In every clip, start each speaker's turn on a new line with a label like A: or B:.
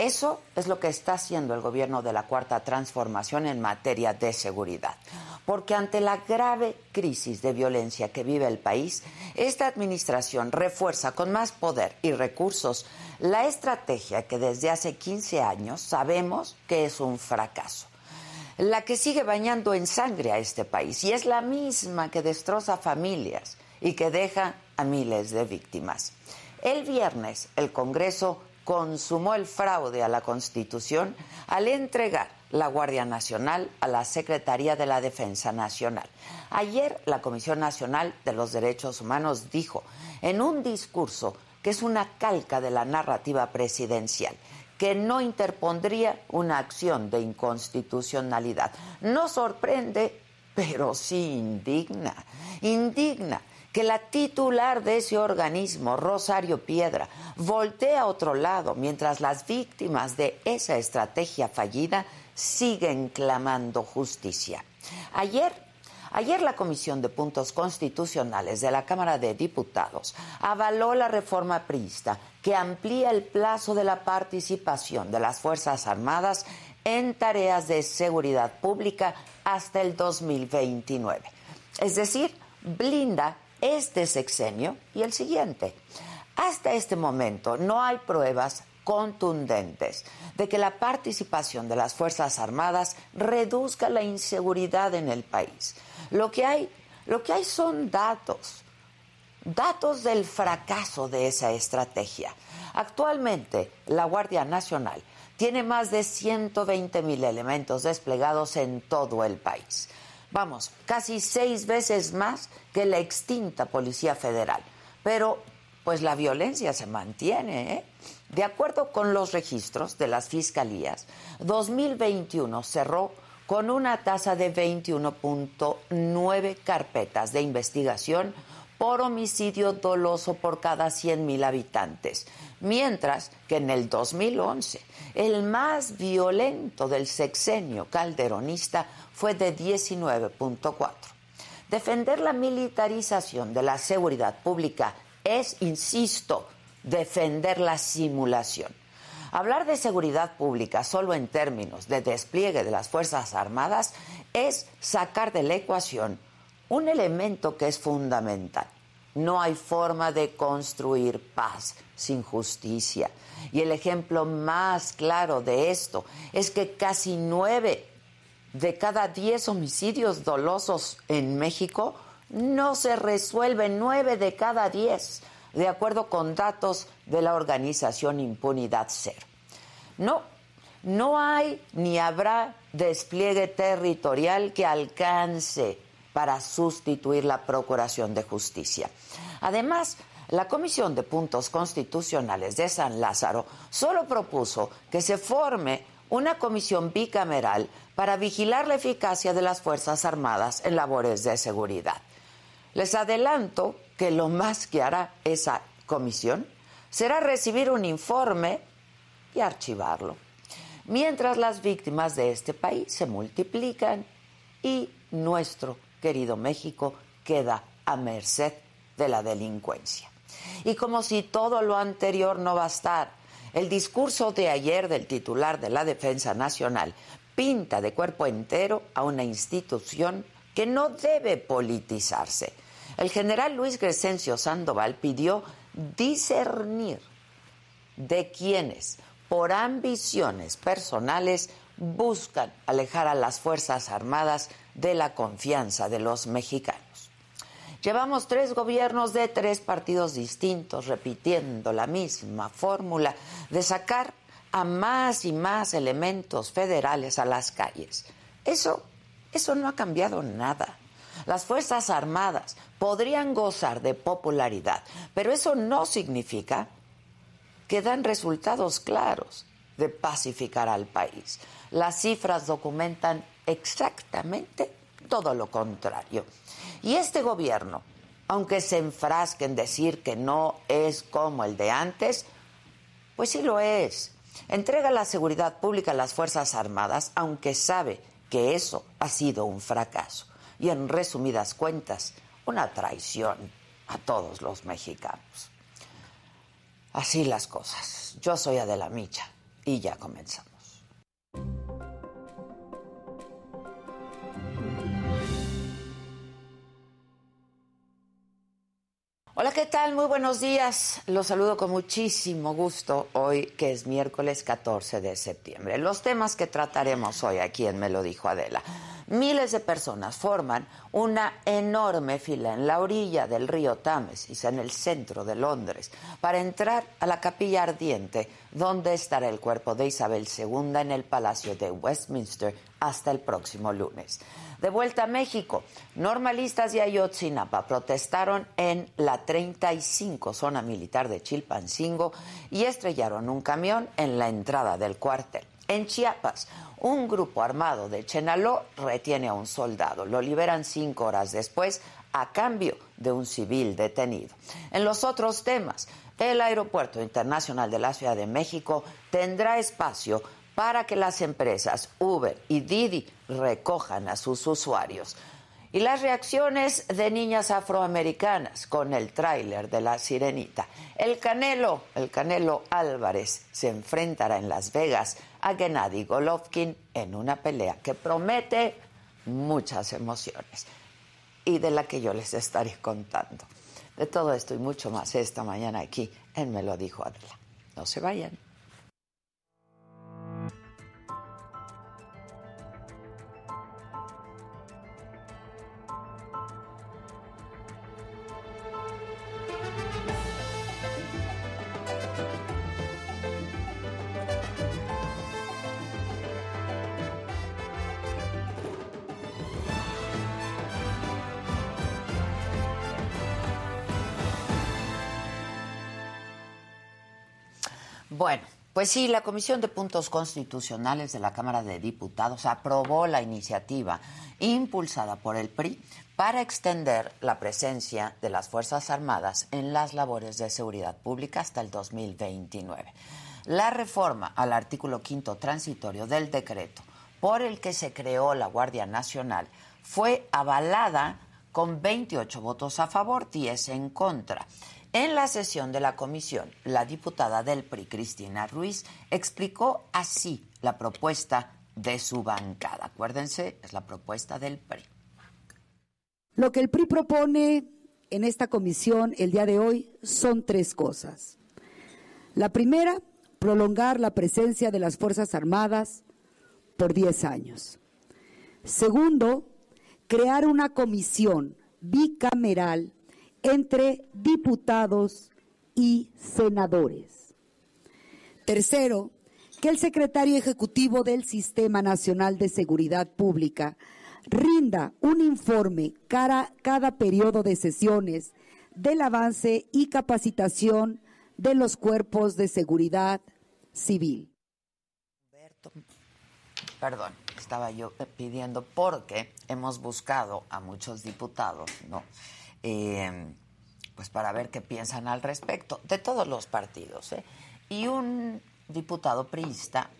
A: Eso es lo que está haciendo el gobierno de la Cuarta Transformación en materia de seguridad. Porque ante la grave crisis de violencia que vive el país, esta administración refuerza con más poder y recursos la estrategia que desde hace 15 años sabemos que es un fracaso. La que sigue bañando en sangre a este país y es la misma que destroza familias y que deja a miles de víctimas. El viernes el Congreso consumó el fraude a la Constitución al entregar la Guardia Nacional a la Secretaría de la Defensa Nacional. Ayer la Comisión Nacional de los Derechos Humanos dijo en un discurso que es una calca de la narrativa presidencial que no interpondría una acción de inconstitucionalidad. No sorprende, pero sí indigna. Indigna que la titular de ese organismo, Rosario Piedra, voltee a otro lado mientras las víctimas de esa estrategia fallida siguen clamando justicia. Ayer, ayer la Comisión de Puntos Constitucionales de la Cámara de Diputados avaló la reforma priista que amplía el plazo de la participación de las Fuerzas Armadas en tareas de seguridad pública hasta el 2029. Es decir, blinda este sexenio y el siguiente. Hasta este momento no hay pruebas contundentes de que la participación de las Fuerzas Armadas reduzca la inseguridad en el país. Lo que hay, lo que hay son datos, datos del fracaso de esa estrategia. Actualmente, la Guardia Nacional tiene más de 120 mil elementos desplegados en todo el país. Vamos, casi seis veces más que la extinta Policía Federal. Pero, pues la violencia se mantiene. ¿eh? De acuerdo con los registros de las fiscalías, 2021 cerró con una tasa de 21.9 carpetas de investigación por homicidio doloso por cada 100.000 habitantes, mientras que en el 2011, el más violento del sexenio calderonista fue de 19.4. Defender la militarización de la seguridad pública es, insisto, defender la simulación. Hablar de seguridad pública solo en términos de despliegue de las Fuerzas Armadas es sacar de la ecuación un elemento que es fundamental. No hay forma de construir paz sin justicia. Y el ejemplo más claro de esto es que casi nueve de cada diez homicidios dolosos en México no se resuelven, nueve de cada diez, de acuerdo con datos de la organización Impunidad Cero. No, no hay ni habrá despliegue territorial que alcance para sustituir la Procuración de Justicia. Además, la Comisión de Puntos Constitucionales de San Lázaro solo propuso que se forme una comisión bicameral para vigilar la eficacia de las Fuerzas Armadas en labores de seguridad. Les adelanto que lo más que hará esa comisión será recibir un informe y archivarlo, mientras las víctimas de este país se multiplican y nuestro querido México queda a merced de la delincuencia. Y como si todo lo anterior no bastara, El discurso de ayer del titular de la Defensa Nacional pinta de cuerpo entero a una institución que no debe politizarse. El general Luis Crescencio Sandoval pidió discernir de quienes, por ambiciones personales, buscan alejar a las Fuerzas Armadas de la confianza de los mexicanos. Llevamos tres gobiernos de tres partidos distintos repitiendo la misma fórmula de sacar a más y más elementos federales a las calles. Eso, eso no ha cambiado nada. Las Fuerzas Armadas podrían gozar de popularidad, pero eso no significa que dan resultados claros de pacificar al país. Las cifras documentan exactamente todo lo contrario. Y este gobierno, aunque se enfrasque en decir que no es como el de antes, pues sí lo es. Entrega la seguridad pública a las Fuerzas Armadas, aunque sabe que eso ha sido un fracaso. Y en resumidas cuentas, una traición a todos los mexicanos. Así las cosas. Yo soy Adela Micha y ya comenzamos. you Hola, ¿qué tal? Muy buenos días. Los saludo con muchísimo gusto hoy, que es miércoles 14 de septiembre. Los temas que trataremos hoy aquí en Me lo dijo Adela. Miles de personas forman una enorme fila en la orilla del río Támesis, en el centro de Londres, para entrar a la capilla ardiente, donde estará el cuerpo de Isabel II en el Palacio de Westminster hasta el próximo lunes. De vuelta a México, normalistas de Ayotzinapa protestaron en la 35 zona militar de Chilpancingo y estrellaron un camión en la entrada del cuartel. En Chiapas, un grupo armado de Chenaló retiene a un soldado. Lo liberan cinco horas después a cambio de un civil detenido. En los otros temas, el Aeropuerto Internacional de la Ciudad de México tendrá espacio para que las empresas Uber y Didi recojan a sus usuarios. Y las reacciones de niñas afroamericanas con el tráiler de la sirenita. El Canelo, el Canelo Álvarez, se enfrentará en Las Vegas a Gennady Golovkin en una pelea que promete muchas emociones y de la que yo les estaré contando. De todo esto y mucho más esta mañana aquí en Me lo dijo Adela. No se vayan. Pues sí, la Comisión de Puntos Constitucionales de la Cámara de Diputados aprobó la iniciativa impulsada por el PRI para extender la presencia de las Fuerzas Armadas en las labores de seguridad pública hasta el 2029. La reforma al artículo quinto transitorio del decreto por el que se creó la Guardia Nacional fue avalada con 28 votos a favor, 10 en contra. En la sesión de la comisión, la diputada del PRI, Cristina Ruiz, explicó así la propuesta de su bancada. Acuérdense, es la propuesta del PRI.
B: Lo que el PRI propone en esta comisión el día de hoy son tres cosas. La primera, prolongar la presencia de las Fuerzas Armadas por 10 años. Segundo, crear una comisión bicameral entre diputados y senadores. Tercero, que el secretario ejecutivo del Sistema Nacional de Seguridad Pública rinda un informe cada, cada periodo de sesiones del avance y capacitación de los cuerpos de seguridad civil.
A: Perdón, estaba yo pidiendo porque hemos buscado a muchos diputados, ¿no? Eh, pues para ver qué piensan al respecto, de todos los partidos. ¿eh? Y un diputado priista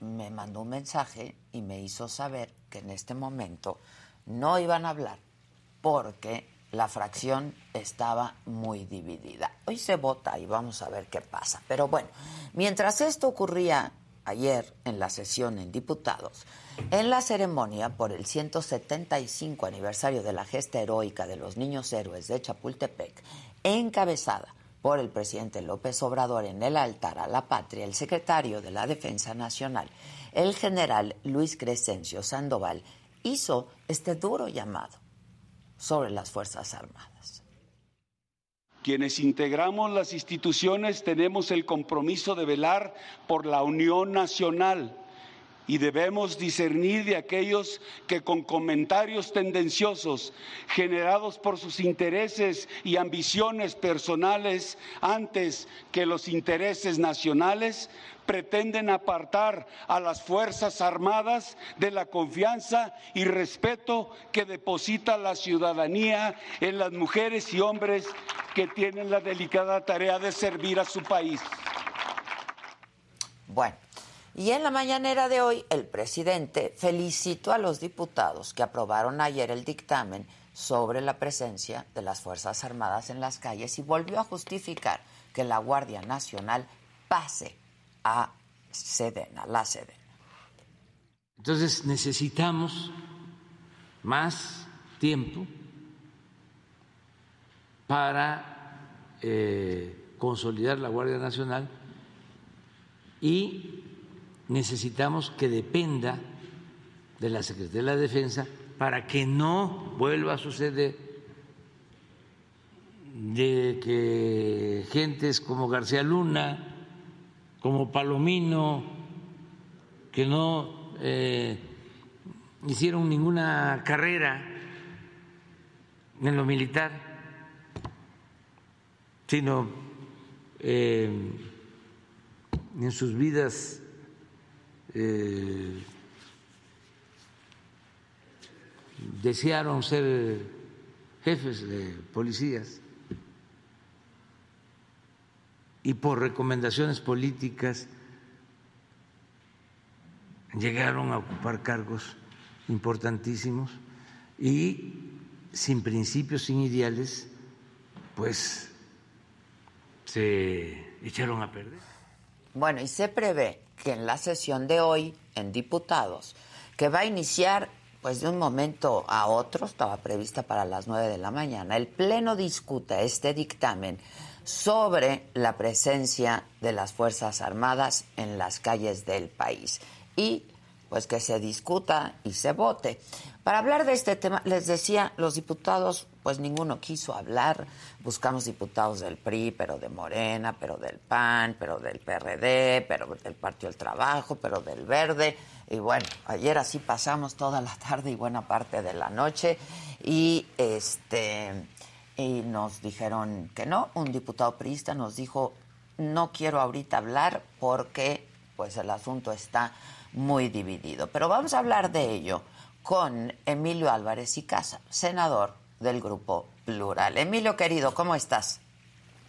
A: me mandó un mensaje y me hizo saber que en este momento no iban a hablar porque la fracción estaba muy dividida. Hoy se vota y vamos a ver qué pasa. Pero bueno, mientras esto ocurría ayer en la sesión en diputados, en la ceremonia por el 175 aniversario de la gesta heroica de los niños héroes de Chapultepec, encabezada por el presidente López Obrador en el altar a la patria, el secretario de la Defensa Nacional, el general Luis Crescencio Sandoval, hizo este duro llamado sobre las Fuerzas Armadas.
C: Quienes integramos las instituciones tenemos el compromiso de velar por la unión nacional y debemos discernir de aquellos que con comentarios tendenciosos generados por sus intereses y ambiciones personales antes que los intereses nacionales pretenden apartar a las Fuerzas Armadas de la confianza y respeto que deposita la ciudadanía en las mujeres y hombres que tienen la delicada tarea de servir a su país.
A: Bueno. Y en la mañanera de hoy, el presidente felicitó a los diputados que aprobaron ayer el dictamen sobre la presencia de las Fuerzas Armadas en las calles y volvió a justificar que la Guardia Nacional pase a Sedena, la Sedena.
D: Entonces necesitamos más tiempo para eh, consolidar la Guardia Nacional y necesitamos que dependa de la Secretaría de la Defensa para que no vuelva a suceder de que gentes como García Luna, como Palomino, que no eh, hicieron ninguna carrera en lo militar, sino eh, en sus vidas eh, desearon ser jefes de policías y por recomendaciones políticas llegaron a ocupar cargos importantísimos y sin principios, sin ideales, pues se echaron a perder.
A: Bueno, y se prevé que en la sesión de hoy en diputados, que va a iniciar pues de un momento a otro, estaba prevista para las nueve de la mañana, el Pleno discuta este dictamen sobre la presencia de las Fuerzas Armadas en las calles del país. Y pues que se discuta y se vote. Para hablar de este tema, les decía, los diputados, pues ninguno quiso hablar. Buscamos diputados del PRI, pero de Morena, pero del PAN, pero del PRD, pero del Partido del Trabajo, pero del Verde. Y bueno, ayer así pasamos toda la tarde y buena parte de la noche. Y este y nos dijeron que no. Un diputado priista nos dijo, no quiero ahorita hablar porque pues el asunto está muy dividido. Pero vamos a hablar de ello con Emilio Álvarez y Casa, senador del Grupo Plural. Emilio, querido, ¿cómo estás?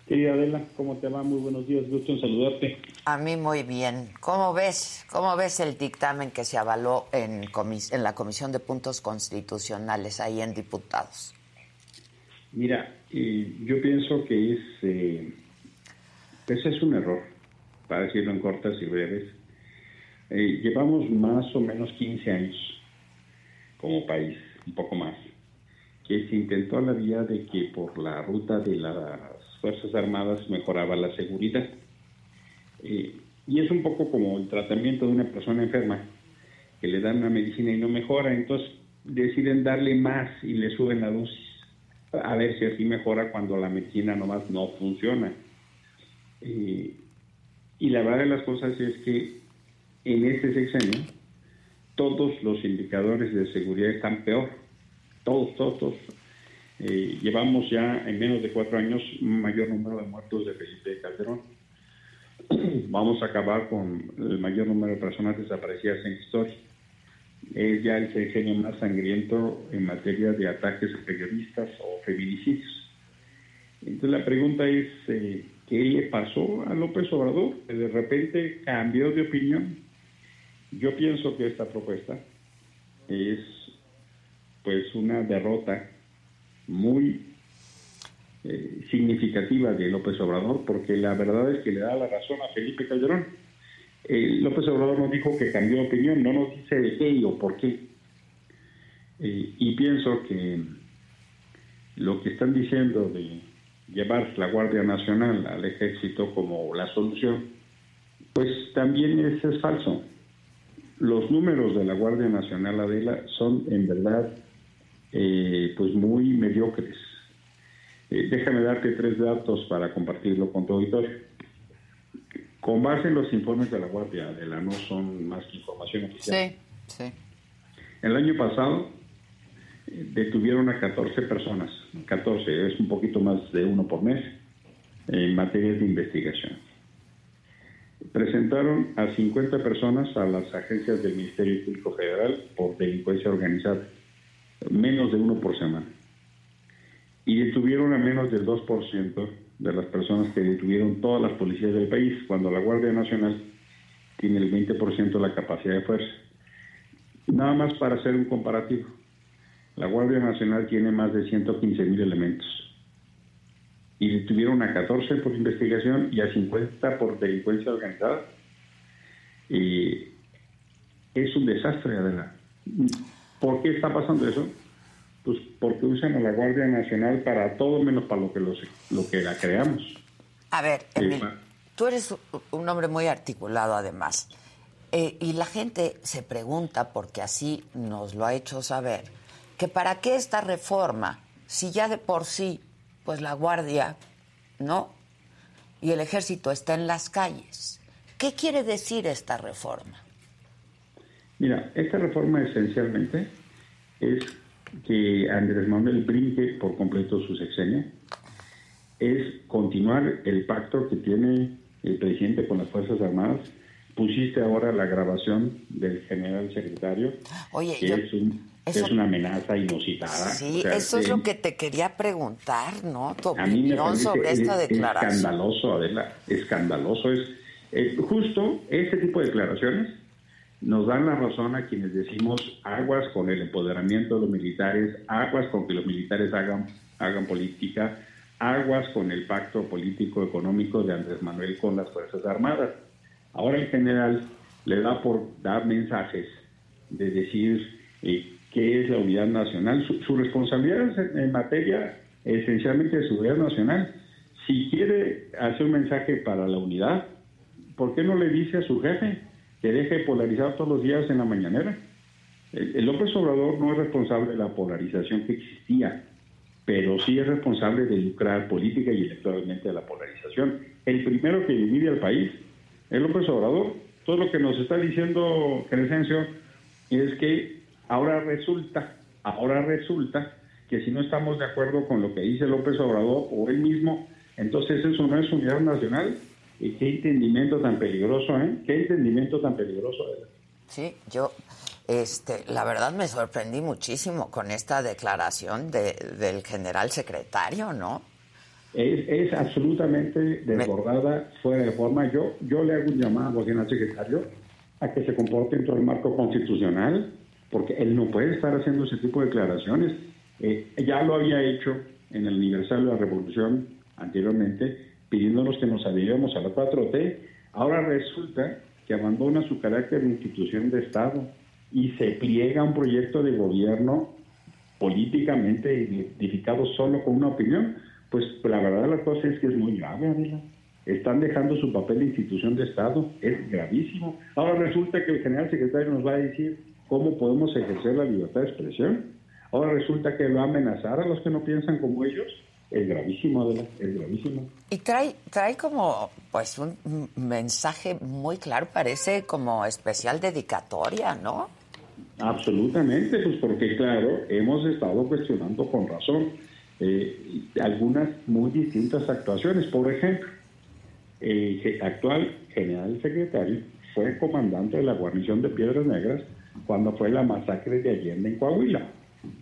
E: Querida Adela, ¿cómo te va? Muy buenos días, gusto en saludarte.
A: A mí muy bien. ¿Cómo ves, cómo ves el dictamen que se avaló en, en la Comisión de Puntos Constitucionales ahí en Diputados?
E: Mira, eh, yo pienso que es, eh, pues es un error, para decirlo en cortas y breves. Eh, llevamos más o menos 15 años como país, un poco más, que se intentó la vía de que por la ruta de las Fuerzas Armadas mejoraba la seguridad. Eh, y es un poco como el tratamiento de una persona enferma, que le dan una medicina y no mejora, entonces deciden darle más y le suben la dosis, a ver si así mejora cuando la medicina nomás no funciona. Eh, y la verdad de las cosas es que en este sexenio, todos los indicadores de seguridad están peor. Todos, todos, eh, llevamos ya en menos de cuatro años un mayor número de muertos de Felipe Calderón. Vamos a acabar con el mayor número de personas desaparecidas en historia. Es ya el sexenio más sangriento en materia de ataques periodistas o feminicidios. Entonces la pregunta es, eh, ¿qué le pasó a López Obrador? De repente cambió de opinión yo pienso que esta propuesta es pues una derrota muy eh, significativa de López Obrador, porque la verdad es que le da la razón a Felipe Calderón. Eh, López Obrador nos dijo que cambió de opinión, no nos dice de qué o por qué. Eh, y pienso que lo que están diciendo de llevar la Guardia Nacional al ejército como la solución, pues también es, es falso. Los números de la Guardia Nacional Adela son en verdad eh, pues muy mediocres. Eh, déjame darte tres datos para compartirlo con tu auditorio. Con base en los informes de la Guardia Adela, no son más que información oficial.
A: Sí, sí.
E: El año pasado eh, detuvieron a 14 personas, 14, es un poquito más de uno por mes, en materia de investigación. Presentaron a 50 personas a las agencias del Ministerio Público Federal por delincuencia organizada, menos de uno por semana. Y detuvieron a menos del 2% de las personas que detuvieron todas las policías del país, cuando la Guardia Nacional tiene el 20% de la capacidad de fuerza. Nada más para hacer un comparativo. La Guardia Nacional tiene más de 115 mil elementos. Y detuvieron a 14 por investigación y a 50 por delincuencia organizada. Y es un desastre, Adela. ¿Por qué está pasando eso? Pues porque usan a la Guardia Nacional para todo menos para lo que, los, lo que la creamos.
A: A ver,
E: Sí,
A: Emil, tú eres un hombre muy articulado además. Eh, y la gente se pregunta, porque así nos lo ha hecho saber, que para qué esta reforma, si ya de por sí, pues la Guardia, ¿no? Y el ejército está en las calles. ¿Qué quiere decir esta reforma?
E: Mira, esta reforma esencialmente es que Andrés Manuel brinque por completo su sexenio, es continuar el pacto que tiene el presidente con las Fuerzas Armadas. Pusiste ahora la grabación del general secretario,
A: Oye,
E: que
A: yo-
E: es, un-
A: eso-
E: es una amenaza inusitada.
A: Sí,
E: O sea,
A: eso es
E: eh,
A: lo que te quería preguntar, ¿no? Tu
E: a mí me parece
A: sobre
E: es-
A: esta
E: es
A: declaración.
E: escandaloso, Adela, escandaloso. Es eh, justo este tipo de declaraciones nos dan la razón a quienes decimos aguas con el empoderamiento de los militares, aguas con que los militares hagan, hagan política, aguas con el pacto político económico de Andrés Manuel con las Fuerzas Armadas. Ahora en general le da por dar mensajes de decir eh, qué es la unidad nacional. Su, su responsabilidad es en, materia esencialmente de seguridad nacional. Si quiere hacer un mensaje para la unidad, ¿por qué no le dice a su jefe que deje de polarizar todos los días en la mañanera? El, el López Obrador no es responsable de la polarización que existía, pero sí es responsable de lucrar política y electoralmente de la polarización. El primero que divide al país es López Obrador. Todo lo que nos está diciendo Crescencio es que ahora resulta, ahora resulta que si no estamos de acuerdo con lo que dice López Obrador o él mismo, entonces eso no es unidad nacional. Y qué entendimiento tan peligroso, ¿eh? Qué entendimiento tan peligroso. ¿eh?
A: Sí, yo, este, la verdad me sorprendí muchísimo con esta declaración de, del general secretario, ¿no?
E: Es, es absolutamente desbordada, fuera de forma. Yo, yo le hago un llamado al secretario a que se comporte dentro del marco constitucional, porque él no puede estar haciendo ese tipo de declaraciones. Eh, ya lo había hecho en el aniversario de la Revolución anteriormente, pidiéndonos que nos adhiriéramos a la 4T. Ahora resulta que abandona su carácter de institución de Estado y se pliega a un proyecto de gobierno políticamente identificado solo con una opinión, pues la verdad de las cosas es que es muy grave, Adela. Están dejando su papel de institución de Estado, es gravísimo. Ahora resulta que el general secretario nos va a decir cómo podemos ejercer la libertad de expresión. Ahora resulta que va a amenazar a los que no piensan como ellos. Es gravísimo, Adela, es gravísimo.
A: Y trae, trae como, pues, un un mensaje muy claro, parece como especial dedicatoria, ¿no?
E: Absolutamente, pues porque claro, hemos estado cuestionando con razón eh, algunas muy distintas actuaciones. Por ejemplo, el actual general secretario fue comandante de la guarnición de Piedras Negras cuando fue la masacre de Allende en Coahuila.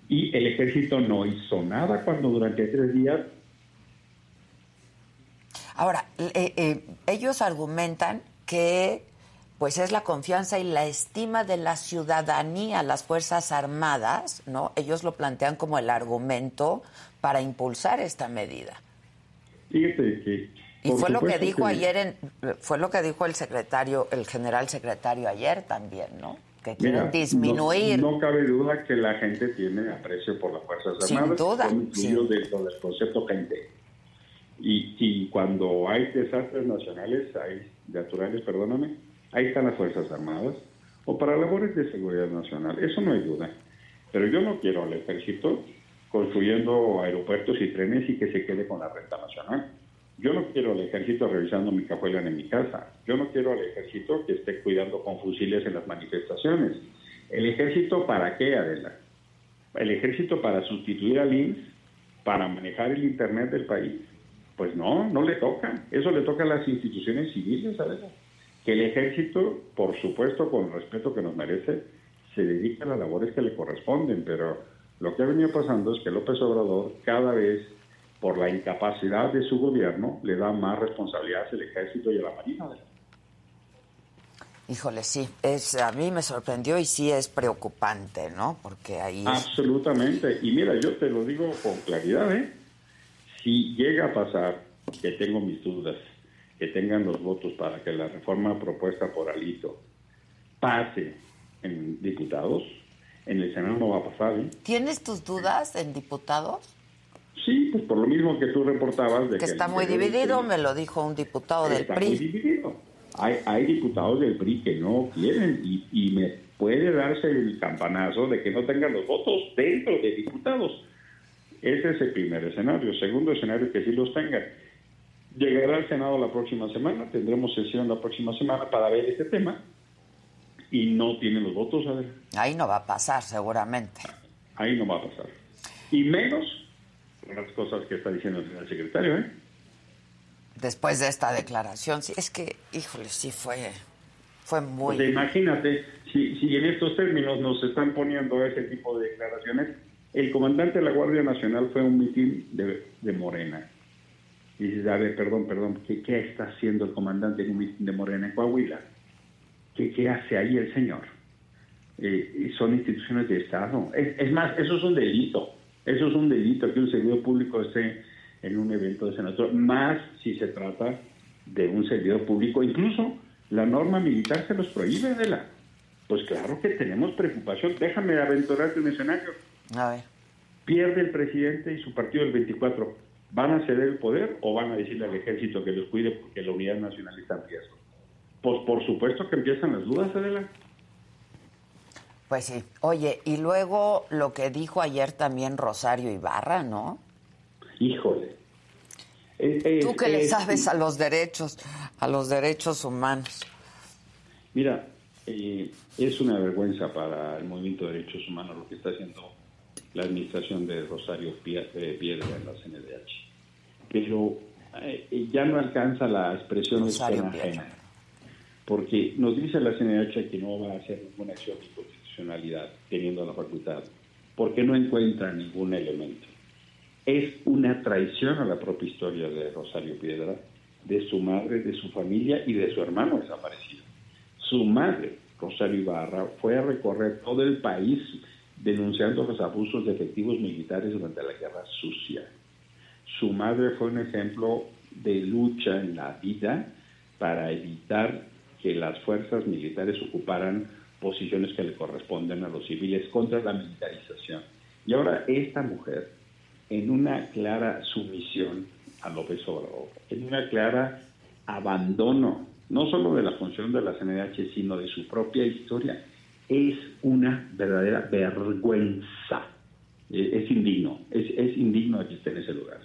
E: Y el ejército no hizo nada cuando durante tres días
A: Ahora, eh, eh, ellos argumentan que pues es la confianza y la estima de la ciudadanía, las Fuerzas Armadas, ¿no? Ellos lo plantean como el argumento para impulsar esta medida.
E: Fíjate que
A: y fue lo que dijo ayer en, fue lo que dijo el secretario, el general secretario ayer también, ¿no? Que quieren disminuir.
E: No, cabe duda que la gente tiene aprecio por las Fuerzas Armadas.
A: Sin duda.
E: Incluido dentro del concepto gente. Y, y cuando hay desastres nacionales, hay naturales, perdóname, ahí están las Fuerzas Armadas, o para labores de seguridad nacional, eso no hay duda. Pero yo no quiero al ejército construyendo aeropuertos y trenes y que se quede con la renta nacional. Yo no quiero al ejército revisando mi cajuela en mi casa. Yo no quiero al ejército que esté cuidando con fusiles en las manifestaciones. ¿El ejército para qué, Adela? ¿El ejército para sustituir al INS? ¿Para manejar el Internet del país? Pues no, no le toca. Eso le toca a las instituciones civiles, Adela que el ejército, por supuesto, con el respeto que nos merece, se dedica a las labores que le corresponden, pero lo que ha venido pasando es que López Obrador cada vez, por la incapacidad de su gobierno, le da más responsabilidades al ejército y a la marina.
A: Híjole, sí, es, a mí me sorprendió y sí es preocupante, ¿no? Porque ahí...
E: Absolutamente, y mira, yo te lo digo con claridad, ¿eh? Si llega a pasar, que tengo mis dudas, que tengan los votos para que la reforma propuesta por Alito pase en diputados, en el Senado no va a pasar. ¿eh?
A: ¿Tienes tus dudas en diputados?
E: Sí, pues por lo mismo que tú reportabas. De
A: que, está muy dividido, me lo dijo un diputado del PRI.
E: Muy dividido. Hay, hay diputados del PRI que no quieren y, y me puede darse el campanazo de que no tengan los votos dentro de diputados. Ese es el primer escenario. Segundo escenario, que sí los tengan Llegará al Senado la próxima semana, tendremos sesión la próxima semana para ver este tema y no tienen los votos. A ver.
A: Ahí no va a pasar, seguramente.
E: Ahí no va a pasar. Y menos las cosas que está diciendo el secretario, ¿eh?
A: Después de esta declaración, sí, es que, híjole, sí fue, fue muy...
E: Pues imagínate, si, si en estos términos nos están poniendo ese tipo de declaraciones, el comandante de la Guardia Nacional fue a un mitin de, de Morena y dices, a ver, perdón, perdón, ¿qué, qué está haciendo el comandante de Morena en Coahuila? ¿Qué, qué hace ahí el señor? Eh, son instituciones de Estado. Es, más, eso es un delito. Eso es un delito que un servidor público esté en un evento de senador, más si se trata de un servidor público. Incluso la norma militar se los prohíbe, de la. Pues claro que tenemos preocupación. Déjame aventurarte un escenario.
A: A ver.
E: Pierde el presidente y su partido el 24 ¿Van a ceder el poder o van a decirle al ejército que los cuide porque la unidad nacional está en riesgo? Pues por supuesto que empiezan las dudas, Adela.
A: Pues sí. Oye, y luego lo que dijo ayer también Rosario Ibarra, ¿no?
E: Híjole.
A: Tú que le sabes a los derechos, a los derechos humanos.
E: Mira, eh, es una vergüenza para el movimiento de derechos humanos lo que está haciendo la administración de Rosario eh, Piedra en la CNDH. Pero eh, ya no alcanza la expresión de ajena, porque nos dice la CNDH que no va a hacer ninguna acción de constitucionalidad teniendo la facultad, porque no encuentra ningún elemento. Es una traición a la propia historia de Rosario Piedra, de su madre, de su familia y de su hermano desaparecido. Su madre, Rosario Ibarra, fue a recorrer todo el país denunciando los abusos de efectivos militares durante la guerra sucia. Su madre fue un ejemplo de lucha en la vida para evitar que las fuerzas militares ocuparan posiciones que le corresponden a los civiles contra la militarización. Y ahora esta mujer, en una clara sumisión a López Obrador, en una clara abandono, no solo de la función de la CNDH, sino de su propia historia, es una verdadera vergüenza. Eh, es indigno, es, es indigno de que esté en ese lugar.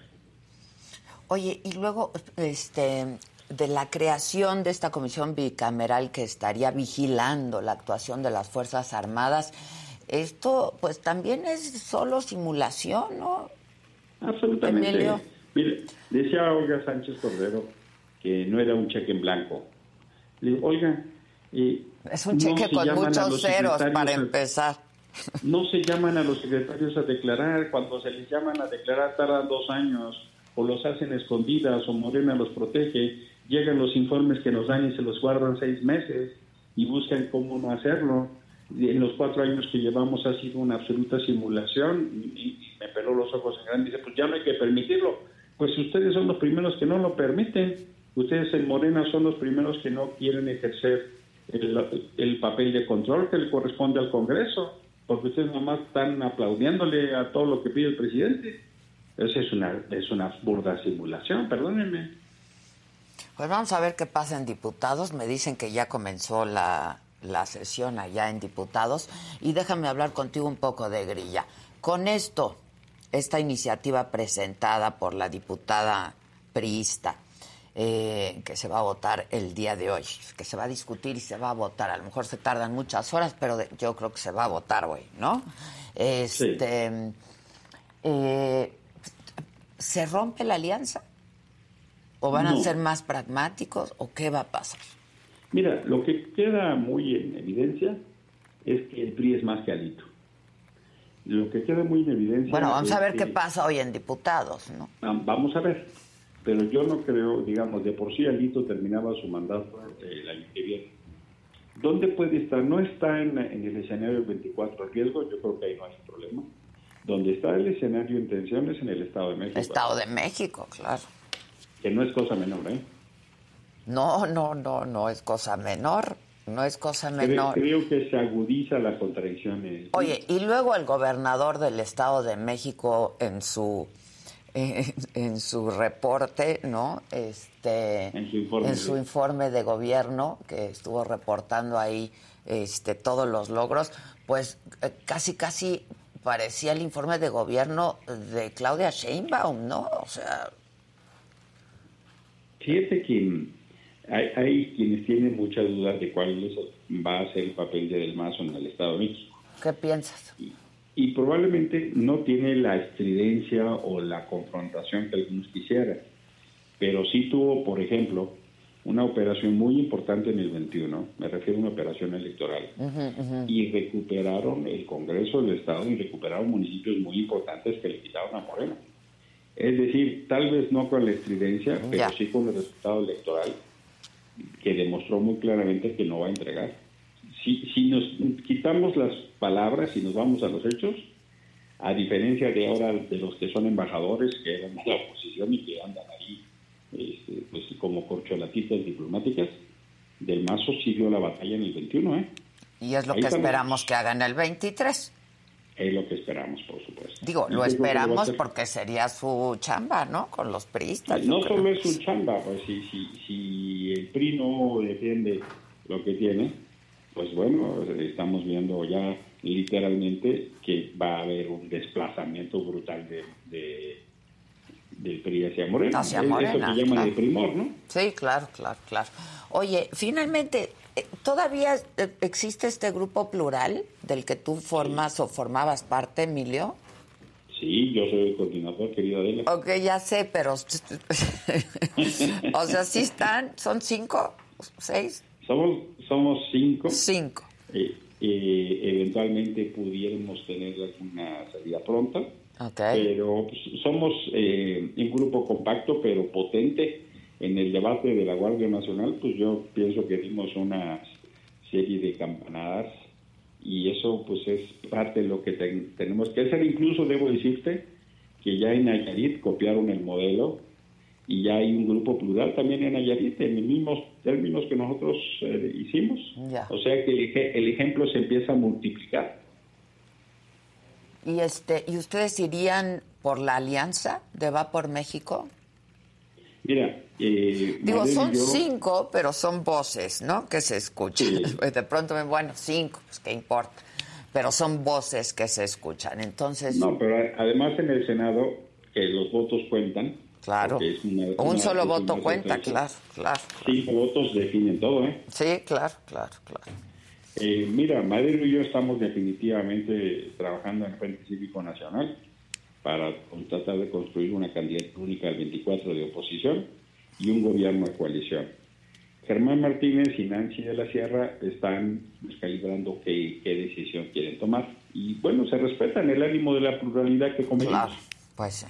A: Oye, y luego, este, de la creación de esta comisión bicameral que estaría vigilando la actuación de las Fuerzas Armadas, esto pues también es solo simulación, ¿no?
E: Absolutamente. Mire, decía Olga Sánchez Cordero que no era un cheque en blanco. Le digo, Olga,
A: eh, es un cheque con muchos ceros para empezar.
E: No se llaman a los secretarios a declarar, cuando se les llaman a declarar tardan dos años, o los hacen escondidas, o Morena los protege, llegan los informes que nos dan y se los guardan seis meses. y buscan cómo no hacerlo. En los cuatro años que llevamos ha sido una absoluta simulación y, me peló los ojos en grande y dice, pues ya no hay que permitirlo. Pues ustedes son los primeros que no lo permiten. Ustedes en Morena son los primeros que no quieren ejercer el, el papel de control que le corresponde al Congreso, porque ustedes nomás están aplaudiéndole a todo lo que pide el presidente. Esa es una, es una burda simulación, perdónenme.
A: Pues vamos a ver qué pasa en diputados. Me dicen que ya comenzó la, la sesión allá en diputados. Y déjame hablar contigo un poco de grilla. Con esto, esta iniciativa presentada por la diputada priista, eh, que se va a votar el día de hoy, que se va a discutir y se va a votar. A lo mejor se tardan muchas horas, pero yo creo que se va a votar hoy, ¿no? Este, eh, ¿Se rompe la alianza? ¿O van a ser más pragmáticos? ¿O qué va a pasar?
E: Mira, lo que queda muy en evidencia es que el PRI es más que Alito. Lo que queda muy en evidencia.
A: Bueno, vamos a ver qué pasa hoy en diputados, ¿no?
E: Vamos a ver. Pero yo no creo, digamos, de por sí Alito terminaba su mandato eh, el año que viene. ¿Dónde puede estar? No está en, en el escenario 24 riesgo, yo creo que ahí no hay problema. Donde está el escenario en tensión es en el Estado de México.
A: Estado de México, claro
E: que no es cosa menor, ¿eh?
A: No, no, no, no es cosa menor. No es cosa menor.
E: Creo, que se agudiza la contradicción.
A: Oye, y luego el gobernador del Estado de México en su en, su reporte, ¿no? Este,
E: en su informe,
A: en su informe de gobierno que estuvo reportando ahí este todos los logros, pues eh, casi casi parecía el informe de gobierno de Claudia Sheinbaum, ¿no? O sea,
E: Fíjate que hay, quienes tienen muchas dudas de cuál va a ser el papel de Del Mazo en el Estado de México.
A: ¿Qué piensas?
E: Y, probablemente no tiene la estridencia o la confrontación que algunos quisieran, pero sí tuvo, por ejemplo, una operación muy importante en el 21, me refiero a una operación electoral, y recuperaron el Congreso del Estado y recuperaron municipios muy importantes que le quitaron a Morena. Es decir, tal vez no con la estridencia, pero sí con el resultado electoral, que demostró muy claramente que no va a entregar. Si, si nos quitamos las palabras y nos vamos a los hechos, a diferencia de ahora de los que son embajadores, que eran de la oposición y que andan ahí este, pues, como corcholatitas diplomáticas, Del Mazo siguió la batalla en el 21, ¿eh?
A: Y es lo que esperamos que hagan el 23.
E: Es lo que esperamos, por supuesto.
A: Digo, lo esperamos porque sería su chamba, ¿no? Con los priistas.
E: No solo es su chamba, pues si, si, si el PRI no defiende lo que tiene, pues bueno, estamos viendo ya literalmente que va a haber un desplazamiento brutal de, de del PRI hacia Morena.
A: Hacia Morena.
E: Eso que llaman el primor, ¿no?
A: Sí, claro, claro, claro. Oye, finalmente, ¿Todavía eh, existe este grupo plural del que tú formas o formabas parte, Emilio?
E: Sí, yo soy el coordinador, querida Adela.
A: Ok, ya sé, pero... o sea, ¿sí están? ¿Son cinco? ¿Seis?
E: Somos, somos cinco.
A: Cinco.
E: Eh, eventualmente pudiéramos tener alguna salida pronta.
A: Okay.
E: Pero pues, somos un grupo compacto, pero potente en el debate de la Guardia Nacional, pues yo pienso que dimos una serie de campanadas y eso pues es parte de lo que tenemos que hacer. Incluso debo decirte que ya en Nayarit copiaron el modelo y ya hay un grupo plural también en Nayarit en los mismos términos que nosotros eh, hicimos. O sea que el, ejemplo se empieza a multiplicar.
A: ¿Y, este, ¿Y ustedes irían por la alianza de Va por México?
E: Mira, eh,
A: digo, son cinco, pero son voces, ¿no? Que se escuchan. De pronto, bueno, cinco, pues qué importa. Pero son voces que se escuchan. Entonces.
E: No, pero además en el Senado, que los votos cuentan.
A: Claro. Un solo voto cuenta, claro, claro.
E: Cinco votos definen todo, ¿eh?
A: Sí, claro, claro, claro.
E: Eh, mira, Madero y yo estamos definitivamente trabajando en el Frente Cívico Nacional para tratar de construir una candidatura única al 24 de oposición y un gobierno de coalición. Germán Martínez y Nancy de la Sierra están calibrando qué, decisión quieren tomar. Y bueno, se respetan el ánimo de la pluralidad que convenimos.
A: Claro, pues sí.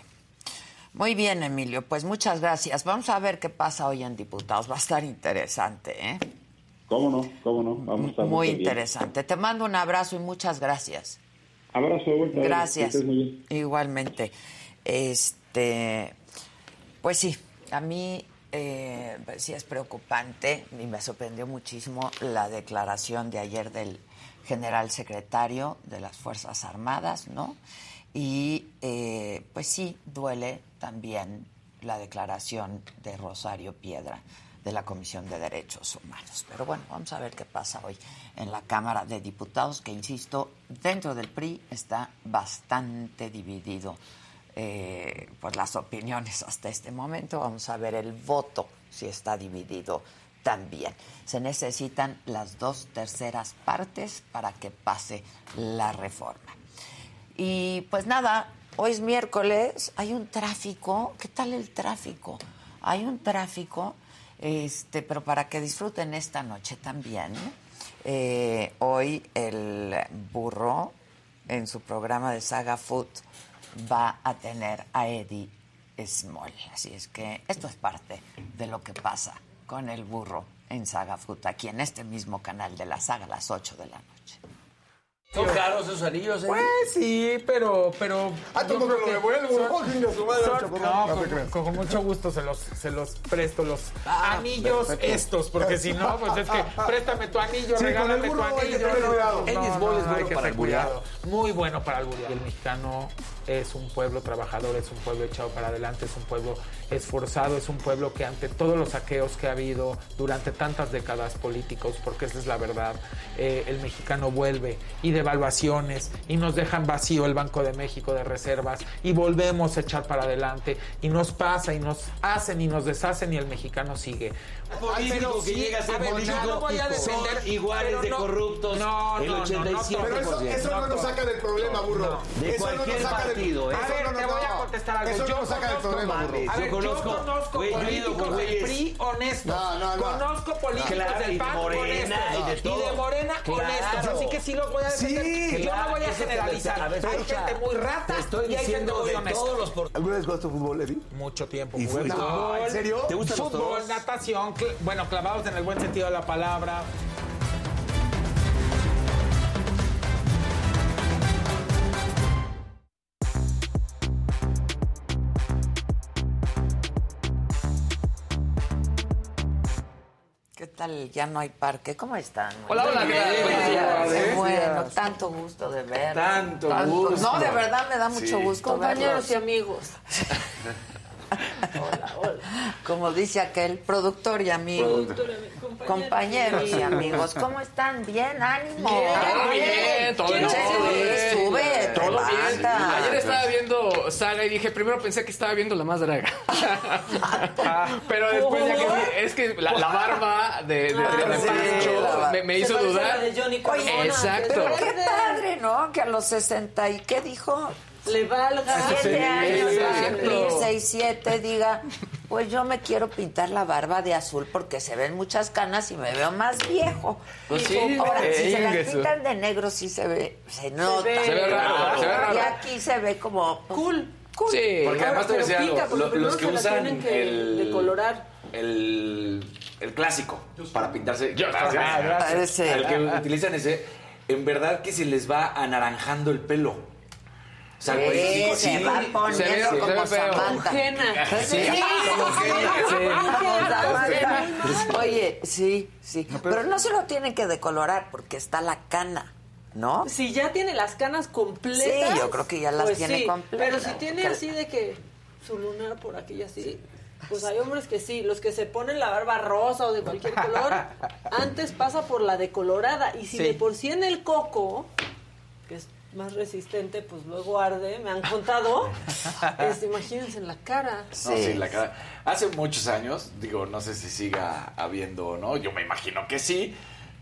A: Muy bien, Emilio, pues muchas gracias. Vamos a ver qué pasa hoy en diputados. Va a estar interesante, ¿eh?
E: ¿Cómo no? ¿Cómo no? Vamos a estar
A: Muy interesante. Te mando un abrazo y muchas gracias.
E: Abrazo de vuelta.
A: Gracias.
E: Muy bien.
A: Igualmente. Este, pues sí, a mí eh, pues sí es preocupante y me sorprendió muchísimo la declaración de ayer del general secretario de las Fuerzas Armadas, ¿no? Y eh, pues sí, duele también la declaración de Rosario Piedra de la Comisión de Derechos Humanos. Pero bueno, vamos a ver qué pasa hoy en la Cámara de Diputados, que insisto, dentro del PRI está bastante dividido eh, pues las opiniones hasta este momento. Vamos a ver el voto si está dividido también. Se necesitan las dos terceras partes para que pase la reforma. Y pues nada, hoy es miércoles, hay un tráfico. ¿Qué tal el tráfico? Hay un tráfico, este, pero para que disfruten esta noche también. eh, hoy el burro en su programa de Saga Food va a tener a Eddie Small. Así es que esto es parte de lo que pasa con el burro en Saga Food, aquí en este mismo canal de la saga a las 8 de la noche.
D: ¿Son caros esos anillos? eh?
F: Pues sí, pero, pero.
G: Ah, tú no me lo devuelvo.
F: no,
G: No
F: con, con- con mucho gusto se los, se los presto, los
G: Ah,
F: anillos estos, porque si no, pues es que préstame tu anillo,
G: Sí,
F: regálame
G: con el
F: tu
G: burro
F: anillo. No,
D: Eddie
F: no,
D: Small es
F: no, hay
D: bueno para
F: cuidado. Muy bueno para alburear. El mexicano es un pueblo trabajador, es un pueblo echado para adelante, es un pueblo esforzado, es un pueblo que ante todos los saqueos que ha habido durante tantas décadas políticos, porque esa es la verdad, eh, el mexicano vuelve y devaluaciones y nos dejan vacío el Banco de México de reservas y volvemos a echar para adelante y nos pasa y nos hacen y nos deshacen y el mexicano sigue.
D: Político que llega a ser
F: ver,
D: político
F: no voy a
D: son
F: defender,
D: iguales
F: pero
D: de
F: no-
D: corruptos,
F: no,
D: el
F: no, no,
D: 87%.
G: Pero eso, eso no nos saca del problema, burro.
D: De
G: eso no
D: cualquier
G: nos saca del-
D: partido, ¿eh?
G: eso
F: A ver,
G: no
F: te voy a
G: no.
F: contestar algo.
G: Eso
F: Yo
G: no nos saca del problema, burro.
F: A ver,
D: conozco,
F: yo conozco
D: güey, yo he ido con
F: políticos del. PRI honestos.
G: No, no, no.
F: Conozco políticos del
D: de
F: PAN
D: Morena,
F: honestos.
D: y de.
F: Morena honestos. Así que sí los voy a defender.
G: Sí.
F: yo no voy a generalizar. hay gente muy rata y hay gente
D: diciendo
F: muy
D: de
F: honesta.
D: todos los por-
G: ¿Alguna vez jugaste fútbol, Eddie?
F: Mucho tiempo.
D: ¿Y fútbol?
G: ¿En serio?
D: ¿Te gustan los
F: Fútbol, natación, bueno, clavados en el buen sentido de la palabra.
A: ¿Qué tal? Ya no hay parque. ¿Cómo están?
H: Hola, hola, ¿qué tal?
A: Bueno, tanto gusto de ver.
D: Tanto gusto.
A: No, de verdad me da mucho gusto
H: Compañeros y
A: verlos.
H: amigos.
A: Como dice aquel, productor y amigo. Compañeros y amigos, ¿cómo están? Bien, ánimo.
H: Bien, bien, todo en
A: Sí,
H: orden.
A: Sube,
H: Todo bien. Ayer estaba viendo Saga y dije, primero pensé que estaba viendo la más draga. Pero después ya que es que la, la barba de, de, de
A: Ah, sí,
H: Pancho me, me hizo dudar.
A: Oye,
H: Exacto.
A: Pero qué padre, ¿no? Que a los 60 y qué dijo?
I: Le valga.
A: Siete
H: Sí,
A: años
H: sí,
A: va a cumplir, seis, siete, diga, pues yo me quiero pintar la barba de azul porque se ven muchas canas y me veo más viejo.
H: Pues sí,
A: Ahora,
H: eh,
A: si se las pintan de negro sí se ve, se nota.
I: ve. Se ve
H: raro, se ve raro.
A: Y aquí se ve como
I: Cool.
A: cool.
H: Sí.
J: Porque además te voy a decir
I: Pero
J: algo,
I: pica, porque
J: lo- los que usan
I: tienen que
J: el,
I: decolorar.
J: el, el clásico para pintarse,
H: Yo-
J: gracias,
H: Ah, gracias.
J: El que utilizan ese, en verdad que se les va anaranjando el pelo. O sea,
A: Sí, se va
J: se
A: poniendo
H: ve- se
A: como. Samantha. Sí. Oye, sí, sí. pero... no se lo tienen que decolorar porque está la cana, ¿no?
I: Si ya tiene las canas completas.
A: Sí, yo creo que ya las
I: pues
A: tiene
I: sí.
A: completas.
I: Pero si tiene así de que su lunar por aquí y así. Pues hay hombres que sí, los que se ponen la barba rosa o de cualquier color, antes pasa por la decolorada. Y si
F: Sí.
I: de por sí en el coco, que es más resistente, pues luego arde, me han contado. Imagínense en la cara.
J: No, sí, la cara. Hace muchos años, digo, no sé si siga habiendo o no, yo me imagino que sí,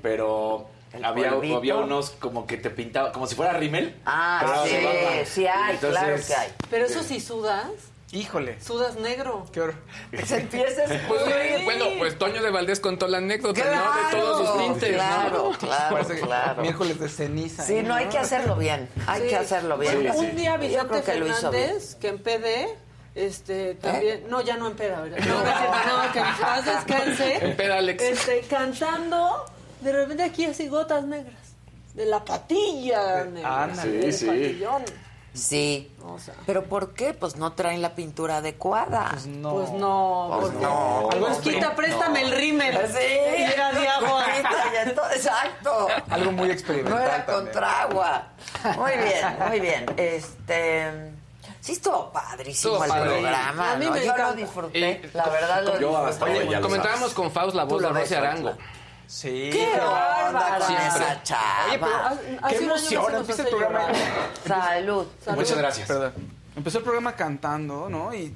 J: pero
A: El
J: había,
A: polvito.
J: había unos como que te pintaba, como si fuera rímel.
A: Ah, sí, sí hay, claro que hay.
I: Pero eso sí sudas,
F: Híjole.
I: sudas negro.
F: Qué horror.
A: Se empieza a
H: Pues,
A: escurrir.
H: bueno, pues Toño de Valdés contó la anécdota, ¿no? De todos sus tintes,
A: claro,
H: ¿no?
A: claro,
F: Parece
A: claro.
F: Miércoles de ceniza.
A: Sí,
F: ¿eh?
A: no hay que hacerlo bien. Hay
I: Sí.
A: que hacerlo bien.
I: Bueno, un día
A: Yo
I: Vicente
A: creo que lo hizo bien.
I: Fernández, que en PD, este, también, no, ya no en peda, ¿verdad? No, no, no, que en paz descanse.
H: En peda, Alex.
I: Este, cantando, de repente aquí así gotas negras. De la patilla negra.
A: ándale.
I: del
A: Sí, sí.
I: patillón.
A: Sí. ¿Pero por qué? Pues no traen la pintura adecuada. Pues
I: no. Pues no,
A: Pues
I: porque-
A: no.
I: Pues quita, préstame el rímel.
A: Sí.
I: Y era de agua.
A: Exacto.
G: Algo muy
A: No
G: experimental.
A: era
G: también.
A: contra agua. Muy bien, muy bien. Este. Sí, estuvo padrísimo
H: Estuvo
A: el
H: padre.
A: programa.
H: A mí
A: ¿no?
H: me
A: Yo lo disfruté.
H: Y-
A: la verdad lo
H: Yo
A: disfruté.
H: comentábamos con Faust la voz de Rosy Arango.
G: Sí.
A: ¡Qué onda con
H: Siempre.
A: chava!
G: Oye, pero qué emoción. Empieza el programa.
I: llorar.
A: Salud.
J: Muchas gracias.
G: Perdón. Empezó el programa cantando, ¿no? Y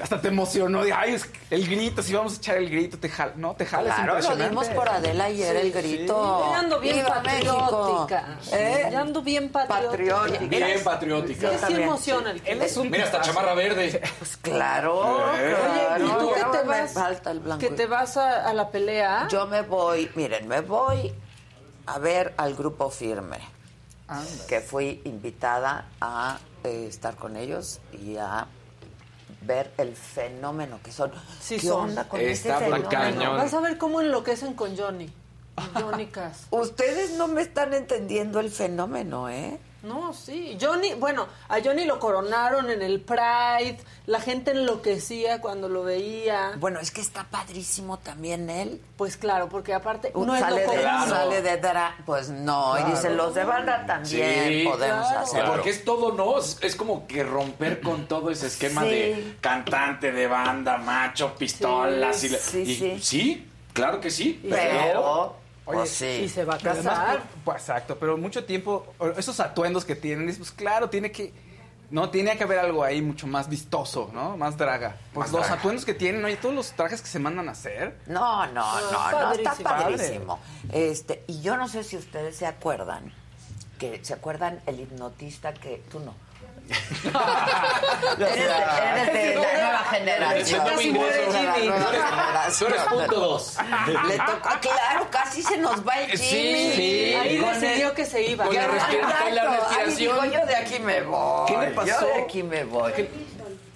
G: hasta te emocionó. de, Ay, es el grito, si vamos a echar el grito, te jala, ¿no? Te jala,
A: Claro,
G: es
A: lo dimos por Adela ayer el grito.
I: Ya ando bien patriótica.
A: ¿Eh?
I: Ya ando bien patriótica.
A: Patriótica.
J: Bien patriótica.
I: Sí, sí emociona el
G: Él es un
J: Mira, hasta chamarra verde.
A: Pues claro,
J: Eh.
A: claro.
I: Oye, ¿y tú qué
A: Ya
I: te vas?
A: falta el blanco.
I: Que te vas a, a la pelea.
A: Yo me voy, miren, me voy a ver al grupo firme, que fui invitada a eh, estar con ellos y a ver el fenómeno que son.
I: Sí
A: ¿Qué
I: son.
A: onda con
J: Está
A: ese fenómeno?
H: cañón.
I: Vas a ver cómo enloquecen con Johnny. Johnny Cass.
A: Ustedes no me están entendiendo el fenómeno, ¿eh?
I: No, sí. Johnny, bueno, a Johnny lo coronaron en el Pride. La gente enloquecía cuando lo veía.
A: Bueno, es que está padrísimo también él.
I: Pues claro, porque aparte
A: Un
I: no es lo
A: sale, de,
I: común.
A: sale de dra- Pues no, y dicen los de banda también
J: Sí,
A: podemos
I: claro.
A: hacerlo.
J: Porque es todo, ¿no? Es, como que romper con todo ese esquema
A: Sí.
J: de cantante de banda, macho, pistolas.
A: Sí,
J: y, la-
A: sí,
J: y-
A: sí.
J: sí, claro que sí.
A: Pero,
G: Oye,
A: pues sí.
I: Y se va a casar.
G: pues, exacto, pero mucho tiempo, esos atuendos que tienen, pues claro, tiene que, no, tiene que haber algo ahí mucho más vistoso, ¿no? Más draga. Pues
J: Más
G: los
J: draga.
G: atuendos que tienen, oye, todos los trajes que se mandan a hacer.
A: No, no, no, no, está
I: padrísimo.
A: padrísimo. Este, y yo no sé si ustedes se acuerdan, que se acuerdan el hipnotista que tú no. Eres, de, eres de la nueva generación.
H: Casi muere
I: Jimmy.
J: Tú eres punto dos.
A: Le tocó, claro, casi se nos va el
H: Sí,
A: Jimmy.
H: sí.
I: Ahí
A: Con
I: decidió
A: el-
I: que se iba.
H: Con la respira- con la
A: ahí
H: respiración.
A: dijo, yo de aquí me voy.
G: ¿Qué le pasó?
A: Yo de aquí me voy.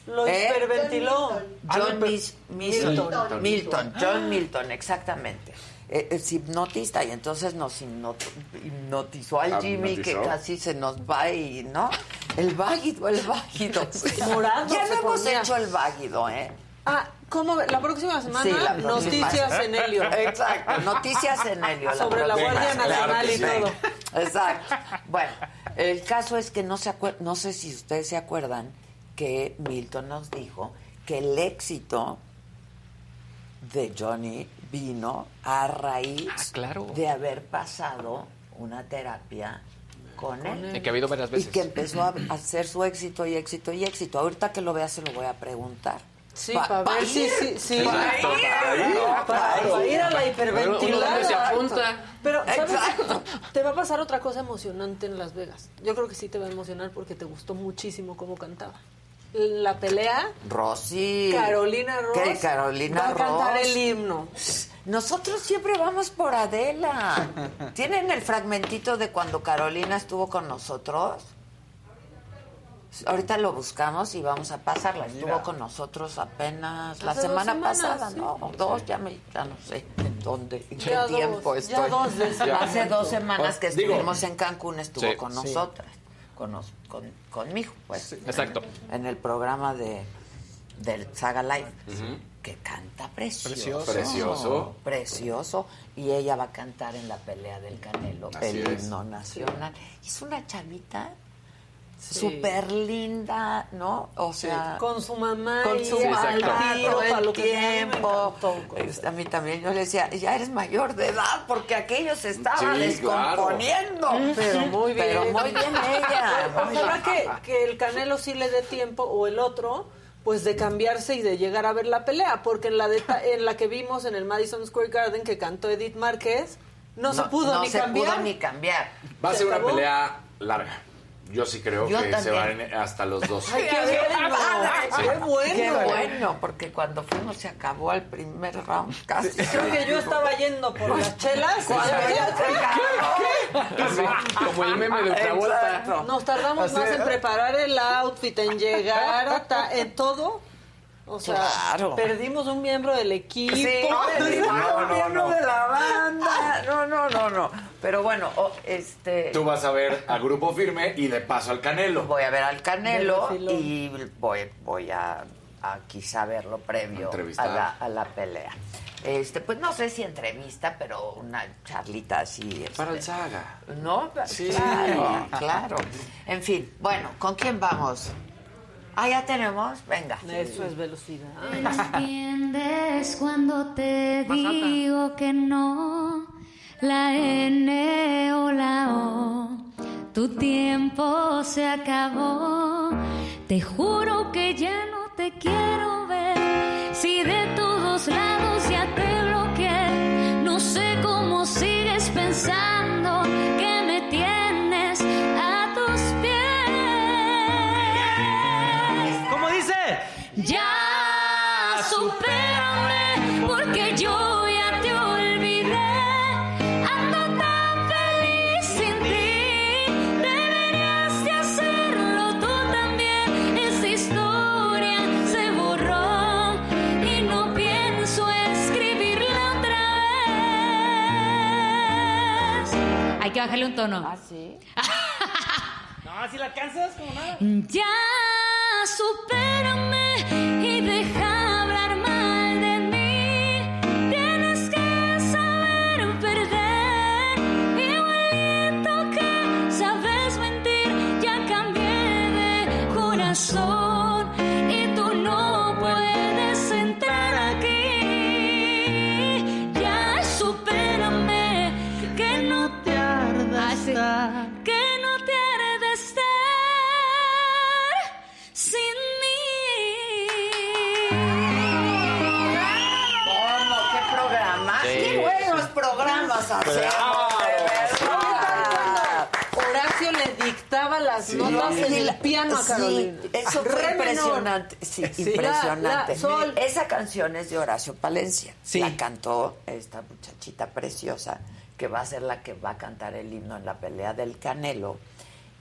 I: Lo
A: ¿Eh?
I: hiperventiló.
A: John Mis- Milton.
I: Milton.
A: Milton. John Milton, exactamente. Eh, Es hipnotista y entonces nos hipnot- hipnotizó al Jimmy que casi se nos va y, ¿no? El váguido, el váguido.
I: Morado
A: Ya no hemos
I: ponía.
A: hecho el váguido, ¿eh?
I: Ah, ¿cómo? La próxima semana,
A: Sí, la próxima.
I: noticias en Helio.
A: Exacto, noticias en Helio.
I: Sobre la
A: próxima
I: Guardia
A: semana.
I: Nacional y todo.
A: Exacto. Bueno, el caso es que no se acuer- no sé si ustedes se acuerdan que Milton nos dijo que el éxito de Johnny vino a raíz
H: Ah, claro.
A: de haber pasado una terapia con él.
H: Y que ha habido varias
A: Y
H: veces.
A: que empezó a hacer su éxito y éxito y éxito. Ahorita que lo vea se lo voy a preguntar.
I: Sí,
A: Pa-
I: para
A: pa
I: ver sí, sí.
A: Ir.
I: Para, ir a la hiperventilada.
H: donde se apunta.
I: Pero, ¿sabes?
A: Exacto.
I: Te va a pasar otra cosa emocionante en Las Vegas. Yo creo que sí te va a emocionar porque te gustó muchísimo cómo cantaba. La pelea,
A: Rosy.
I: Carolina Ross
A: ¿Qué, Carolina
I: va a cantar el himno.
A: Nosotros siempre vamos por Adela. ¿Tienen el fragmentito de cuando Carolina estuvo con nosotros? Ahorita lo buscamos y vamos a pasarla. Estuvo con nosotros apenas la semana
I: semanas,
A: pasada,
I: sí.
A: ¿no? Dos, ya, me, ya no sé en dónde, en qué
I: Ya dos,
A: tiempo
I: ya dos.
A: Hace dos semanas que
J: Digo,
A: estuvimos en Cancún estuvo
H: sí.
A: con
H: Sí.
A: nosotras, con, nos- con, conmigo, pues.
H: Exacto.
A: En el programa de del Saga Live, que canta precioso.
G: Precioso.
J: Precioso.
A: Precioso. Y ella va a cantar en la pelea del Canelo,
J: Así
A: el
J: es.
A: himno nacional. Es una chavita
I: Sí.
A: súper linda, ¿no? O sea,
I: Con su mamá
A: con
I: y
A: su mamá todo el
I: me
A: tiempo. A mí también yo le decía, ya eres mayor de edad, porque aquello se estaba
J: Sí,
A: descomponiendo.
I: Pero muy bien.
A: Pero muy bien ella.
I: Ojalá que, que el Canelo sí le dé tiempo o el otro pues de cambiarse y de llegar a ver la pelea, porque en la de en la que vimos en el Madison Square Garden que cantó Edith Márquez, no, se pudo
A: no
I: ni
A: se
I: cambiar.
A: pudo ni cambiar.
J: Va a
I: ¿Se
J: ser una pelea larga. Yo sí creo
A: Yo
J: que se van hasta los dos.
I: Ay, qué bueno. Qué bueno.
A: Qué bueno, porque cuando fuimos se acabó el primer round casi.
I: Creo que yo estaba yendo por las chelas.
H: Como el meme de Travolta.
I: Nos tardamos más en preparar el outfit, en llegar, hasta, en todo. O sea,
A: Claro.
I: perdimos un miembro del equipo.
A: Sí,
I: perdimos
J: no,
I: un
J: no,
I: miembro
J: no.
I: de la
A: banda. No, no, no, no. Pero bueno, o- este.
J: Tú vas a ver a Grupo Firme y de paso al Canelo.
A: Voy a ver al Canelo y voy, voy a, a quizá verlo previo a la, a la pelea. Este, pues no sé si entrevista, pero una charlita así. este,
J: Para el Saga.
A: ¿No?
J: Sí.
A: Claro, claro. En fin, bueno, ¿con quién vamos? Ah, ya tenemos. Venga.
I: Eso es velocidad.
K: ¿Entiendes cuando te digo que no? La N o la O. Tu tiempo se acabó. Te juro que ya no te quiero ver. Si de todos lados ya te bloqueé. No sé cómo sigues pensando que Bajarle un tono.
A: ¿Ah, sí?
H: No, si la alcanzas como nada.
K: Ya supérame y deja hablar mal de mí. Tienes que saber perder. Igualito que sabes mentir, ya cambié de corazón
J: Sí,
A: eso fue
I: Re menor.
A: impresionante. Sí,
I: Sí.
A: impresionante.
I: La- la- sol.
A: Esa canción es de Horacio Palencia.
G: Sí.
A: La cantó esta muchachita preciosa que va a ser la que va a cantar el himno en la pelea del Canelo.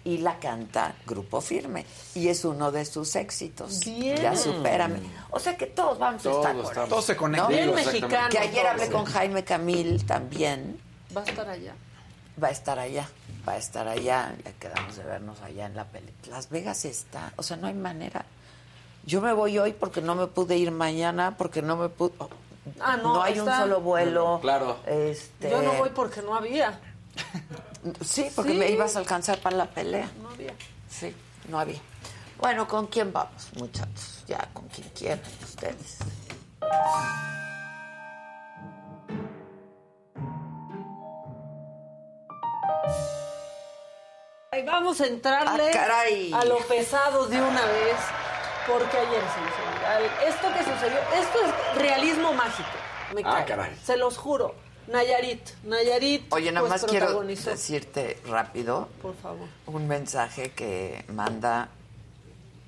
A: Y la canta Grupo Firme. Y es uno de sus éxitos.
I: Bien.
A: Ya supérame. O sea que todos vamos a
J: Todos
A: estar por
J: estamos.
A: ahí.
G: Todo se conecta.
A: ¿no?
I: Bien mexicano.
A: Que ayer hablé con Jaime Camil también.
I: Va a estar allá.
A: Va a estar allá, va a estar allá. Ya quedamos de vernos allá en la peli. Las Vegas está, o sea, no hay manera. Yo me voy hoy porque no me pude ir mañana, porque no me pude. oh,
I: Ah, no,
A: hay un solo vuelo.
J: Claro.
A: Este,
I: Yo no voy porque no había.
A: Sí, porque
I: Sí.
A: me ibas a alcanzar para la pelea.
I: No había.
A: Sí, no había. Bueno, ¿con quién vamos, muchachos? Ya, con quien quieran ustedes.
I: Vamos a entrarle
A: Ah,
I: a lo pesado de una vez, porque ayer se hizo. Esto que sucedió, esto es realismo mágico. Me
J: Ah,
I: cae.
J: caray.
I: Se los juro. Nayarit, Nayarit.
A: Oye, nada
I: pues,
A: más quiero decirte rápido
I: Por favor.
A: un mensaje que manda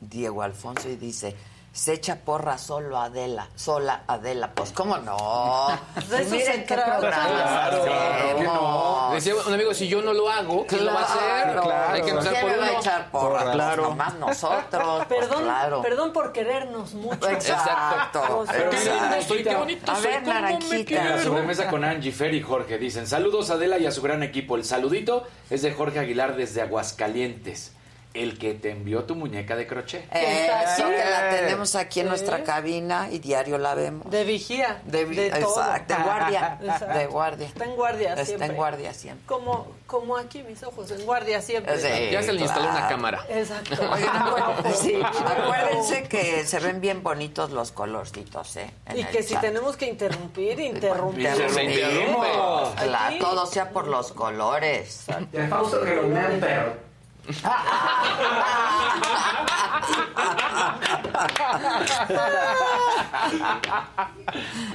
A: Diego Alfonso y dice se echa porra solo Adela, sola Adela, pues cómo no.
I: De eso
A: Miren
I: se
A: qué
I: trata.
A: programa
H: Claro,
A: hacemos.
H: ¿por qué no? Decía un amigo, si yo no lo hago, ¿quién lo va a hacer?
A: Claro,
H: Hay que empezar
A: ¿Quién
H: por
A: va a
H: uno.
A: echar porra? Pues
H: Claro.
A: nomás nosotros. pues
I: Perdón,
A: claro.
I: perdón por querernos mucho.
A: Exacto.
I: O sea,
H: Pero qué lindo
A: exacto.
H: estoy, qué bonito
A: A
H: soy,
A: ver,
H: me
A: Naranjita.
J: En sobremesa con Angie, Fer y Jorge dicen saludos a Adela y a su gran equipo. El saludito es de Jorge Aguilar desde Aguascalientes, el que te envió tu muñeca de crochet.
A: Eso
I: Sí.
A: que la tenemos aquí en nuestra cabina y diario la vemos.
I: De vigía.
A: De,
I: De, todo.
A: exacto, de guardia.
I: Exacto.
A: De guardia.
I: Está en guardia
A: Está
I: siempre.
A: en guardia siempre.
I: Como, como aquí mis ojos, en guardia siempre.
A: Sí,
H: Ya se le instaló una
A: claro.
H: cámara.
I: Exacto.
A: Oigan, acuérdense, sí, acuérdense que se ven bien bonitos los colorcitos, ¿eh? En
I: Y que si
A: chat.
I: tenemos que interrumpir, interrumpimos.
A: Interrumpimos.
I: Aquí.
A: La- todo sea por los colores.
L: Fausto que lo vean, pero.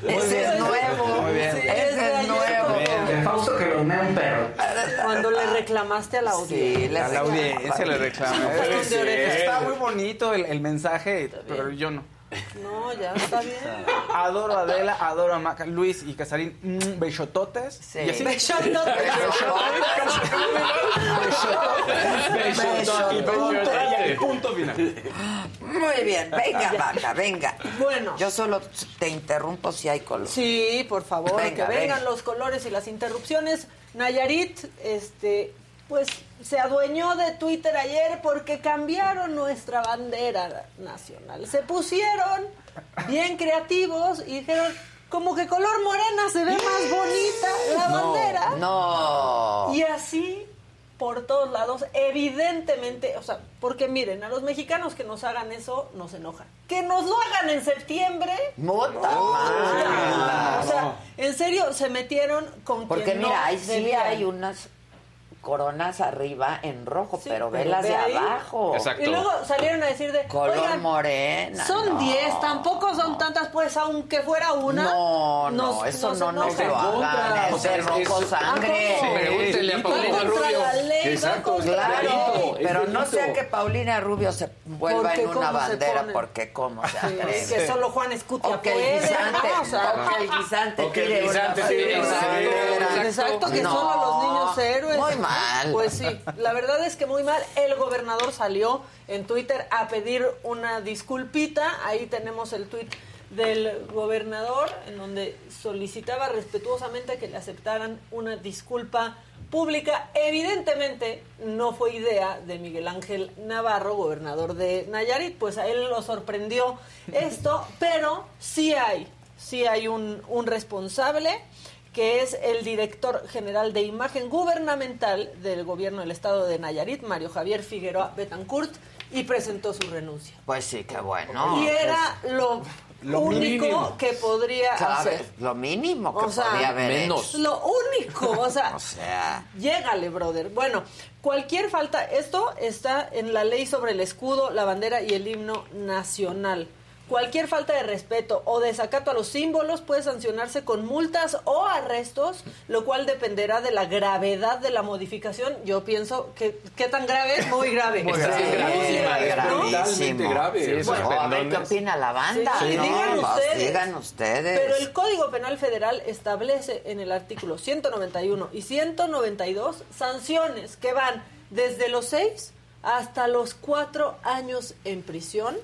A: Ese es nuevo.
G: Muy bien.
I: Sí,
A: Ese
I: es
A: nuevo.
L: De Fausto que lo vean, pero.
I: Cuando le reclamaste a la audiencia.
A: Sí, le
G: A la audiencia le
I: puede ser.
G: Está muy bonito el, el mensaje, pero yo no.
I: No, ya está bien.
G: Adoro a Adela, adoro a Maca, Luis y Casarín, mm, besototes.
A: Sí.
G: Y así. Punto final.
A: Muy bien, venga, vaca, venga.
I: Bueno.
A: Yo solo te interrumpo si hay color.
I: Sí, por favor,
A: Venga,
I: que vengan
A: venga.
I: los colores y las interrupciones. Nayarit, este, pues se adueñó de Twitter ayer porque cambiaron nuestra bandera nacional. Se pusieron bien creativos y dijeron, como que color morena se ve más bonita la
A: No,
I: bandera.
A: no.
I: Y así por todos lados, evidentemente, o sea, porque miren, a los mexicanos que nos hagan eso nos enoja. Que nos lo hagan en septiembre.
A: ¡Mota
I: O sea, en serio, se metieron con
A: Porque
I: quien
A: mira,
I: no
A: ahí sí hay unas coronas arriba en rojo, pero
I: pero
A: velas
I: ve
A: de
I: ahí.
A: abajo.
I: Y luego salieron a decir de,
A: Color
I: "Oigan,
A: morena.
I: Son
A: no.
I: 10, tampoco son tantas, pues aunque fuera una.
A: No, no,
I: nos-
A: eso
I: nos
A: no nos lo hagan.
J: O
A: Es
J: sea, es-
A: rojo sangre.
I: ¿cómo?
H: Pregúntenle a Paulina Rubio.
J: Exacto,
A: Claro, pero no sea que Paulina Rubio se vuelva
I: Porque
A: en una bandera, porque cómo se
I: Sí,
A: atreve.
I: que solo Juan Escutia
A: O que el
I: puede,
A: guisante,
I: ¿no? O sea,
A: o que el guisante
J: o que el guisante tire una
A: bandera.
I: Exacto, que
A: No,
I: solo los niños héroes.
A: Muy mal.
I: Pues sí, la verdad es que muy mal. El gobernador salió en Twitter a pedir una disculpita. Ahí tenemos el tweet del gobernador en donde solicitaba respetuosamente que le aceptaran una disculpa pública. Evidentemente no fue idea de Miguel Ángel Navarro, gobernador de Nayarit, pues a él lo sorprendió esto, pero sí hay, sí hay un, un responsable que es el director general de imagen gubernamental del gobierno del estado de Nayarit, Mario Javier Figueroa Betancourt, y presentó su renuncia.
A: Pues sí, qué bueno.
I: y era lo,
A: Lo
I: único
A: mínimo.
I: que podría
A: Claro,
I: hacer.
A: Lo mínimo que
I: O sea,
A: podía haber
J: menos.
A: hecho.
I: Lo único, o sea,
A: O sea,
I: Llégale, brother. Bueno, cualquier falta, esto está en la ley sobre el escudo, la bandera y el himno nacional. Cualquier falta de respeto o desacato a los símbolos puede sancionarse con multas o arrestos, lo cual dependerá de la gravedad de la modificación. Yo pienso que qué tan grave es muy grave.
J: Muy grave.
I: Sí,
J: Es gravísima,
I: grave,
J: es
I: ¿no?
J: brutalmente grave.
H: Sí,
A: bueno, a ver qué opina la banda.
I: Sí,
A: ¿no?
I: digan ustedes.
A: digan ustedes.
I: Pero el Código Penal Federal establece en el artículo 191 y 192 sanciones que van desde los 6 hasta los 4 años en prisión.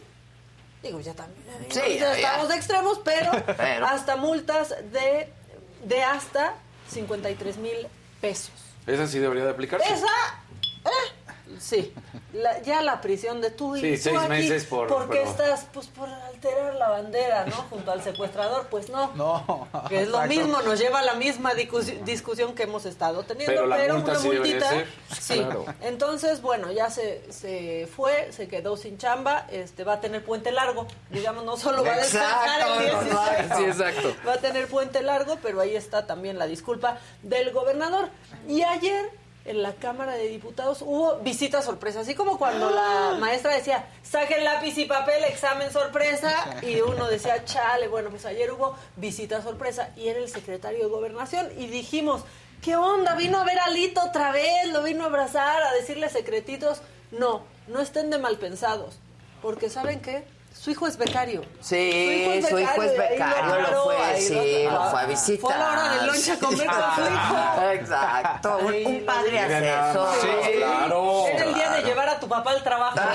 I: Digo, ya también digo,
A: Sí,
I: ya
A: ya, ya.
I: estamos de extremos, pero,
A: Pero-
I: hasta multas de, de hasta 53 mil pesos.
J: Esa sí debería de aplicarse.
I: Esa, eh, sí, La- ya la prisión de tú y
J: Sí,
I: tú
J: seis
I: aquí,
J: meses por-
I: ¿Por qué
J: pero-
I: estás? Pues por alterar la bandera, ¿no? Junto al secuestrador, pues no.
G: No.
I: Que es lo
G: Exacto.
I: mismo, nos lleva a la misma discusi- discusión que hemos estado teniendo,
J: Pero
I: pero,
J: la multa
I: una
J: sí
I: multita.
J: ser.
I: Sí.
J: Claro.
I: Entonces, bueno, ya se, se fue, se quedó sin chamba, este va a tener puente largo. Digamos, no solo va a descansar el
A: Exacto,
I: 16.
H: Sí, exacto.
I: Va a tener puente largo, pero ahí está también la disculpa del gobernador. Y ayer en la Cámara de Diputados hubo visita sorpresa, así como cuando la maestra decía, saquen lápiz y papel, examen sorpresa, y uno decía, chale, bueno, pues ayer hubo visita sorpresa, y era el secretario de Gobernación, y dijimos, ¿qué onda? ¿Vino a ver a Lito otra vez? ¿Lo vino a abrazar, a decirle secretitos? No, no estén de mal pensados, porque ¿saben qué? Su hijo es becario.
A: Sí, su hijo es becario, lo
I: paró,
A: fue,
I: ahí
A: sí,
I: lo-
A: lo fue a visitar.
I: Fue a la hora del lunch a comer con su hijo.
A: Exacto, un, un padre hace eso.
J: Sí, claro.
I: Era el día de llevar a tu papá al trabajo.
A: A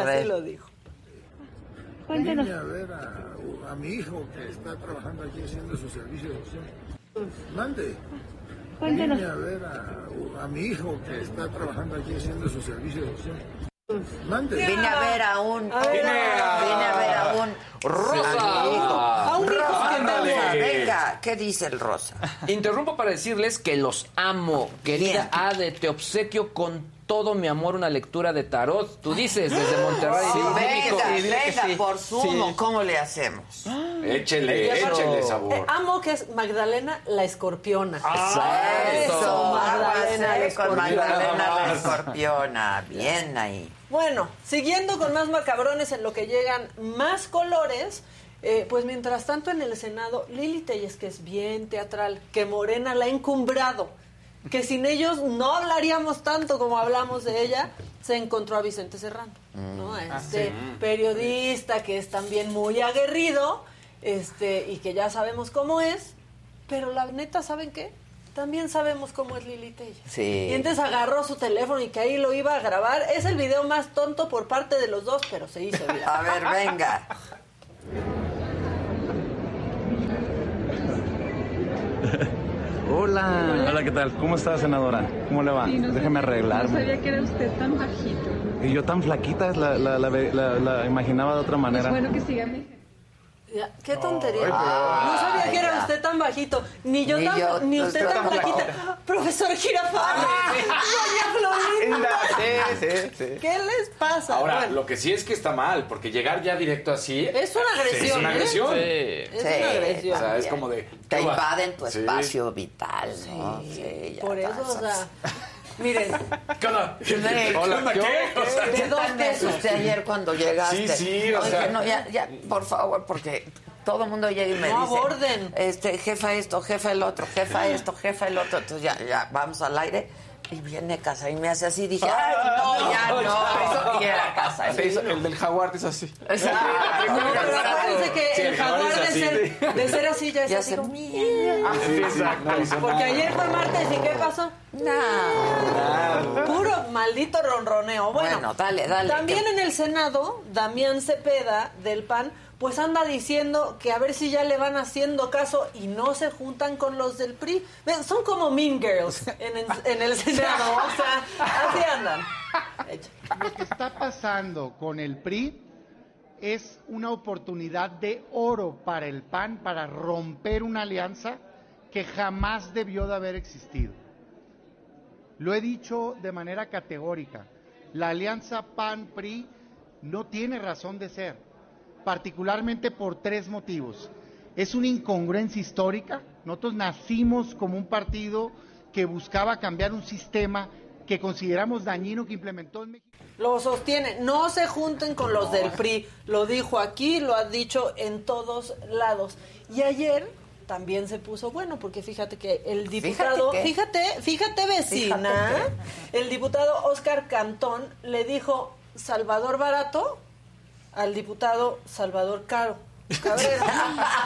I: Así
A: ver.
I: lo dijo.
M: Vine a ver a, a mi hijo que está trabajando aquí haciendo su servicio social. Mande. Vine a ver a, a mi hijo que está trabajando aquí haciendo su servicio social.
A: Vine a ver a un.
I: A
A: Vine a ver a un.
H: Rosa.
A: a
I: un hijo que.
A: Rosa, venga, ¿qué dice el Rosa?
N: Interrumpo para decirles que los amo. Querida. Ade, te obsequio con todo mi amor una lectura de tarot. Tú dices desde Monterrey.
A: Sí,
N: que
A: venga,
N: sí,
A: venga,
N: sí.
A: por Zoom, ¿cómo le hacemos?
J: Échele,
N: Eso.
J: échele
I: Eh,
J: sabor.
I: amo que es Magdalena la escorpiona.
A: Eso,
I: Magdalena la
A: Aguas, eh, con
I: escorpiona.
A: Magdalena la escorpiona. Bien ahí.
I: Bueno, siguiendo con más macabrones en lo que llegan más colores, eh, pues mientras tanto en el Senado, Lili Telles, que es bien teatral, que Morena la ha encumbrado, que sin ellos no hablaríamos tanto como hablamos de ella, se encontró a Vicente Serrano, ¿no? Este periodista que es también muy aguerrido, este, y que ya sabemos cómo es, pero la neta, ¿saben qué? también sabemos cómo es Lili Telles.
A: Sí.
I: Y entonces agarró su teléfono y que ahí lo iba a grabar. Es el video más tonto por parte de los dos, pero se hizo viral.
A: A ver, venga.
O: Hola. Hola, ¿qué tal? ¿Cómo está, senadora? ¿Cómo le va?
P: Sí, no
O: Déjeme
P: sabía-
O: arreglar.
P: No sabía que era usted tan bajito.
O: Y yo tan flaquita, la, la, la, la- la imaginaba de otra
P: Es
O: manera.
P: bueno que
I: Ya, Qué tontería.
O: Ay, pero-
I: no sabía que era usted tan bajito. Ni yo
A: Ni
I: tan,
A: yo,
I: ni
A: usted
I: usted tan flaquita. Profesor. Doña Florinda.
J: Sí, sí, sí.
I: ¿Qué les pasa?
J: Ahora,
I: Bueno,
J: lo que sí es que está mal, porque llegar ya directo así.
I: Es una agresión,
J: Es una
I: ¿eh?
J: agresión.
I: Sí. Es una agresión.
J: O sea, es como de.
A: Te invaden tu
J: Sí.
A: espacio vital, ¿no? Sí, ya
I: Por eso, o sea, miren.
J: ¿Qué onda?
A: Sí,
J: Hola, ¿qué? O sea,
A: ¿Qué
I: de pesos.
A: asusté ayer cuando llegaste?
J: Sí, sí, o
A: Oye,
J: sea-
A: no, ya, ya, por favor, porque todo el mundo llega y me
I: No
A: dice...
I: aborden.
A: Este, jefa esto, jefa el otro, jefa esto, jefa el otro. Entonces ya, ya, vamos al aire. Y viene casa y me hace así. Dije, ay, no, ya no. Y era casa.
G: El del jaguar es así.
I: No, pero acuérdense que
J: Sí,
I: el
J: jaguar
I: de ser, de ser así ya es
A: Ya
I: así
A: se-
I: como...
J: Sí, exacto. no hizo
I: Porque
J: nada.
I: ayer fue martes y ¿qué pasó?
A: No.
I: Puro maldito ronroneo. Bueno,
A: Bueno, dale, dale.
I: También en el Senado, Damián Cepeda del PAN, pues anda diciendo que a ver si ya le van haciendo caso y no se juntan con los del PRI. Ven, Son como Mean Girls en, el- en el Senado. O sea, así andan.
Q: Lo que está pasando con el PRI es una oportunidad de oro para el PAN para romper una alianza que jamás debió de haber existido. Lo he dicho de manera categórica. La alianza PAN-PRI no tiene razón de ser, particularmente por tres motivos. Es una incongruencia histórica. Nosotros nacimos como un partido que buscaba cambiar un sistema que consideramos dañino que implementó en México.
I: Lo sostiene. No se junten con los del PRI. Lo dijo aquí, lo ha dicho en todos lados. Y ayer también se puso bueno, porque fíjate que el diputado,
A: que-
I: fíjate, fíjate, vecina,
A: Fíjate
I: el diputado Oscar Cantón le dijo Salvador Barato al diputado Salvador Caro. Cabrera.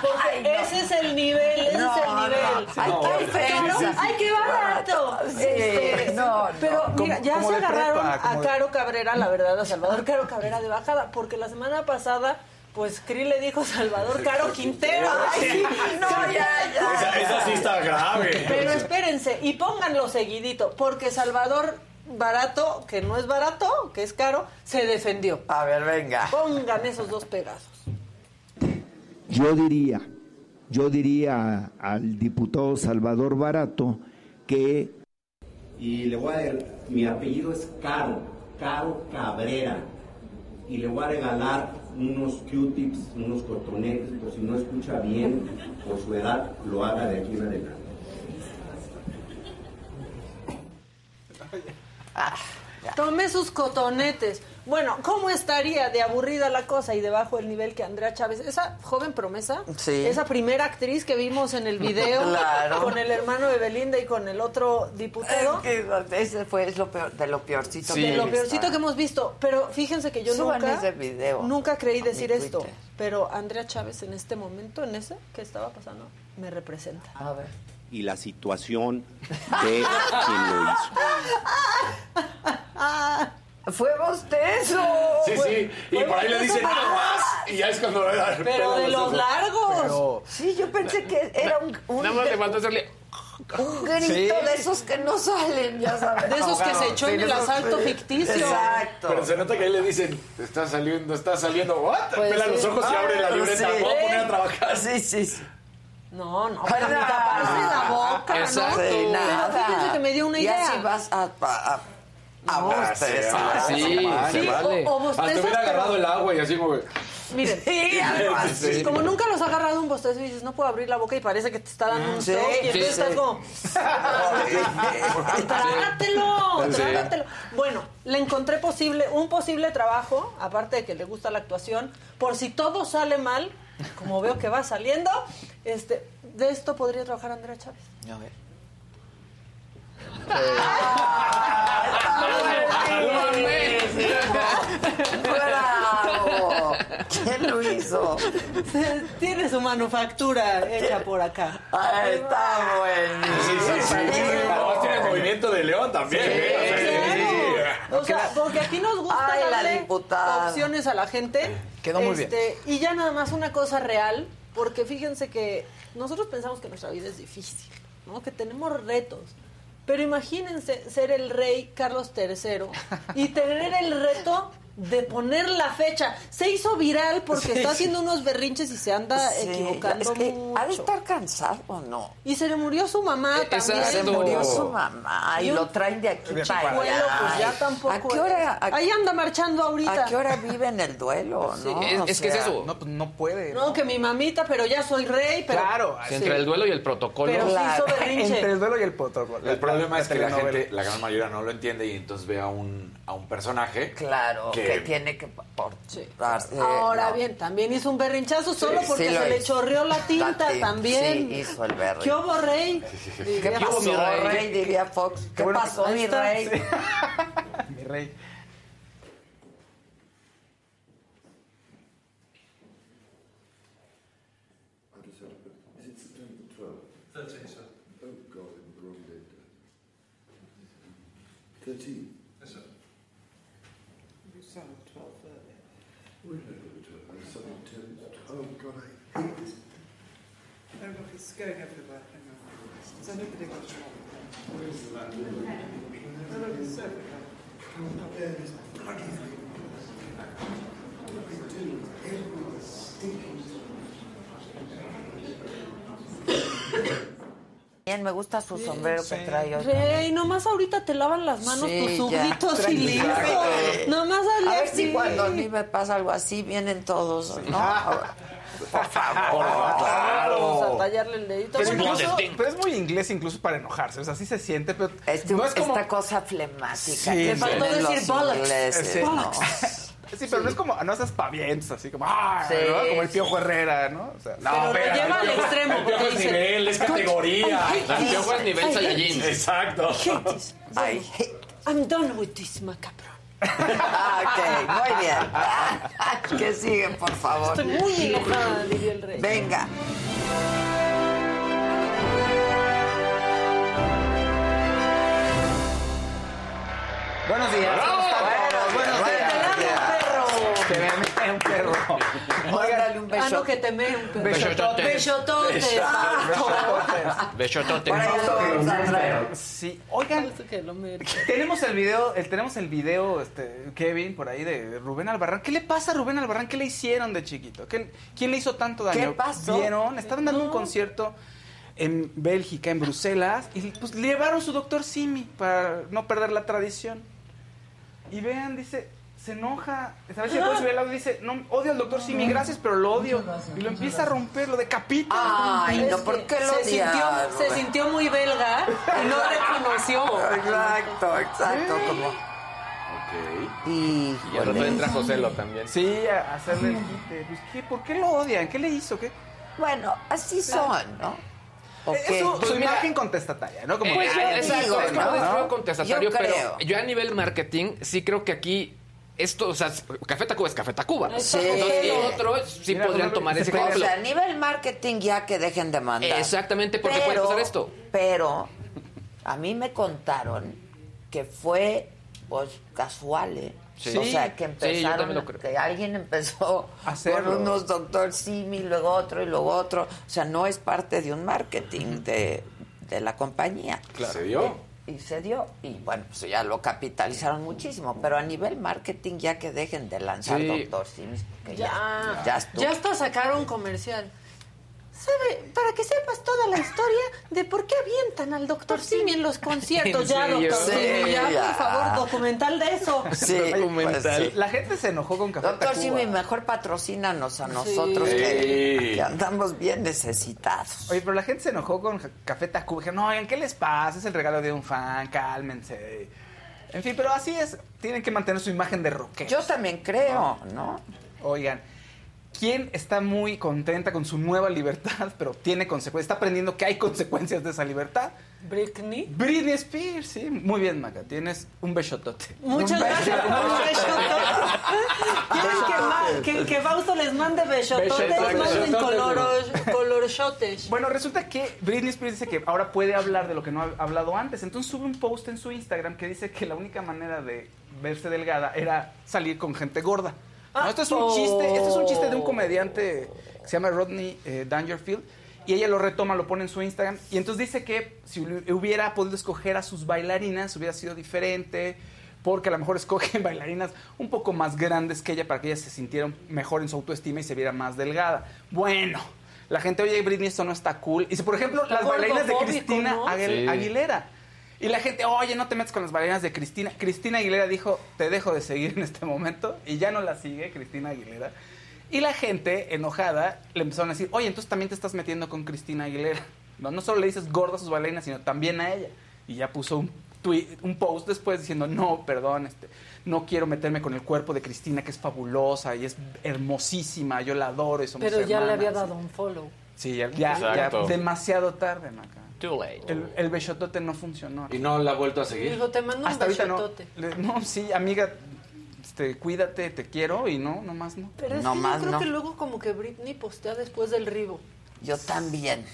I: Porque
A: Ay, no.
I: ese es el nivel, ese
A: No,
I: es el
A: no.
I: nivel.
A: Ay, qué
I: Ay,
A: ofensa.
I: Caro, ay, qué barato.
A: Sí,
I: Este,
A: no, no.
I: Pero mira, ya se
G: de prepa,
I: agarraron a Caro Cabrera, la verdad, a Salvador Caro Cabrera de bajada, porque la semana pasada, pues Krill le dijo Salvador Caro Quintero. Ay, sí, no, ya, ya.
J: Esa, esa sí está grave.
I: Pero espérense, y pónganlo seguidito, porque Salvador Barato, que no es barato, que es caro, se defendió.
A: A ver, venga.
I: Pongan esos dos pegazos.
R: Yo diría, yo diría al diputado Salvador Barato que
S: Y le voy a mi apellido es Caro, Caro Cabrera. Y le voy a regalar unos Q-tips, unos cotonetes, por si no escucha bien, por su edad, lo haga de aquí en adelante.
I: Tome sus cotonetes. Bueno, ¿cómo estaría de aburrida la cosa y debajo el nivel que Andrea Chávez, esa joven promesa,
A: Sí.
I: esa primera actriz que vimos en el video
A: Claro.
I: con el hermano de Belinda y con el otro diputado?
A: Es que ese fue es lo peor, de lo peorcito
I: de
A: que he
I: lo peorcito que hemos visto. Pero fíjense que yo
A: Suban
I: nunca,
A: ese video
I: nunca creí decir esto. Pero Andrea Chávez en este momento, en ese que estaba pasando, me representa.
A: A ver.
S: Y la situación de quien lo hizo.
A: Fue bostezo.
J: Sí, sí. Y por ahí le dicen
I: pero-
J: nada más. Y ya es cuando.
I: Pero de los largos.
G: Pero-
A: Sí, yo pensé que era un, un,
H: Nada más le faltó hacerle.
A: un grito
G: Sí.
A: de esos que no salen, ya sabes.
I: De esos que se echó en
A: de
I: el asalto ficticio.
A: Exacto.
J: Pero se nota que ahí le dicen, te está saliendo, está saliendo. ¿What?
I: Pues
J: Pela
I: sí.
J: los ojos y abre la
A: Ah,
J: libreta.
A: sí.
J: Voy a poner a trabajar.
A: Sí, sí, sí.
I: No, no,
A: Para
I: para taparse la boca,
H: Exacto.
I: ¿no?
A: Sí,
I: Pero
A: nada.
I: fíjense que me dio una
A: Y
I: idea.
A: así vas a, a, a, a
J: No,
A: bostezar.
J: sí,
H: Sí,
J: vale,
H: sí,
J: vale.
I: o- o
J: Hasta
I: bostezas,
J: hubiera
I: pero-
J: agarrado el agua y así como.
I: Miren,
A: Sí, así.
I: como nunca los ha agarrado un bostezo y dices, no puedo abrir la boca y parece que te está dando un
A: Sí,
I: shock y entonces
A: sí.
I: estás como, trágatelo, trágatelo. Bueno, le encontré posible, un posible trabajo, aparte de que le gusta la actuación, por si todo sale mal, como veo que va saliendo, este, de esto podría trabajar Andrea Chávez.
A: A ver. ¡Bravo! ¿Quién lo hizo?
I: Tiene su manufactura hecha por acá.
A: Ah, está buenísimo.
J: Sí, sí, sí. Además tiene el movimiento de León también. ¿eh?
I: O sea, porque aquí nos gusta
A: Ay, la
I: darle
A: diputada.
I: opciones a la gente.
G: Quedó muy bien.
I: Este, Y ya nada más una cosa real, porque fíjense que nosotros pensamos que nuestra vida es difícil, ¿no? Que tenemos retos. Pero imagínense ser el rey Carlos III y tener el reto de poner la fecha. Se hizo viral porque
A: Sí.
I: está haciendo unos berrinches y se anda
A: Sí,
I: equivocando
A: es que
I: mucho.
A: ha de estar cansado, ¿no?
I: Y se le murió su mamá también.
A: Se murió su mamá y lo traen de aquí para allá.
I: Bueno, pues ya tampoco.
A: ¿A qué hora? a-
I: Ahí anda marchando ahorita.
A: ¿A qué hora vive en el duelo, no?
N: Es-
A: O
N: es que es eso.
G: No, pues no puede.
I: No, que mi mamita, pero ya soy rey. Pero,
G: Claro.
N: Sí, entre el duelo y el protocolo.
I: Pero sí hizo berrinche.
G: Entre el duelo y el protocolo.
J: El problema es que la gente, la gran mayoría no lo entiende y entonces ve a un, a un personaje.
A: Claro, que,
J: que
A: tiene que portarse.
I: Ahora
A: no.
I: bien, también hizo un berrinchazo solo
A: Sí,
I: porque
A: sí
I: se le
A: hizo.
I: chorreó la tinta
A: La tinta,
I: también.
A: sí, hizo el berrinche.
I: ¿Qué hubo, rey?
A: ¿Qué pasó,
I: mi
A: rey? Diría Fox. ¿Qué
G: bueno
A: pasó, mi rey?
G: Mi rey.
M: Thirteen.
P: Yes, sir.
M: You sound twelve thirty. We know twelve. Someone ten. Oh God, I hate this.
P: Hang on. Has anybody got? Oh, look, it's everywhere.
M: Can't bear this bloody thing. What we do, everyone stinking.
A: Bien, me gusta su sombrero que trae hoy.
I: Rey, nomás ahorita te lavan las manos
A: Sí,
I: tus
A: ya.
I: súbditos y listo. Nomás
A: A ver
I: así.
A: si cuando a mí me pasa algo así vienen todos, ¿no? Por favor.
I: Vamos a tallarle el dedito.
G: Pero, incluso- pero es muy inglés incluso para enojarse. O sea, sí se siente, pero
A: Este-
G: no es como...
A: Esta cosa flemática
G: Sí,
A: que
G: Le faltó
I: decir bollocks.
A: ingleses,
G: Sí.
A: ¿no?
G: Sí, pero no es como, no seas pavientos, así como, ah,
A: Sí,
G: ¿no? como el. Piojo Herrera, ¿no? O sea, no,
I: Pero lo
G: espera,
I: lleva al
G: el
I: extremo,
J: El piojo es
I: dice-
J: nivel, es categoría.
N: La piojo es nivel Saiyajin.
J: Exacto.
I: hate this.
A: Ay,
I: I'm done with this macabre.
A: Ah, ok, muy bien. Que sigue, por favor.
I: Estoy muy enojada, diría el rey.
A: Venga.
G: Buenos días. ¿cómo están todos? Buenos días. Me mete un perro.
A: Mándale un
I: Ah, no,
A: beso.
I: que te mee un.
N: Besotote.
I: Besotote.
G: Sí, oigan, tenemos el video, el, tenemos el video, este, Kevin, por ahí de Rubén Albarrán. ¿Qué le pasa a Rubén Albarrán? ¿Qué le hicieron de chiquito? ¿Qué- ¿Quién le hizo tanto daño?
A: ¿Qué pasó?
G: ¿Vieron? Estaban dando un concierto en Bélgica, en Bruselas, y pues le llevaron su doctor Simi para no perder la tradición. Y vean, dice, se enoja. A le puede subir el audio. Dice, no, odio al doctor Simi, gracias, pero lo odio. Y lo empieza a romper, lo decapita.
A: Ay, no,
I: que
A: ¿por qué lo
I: se sintió, se sintió muy belga y no reconoció.
A: Exacto, exacto, como...
J: Ok.
A: Y
N: Y al rato entra Joselo también.
G: Sí, a hacerle el quite. Pues, ¿qué? ¿Por qué lo odian? ¿Qué le hizo? ¿Qué?
A: Bueno, así son, ¿no? ¿O
G: Es
A: qué?
G: su,
N: Pues
G: su
N: mira,
G: imagen contestataria, ¿no? Como
N: Eh,
A: yo
N: ah, exacto,
A: digo,
N: es como
A: ¿no?
N: contestatario,
A: Yo
N: pero yo a nivel marketing sí creo que aquí esto, o sea, Café Tacuba es Café Tacuba.
A: Sí.
N: Entonces, y otro sí
G: Mira,
N: podrían tomar
G: se
N: ese
G: pega-
A: O
N: ejemplo.
A: sea, a nivel marketing ya que dejen de mandar.
N: Exactamente, porque puede pasar esto.
A: Pero a mí me contaron que fue pues casual, ¿eh?
N: Sí.
A: o sea, que
N: Sí, yo
A: empezaron,
N: también lo creo.
A: que alguien empezó con unos doctor Simi, luego otro y luego otro. O sea, no es parte de un marketing de, de la compañía.
J: Se dio.
A: Y se dio. Y bueno, pues ya lo capitalizaron muchísimo. Pero a nivel marketing, ya que dejen de lanzar
N: Sí.
A: doctor Simi, que ya,
I: Ya,
A: ya
I: ya hasta sacaron comercial. ¿Sabe? Para que sepas toda la historia de por qué avientan al doctor Simi en los conciertos.
N: ¿En
I: Ya,
N: serio?
I: doctor
A: Sí,
I: Simi, ya,
A: ya.
I: por favor, documental de eso.
A: Sí,
N: documental.
A: pues sí.
G: La gente se enojó con Café
A: Doctor
G: Tacuba.
A: Simi, mejor patrocínanos a nosotros
J: Sí.
A: que, que andamos bien necesitados.
G: Oye, pero la gente se enojó con Café Tacuba. Dijeron, no, oigan, ¿qué les pasa? Es el regalo de un fan, cálmense. En fin, pero así es. Tienen que mantener su imagen de rockero.
A: Yo también creo, ¿no?
G: Oigan, ¿Quién está muy contenta con su nueva libertad, pero tiene consecuencias? Está aprendiendo que hay consecuencias de esa libertad.
I: Britney.
G: Britney Spears, sí. Muy bien, Maca. Tienes un besotote.
I: Muchas
G: Un
I: gracias.
G: besotote.
I: ¿Quieren que, que, Fausto les mande besototes?
G: Besototes.
I: Manden colorchotes.
G: Bueno, resulta que Britney Spears dice que ahora puede hablar de lo que no ha hablado antes. Entonces sube un post en su Instagram que dice que la única manera de verse delgada era salir con gente gorda. No, esto es un chiste, esto es un chiste de un comediante que se llama Rodney eh, Dangerfield y ella lo retoma, lo pone en su Instagram y entonces dice que si hubiera podido escoger a sus bailarinas hubiera sido diferente porque a lo mejor escogen bailarinas un poco más grandes que ella para que ella se sintiera mejor en su autoestima y se viera más delgada. Bueno, la gente, oye, Britney, esto no está cool. Y si, por ejemplo,
I: Está
G: las bailarinas de Cristina
I: ¿no?
G: Aguil-
I: Sí.
G: Aguilera. Y la gente, oye, no te metas con las bailarinas de Cristina. Cristina Aguilera dijo, te dejo de seguir en este momento. Y ya no la sigue Cristina Aguilera. Y la gente, enojada, le empezaron a decir, oye, entonces también te estás metiendo con Cristina Aguilera. No, no solo le dices gorda a sus bailarinas, sino también a ella. Y ya puso un, tweet, un post después diciendo, no, perdón, este, no quiero meterme con el cuerpo de Cristina, que es fabulosa y es hermosísima, yo la adoro y somos
I: Pero ya le
G: hermanas".
I: había dado un follow.
G: Sí, ya, ya- demasiado tarde, Maca.
H: Too late.
G: El, el besotote no funcionó.
J: ¿Y no la ha vuelto a seguir?
I: Dijo, te mando un
G: Hasta ahorita no. Le- No, sí, amiga, este, cuídate, te quiero y no, nomás no.
I: Pero es que yo creo que luego como que Britney postea después del ribo.
A: Yo también.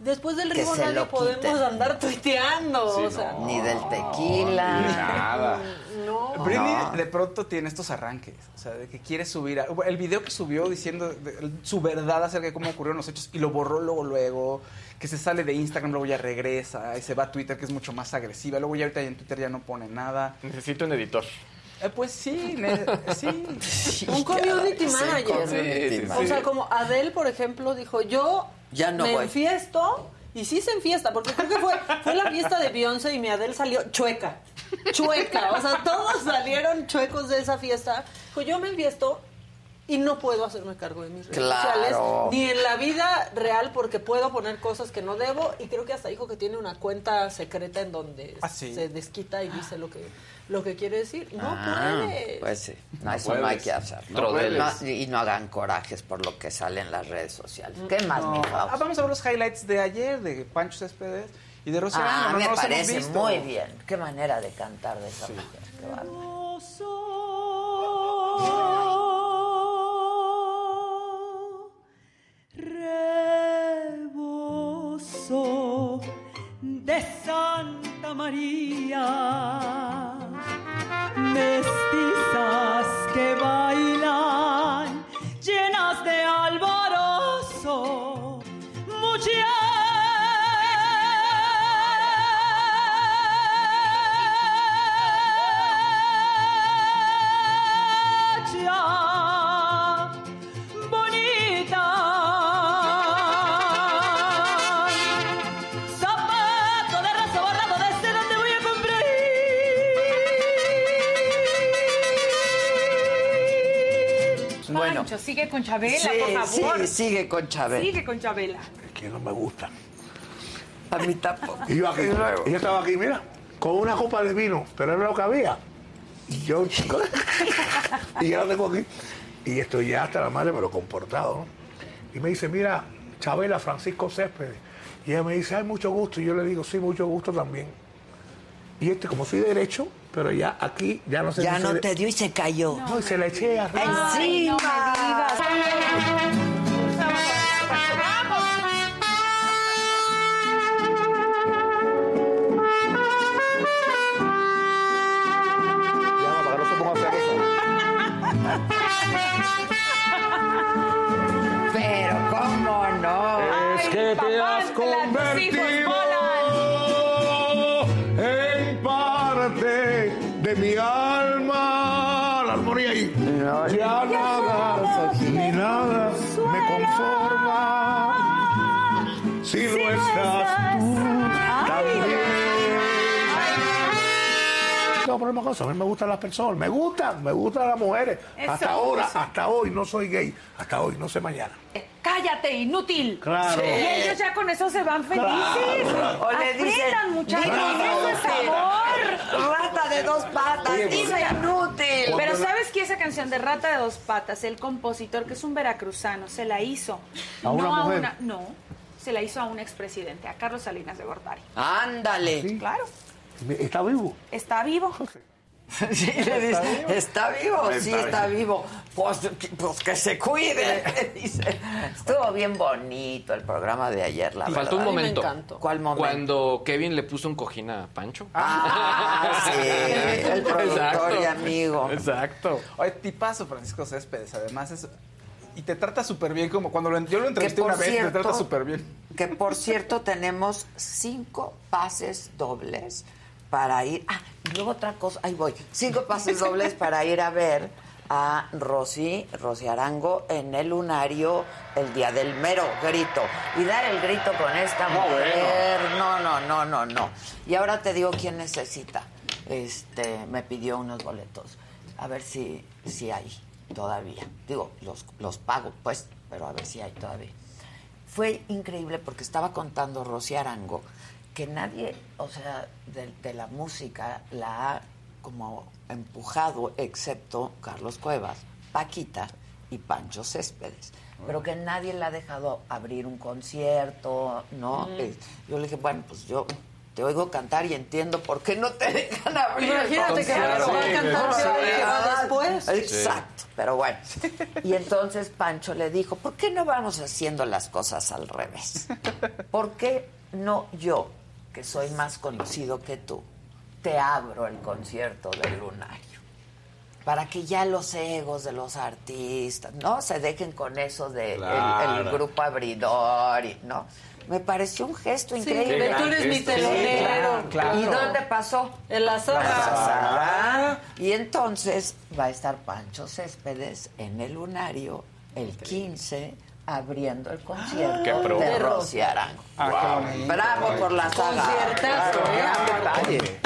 I: Después del ribo nadie podemos
A: quiten.
I: andar tuiteando.
A: Sí,
I: o sea,
A: no. Ni del tequila.
G: Ni nada.
I: No.
G: Britney
A: No.
G: de pronto tiene estos arranques, o sea, de que quiere subir. a- el video que subió diciendo de- su verdad acerca de cómo ocurrieron los hechos y lo borró luego, luego, que se sale de Instagram, luego ya regresa y se va a Twitter, que es mucho más agresiva. Luego ya ahorita en Twitter ya no pone nada.
H: Necesito un editor.
G: Eh, pues sí, ne- sí.
I: Un community
G: Sí,
I: manager.
G: community
I: O
G: manager.
I: sea, como Adele, por ejemplo, dijo, yo
A: Ya no
I: me
A: voy.
I: enfiesto y sí se enfiesta, porque creo que fue, fue la fiesta de Beyoncé y mi Adele salió chueca. Chueca. O sea, todos salieron chuecos de esa fiesta. Dijo, yo me enfiesto y no puedo hacerme cargo de mis redes
A: Claro.
I: sociales ni en la vida real porque puedo poner cosas que no debo y creo que hasta dijo que tiene una cuenta secreta en donde
G: Ah, sí.
I: se desquita y dice lo que lo que quiere decir. No
A: Ah,
I: puede.
A: Pues sí, no,
J: No
A: eso no
J: puedes.
A: hay que hacer.
J: No puedes.
A: y no hagan corajes por lo que sale en las redes sociales. ¿Qué más,
G: No.
A: mi
G: Ah, vamos a ver los highlights de ayer de Pancho Céspedes y de Rosa
A: Ah,
G: no,
A: me parece muy bien. Qué manera de cantar de esa mujer. Qué
T: de Santa María, mestizas que bailan llenas de alborozo, muchacha
U: Sigue con Chabela,
A: Sí,
U: por favor.
A: sí, sigue con Chabela.
U: Sigue con Chabela.
M: que no me gusta.
A: A mí tampoco.
M: Y yo aquí,
A: Y luego.
M: y yo estaba aquí, mira, con una copa de vino, pero era lo que había. Y yo, y yo la tengo aquí. Y estoy ya hasta la madre, pero comportado. ¿no? Y me dice, mira, Chabela, Francisco Céspedes. Y ella me dice, hay mucho gusto. Y yo le digo, sí, mucho gusto también. Y este, como soy derecho, pero ya aquí ya no sé
A: Ya no
M: se le-
A: te dio y se cayó.
M: No, y se le eché arriba.
A: Encima.
M: Ya, para que no se ponga celoso.
A: Pero cómo no.
M: Es que te has convertido mi alma. La armonía ahí. Ya nada, ni nada me conforma. Si no estás Pero una cosa, a mí me gustan las personas, me gustan, me gustan las mujeres.
U: Eso,
M: hasta ahora,
U: eso.
M: hasta hoy no soy gay, hasta hoy, no sé mañana.
U: Cállate, inútil.
M: Claro.
U: Y ellos ya con eso se van felices.
M: Claro.
A: O le dicen,
U: Aprendan, muchachos,
A: "Dime
U: eso es
A: inútil".
U: amor.
A: Rata de dos patas,
M: Oye,
A: dime
M: pues,
A: inútil.
U: Pero ¿sabes qué? Esa canción de Rata de dos patas, el compositor que es un veracruzano, se la hizo.
V: ¿A una
U: no
V: mujer?
U: a una, no, se la hizo a un expresidente, a Carlos Salinas de Gortari.
A: Ándale.
U: Claro,
V: ¿Está vivo?
U: está vivo.
A: Sí, le dice, ¿está vivo? Sí,
V: Está
A: está vivo. Pues, pues que se cuide. Dice, estuvo bien bonito el programa de ayer, la
N: Faltó un momento.
A: ¿Cuál momento?
N: Cuando Kevin le puso un cojín a Pancho.
A: Ah, sí, el productor y amigo.
G: Exacto. Oye, tipazo Francisco Céspedes, además es... Y te trata súper bien, como cuando lo, yo lo entrevisté una vez, te trata súper bien.
A: Que por cierto tenemos cinco pases dobles para ir. Ah, y luego otra cosa, ahí voy. Cinco pases dobles para ir a ver a Rosy, Rosy Arango en el lunario el día del mero grito. Y dar el grito con esta mujer. No, no, no, no, no. Y ahora te digo quién necesita. Este, me pidió unos boletos. A ver si, si hay todavía. Digo, los, los pago, pues, pero a ver si hay todavía. Fue increíble porque estaba contando Rosy Arango que nadie, o sea, de, de la música la ha como empujado, excepto Carlos Cuevas, Paquita y Pancho Céspedes. Pero que nadie le ha dejado abrir un concierto, ¿no?
I: Mm.
A: Eh, Yo le dije, bueno, pues yo te oigo cantar y entiendo por qué no te dejan abrir el
I: Imagínate que ahora lo va a cantar
A: Sí,
I: que va después.
A: Exacto, pero bueno. Y entonces Pancho le dijo, ¿por qué no vamos haciendo las cosas al revés? ¿Por qué no yo, que soy más conocido que tú, te abro el concierto del lunario? Para que ya los egos de los artistas no se dejen con eso de el- grupo abridor, y, ¿no? Me pareció un gesto
I: Sí,
A: increíble.
I: tú eres mi
A: Sí,
I: telonero.
A: claro. ¿Y dónde pasó?
I: En la
A: La
I: sala.
A: sala. Y entonces va a estar Pancho Céspedes en el lunario el 15 abriendo el concierto
J: pro.
A: de Rosy Arango.
G: Ah.
A: Bravo por la saga.
I: Conciertazo,
A: Bravo,
I: ¿eh?
G: Gran detalle.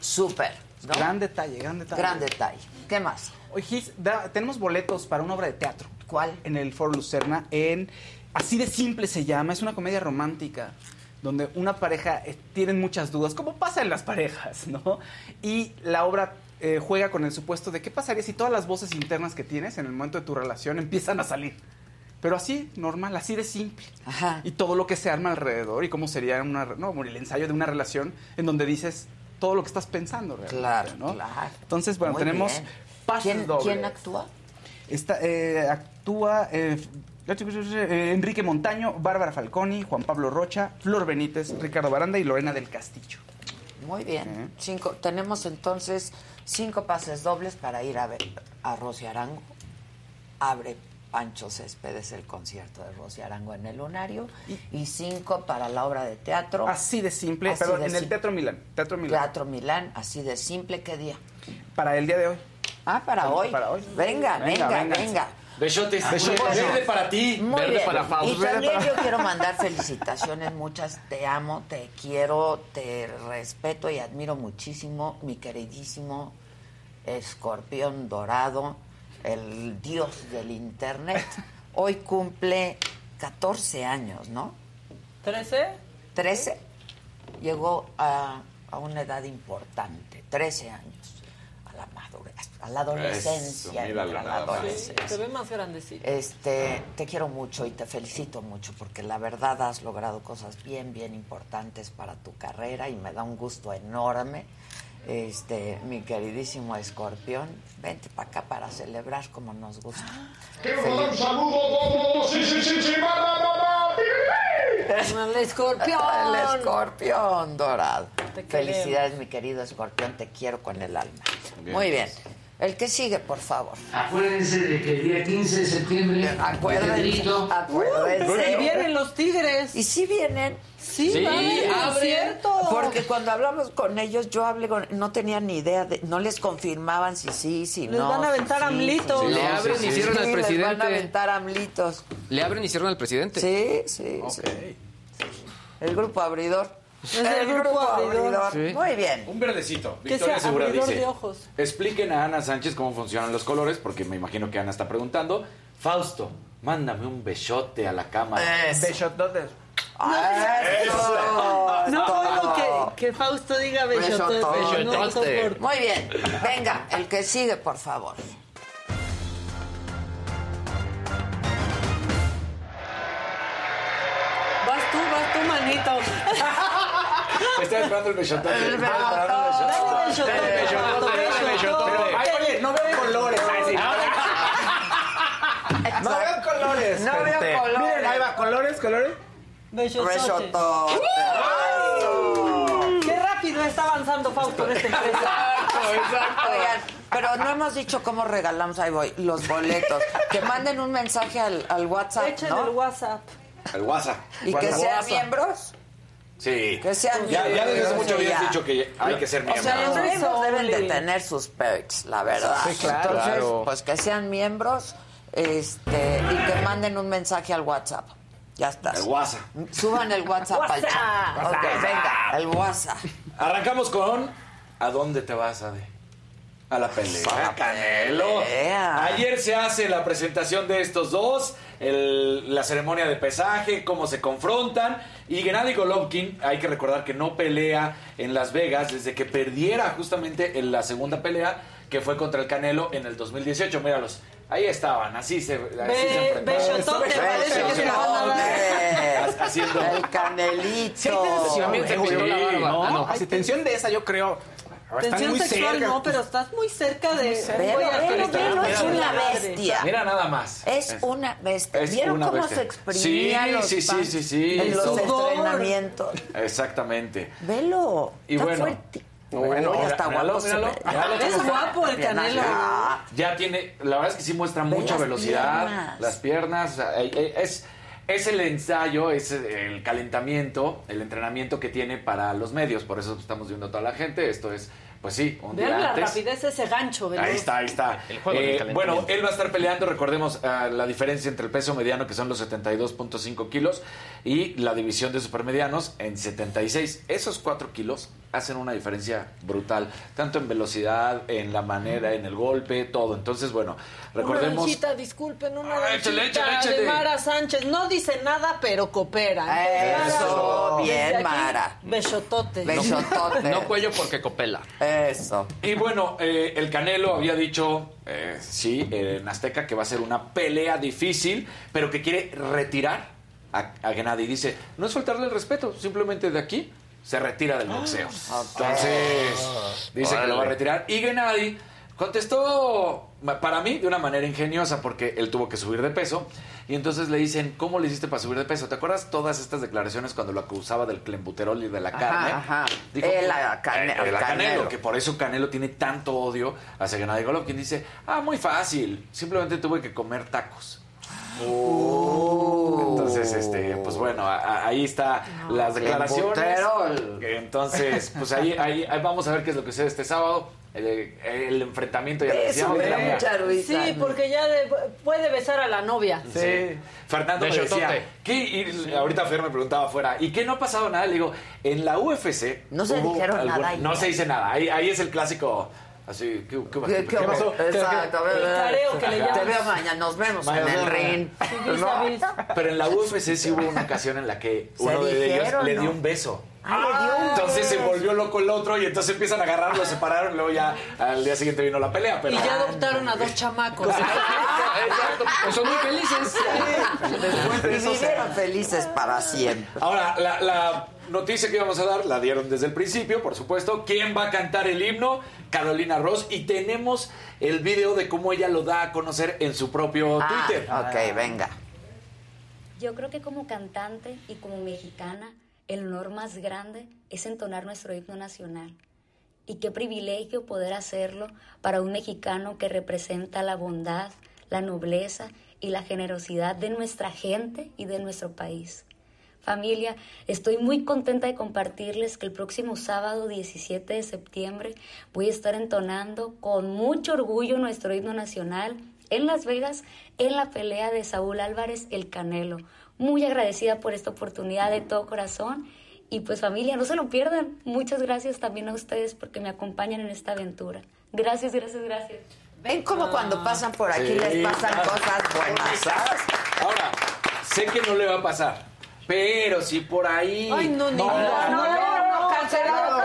A: Súper. ¿no?
G: Gran detalle, gran detalle.
A: Gran detalle. ¿Qué más?
G: Oye, Gis, da- tenemos boletos para una obra de teatro.
A: ¿Cuál?
G: En el Foro Lucerna, en Así de simple se llama, es una comedia romántica donde una pareja eh, tienen muchas dudas, como pasa en las parejas, ¿no? Y la obra eh, juega con el supuesto de qué pasaría si todas las voces internas que tienes en el momento de tu relación empiezan a salir. Pero así, normal, así de simple. Y todo lo que se arma alrededor y cómo sería una, no, el ensayo de una relación en donde dices todo lo que estás pensando realmente,
A: Claro,
G: ¿no?
A: claro.
G: Entonces, bueno,
A: Muy
G: tenemos
A: bien.
G: pases
A: ¿Quién,
G: dobles.
A: quién actúa?
G: Está, eh, actúa eh, eh, Enrique Montaño, Bárbara Falconi, Juan Pablo Rocha, Flor Benítez, Ricardo Baranda y Lorena del Castillo.
A: Muy bien. Cinco, tenemos entonces cinco pases dobles para ir a ver a Rosy Arango. Abre Pancho Céspedes el concierto de Rosy Arango en el Lunario. Y, cinco para la obra de teatro.
G: Así de simple,
A: Así
G: pero
A: de
G: en el. Teatro Milán. Teatro Milán.
A: Teatro Milán, así de simple. ¿Qué día?
G: Para el día de hoy.
A: Ah, para hoy.
G: Para hoy.
A: Venga, venga,
G: Venga,
A: venga.
J: Besotes.
A: Besotes.
J: Verde para ti.
A: Muy
J: verde
A: bien.
J: para Faust.
A: Y también yo quiero mandar felicitaciones, muchas. Te amo, te quiero, te respeto y admiro muchísimo, mi queridísimo escorpión dorado, el dios del internet. Hoy cumple 14 años, ¿no?
I: ¿13?
A: 13. Llegó a, a una edad importante, 13 años, a la madurez, a la adolescencia.
J: Eso, míralo
A: a la adolescencia.
I: Se ve más grandecito.
A: Este, te quiero mucho y te felicito mucho porque la verdad has logrado cosas bien, bien importantes para tu carrera y me da un gusto enorme. Este, mi queridísimo escorpión, vente para acá para celebrar como nos gusta.
M: Quiero mandar un saludo a todos. Sí, sí, sí, sí, va, va, va, va.
I: El escorpión.
A: El escorpión dorado. Felicidades, mi querido escorpión, te quiero con el alma.
N: Bien.
A: Muy bien. El que sigue, por favor.
D: Acuérdense de que el día 15 de septiembre,
A: Acuérdense,
D: Pedrito,
A: acuérdense.
I: Y vienen los tigres.
A: ¿Y si vienen?
I: Sí,
A: Sí,
I: cierto.
A: Porque cuando hablamos con ellos, yo hablé con, no tenía ni idea, de, no les confirmaban si sí, si
I: Les
A: no.
I: van a aventar
A: sí,
I: amlitos.
N: Le
A: no.
N: abren y cierran al
A: Sí, Les van
N: presidente.
A: a aventar amlitos.
N: Le abren y cierran al presidente.
A: Sí, sí, sí. El grupo abridor.
I: Es el grupo abridor.
N: Sí.
A: Muy bien.
J: Un verdecito.
I: Que
J: Victoria
I: sea
J: Segura dice.
I: de ojos.
J: Expliquen a Ana Sánchez cómo funcionan los colores, porque me imagino que Ana está preguntando. Fausto, mándame un besote a la cámara.
A: Eso.
G: Besototes.
A: Eso,
I: No
A: todo.
I: puedo que, que Fausto diga bellotote.
A: Bellotote.
I: No.
A: Muy bien, venga, el que sigue, por favor.
J: Estoy esperando el bellotote.
I: El
J: Estaba esperando el bellotote.
G: Ay, oye, no veo colores. No veo colores.
A: No veo colores.
G: Miren, ahí va, colores, colores.
I: Bellotote. Qué rápido está avanzando Fausto en esta empresa.
A: Oigan, pero no hemos dicho cómo regalamos, ahí voy, los boletos. Que manden un mensaje al, al WhatsApp,
I: Echen
A: ¿no?
I: el WhatsApp.
J: El WhatsApp.
A: Y que sean miembros.
J: Sí.
A: Que sean
J: ya, ya desde hace mucho habías dicho que hay que ser
A: O
J: miembros.
A: sea, los miembros deben de tener sus perks, la verdad.
J: Sí, claro.
A: Entonces,
J: Claro.
A: pues que sean miembros este, y que manden un mensaje al WhatsApp. Ya está.
J: El WhatsApp.
A: Suban el WhatsApp al chat.
J: WhatsApp.
A: Ok, venga, el WhatsApp.
J: Arrancamos con ¿A dónde te vas, Ade? A la pelea.
A: A la
J: Canelo.
A: pelea.
J: Ayer se hace la presentación de estos dos, el- la ceremonia de pesaje, cómo se confrontan. Y Gennady Golovkin, hay que recordar que no pelea en Las Vegas desde que perdiera justamente en la segunda pelea, que fue contra el Canelo en el 2018. Míralos. Ahí estaban, así se, así
I: Be- se a.
J: Haciendo
A: El canelito.
G: Sí,
H: También se la barba.
G: ¿no?
H: Ah, no.
G: Hay tensión de esa, yo creo.
I: Tensión
G: muy
I: sexual
G: cerca.
I: no, pero estás muy cerca de...
A: Velo,
I: gritar.
A: velo, es
I: Mira,
A: una bestia.
J: Mira nada más.
A: Es una bestia.
J: Es
A: ¿Vieron
J: una
A: cómo
J: bestia.
A: se exprimía
J: Sí,
A: los
J: sí, sí, sí, sí.
A: en los entrenamientos?
J: Exactamente.
A: Velo.
J: Y
A: está
J: bueno.
A: fuerte.
J: Bueno,
A: Uy, está guapo.
I: Es guapo el Canelo.
J: Ya tiene, la verdad es que sí muestra
A: Ve
J: mucha
A: las
J: velocidad,
A: piernas.
J: las piernas, eh, eh, es, es el ensayo, es el calentamiento, el entrenamiento que tiene para los medios, por eso estamos viendo a toda la gente, esto es, pues sí, un
I: Vean
J: día
I: la
J: antes.
I: rapidez de ese gancho, ¿verdad?
J: Ahí está, ahí está.
H: El juego
J: Eh,
H: calentamiento.
J: bueno, él va a estar peleando, recordemos ah, la diferencia entre el peso mediano, que son los 72.5 kilos, y la división de supermedianos en 76. Esos 4 kilos hacen una diferencia brutal, tanto en velocidad, en la manera, en el golpe, todo. Entonces, bueno,
I: Una
J: recordemos...
I: lanchita, disculpen, una
J: Ah, échale, échale, échale.
I: de Mara Sánchez. No dice nada, pero coopera.
A: Eso,
I: Mara,
A: bien, Mara.
I: Bellotote.
A: Bellotote.
N: No cuello porque copela.
A: Eso.
J: Y bueno, eh, el Canelo había dicho, eh, sí, en Azteca, que va a ser una pelea difícil, pero que quiere retirar a, a Gennady. Dice, no es faltarle el respeto, simplemente de aquí se retira del boxeo. Entonces, dice que lo va a retirar. Y Gennady contestó, para mí, de una manera ingeniosa, porque él tuvo que subir de peso. Y entonces le dicen, ¿cómo le hiciste para subir de peso? ¿Te acuerdas todas estas declaraciones cuando lo acusaba del clembuterol y de la carne?
A: ajá.
J: Dijo,
A: El cane-
J: eh, el.
A: Canelo,
J: que por eso Canelo tiene tanto odio hacia Gennady Golovkin. Dice, ah, muy fácil, simplemente tuve que comer tacos. Entonces, este, pues bueno, a- a- ahí está las declaraciones. Entonces, pues ahí, ahí, ahí vamos a ver qué es lo que sucede este sábado. El, el enfrentamiento ya
A: Eso me
J: de
A: da
J: la-
A: mucha risa.
I: Sí, porque ya de- puede besar a la novia.
J: Sí. Fernando me
H: Bellotote.
J: decía, ¿qué? Y ahorita Fer me preguntaba afuera, ¿y qué no ha pasado nada? Le digo, en la UFC...
A: No se dijeron
J: algún-
A: nada ahí.
J: No se dice nada. Ahí, ahí es el clásico, así, ¿qué, qué,
A: ¿Qué, qué
J: pasó? ¿Qué- qué-
A: Exacto.
I: Que le
A: Te veo mañana, nos vemos
J: Mañana.
A: en el ring. No.
J: Pero en la UFC sí hubo una ocasión en la que
A: ¿Se
J: uno de ellos le dio un beso.
A: Ah,
J: Entonces se volvió loco el otro y entonces empiezan a agarrar, lo separaron y luego ya al día siguiente vino la pelea. Pero
I: Y ya adoptaron a dos chamacos.
H: Exacto. Pues son muy felices.
J: después de
A: Y
J: eso se-
A: vivieron felices para siempre.
J: Ahora, la, la noticia que íbamos a dar la dieron desde el principio, por supuesto. ¿Quién va a cantar el himno? Carolina Ross. Y tenemos el video de cómo ella lo da a conocer en su propio
A: Ah,
J: Twitter.
A: ok, venga.
K: Yo creo que como cantante y como mexicana, el honor más grande es entonar nuestro himno nacional. Y qué privilegio poder hacerlo para un mexicano que representa la bondad, la nobleza y la generosidad de nuestra gente y de nuestro país. Familia, estoy muy contenta de compartirles que el próximo sábado 17 de septiembre voy a estar entonando con mucho orgullo nuestro himno nacional en Las Vegas en la pelea de Saúl Álvarez el Canelo. Muy agradecida por esta oportunidad de todo corazón y pues familia, no se lo pierdan. Muchas gracias también a ustedes porque me acompañan en esta aventura. Gracias, gracias, gracias.
A: Ven como cuando pasan por aquí
J: Sí.
A: les pasan
J: Ah,
A: cosas buenas, ¿sabes?
J: Ahora, sé que no le va a pasar. Pero si por ahí.
I: Ay, no, ni
J: no,
I: digas, no, no, no, cancelado.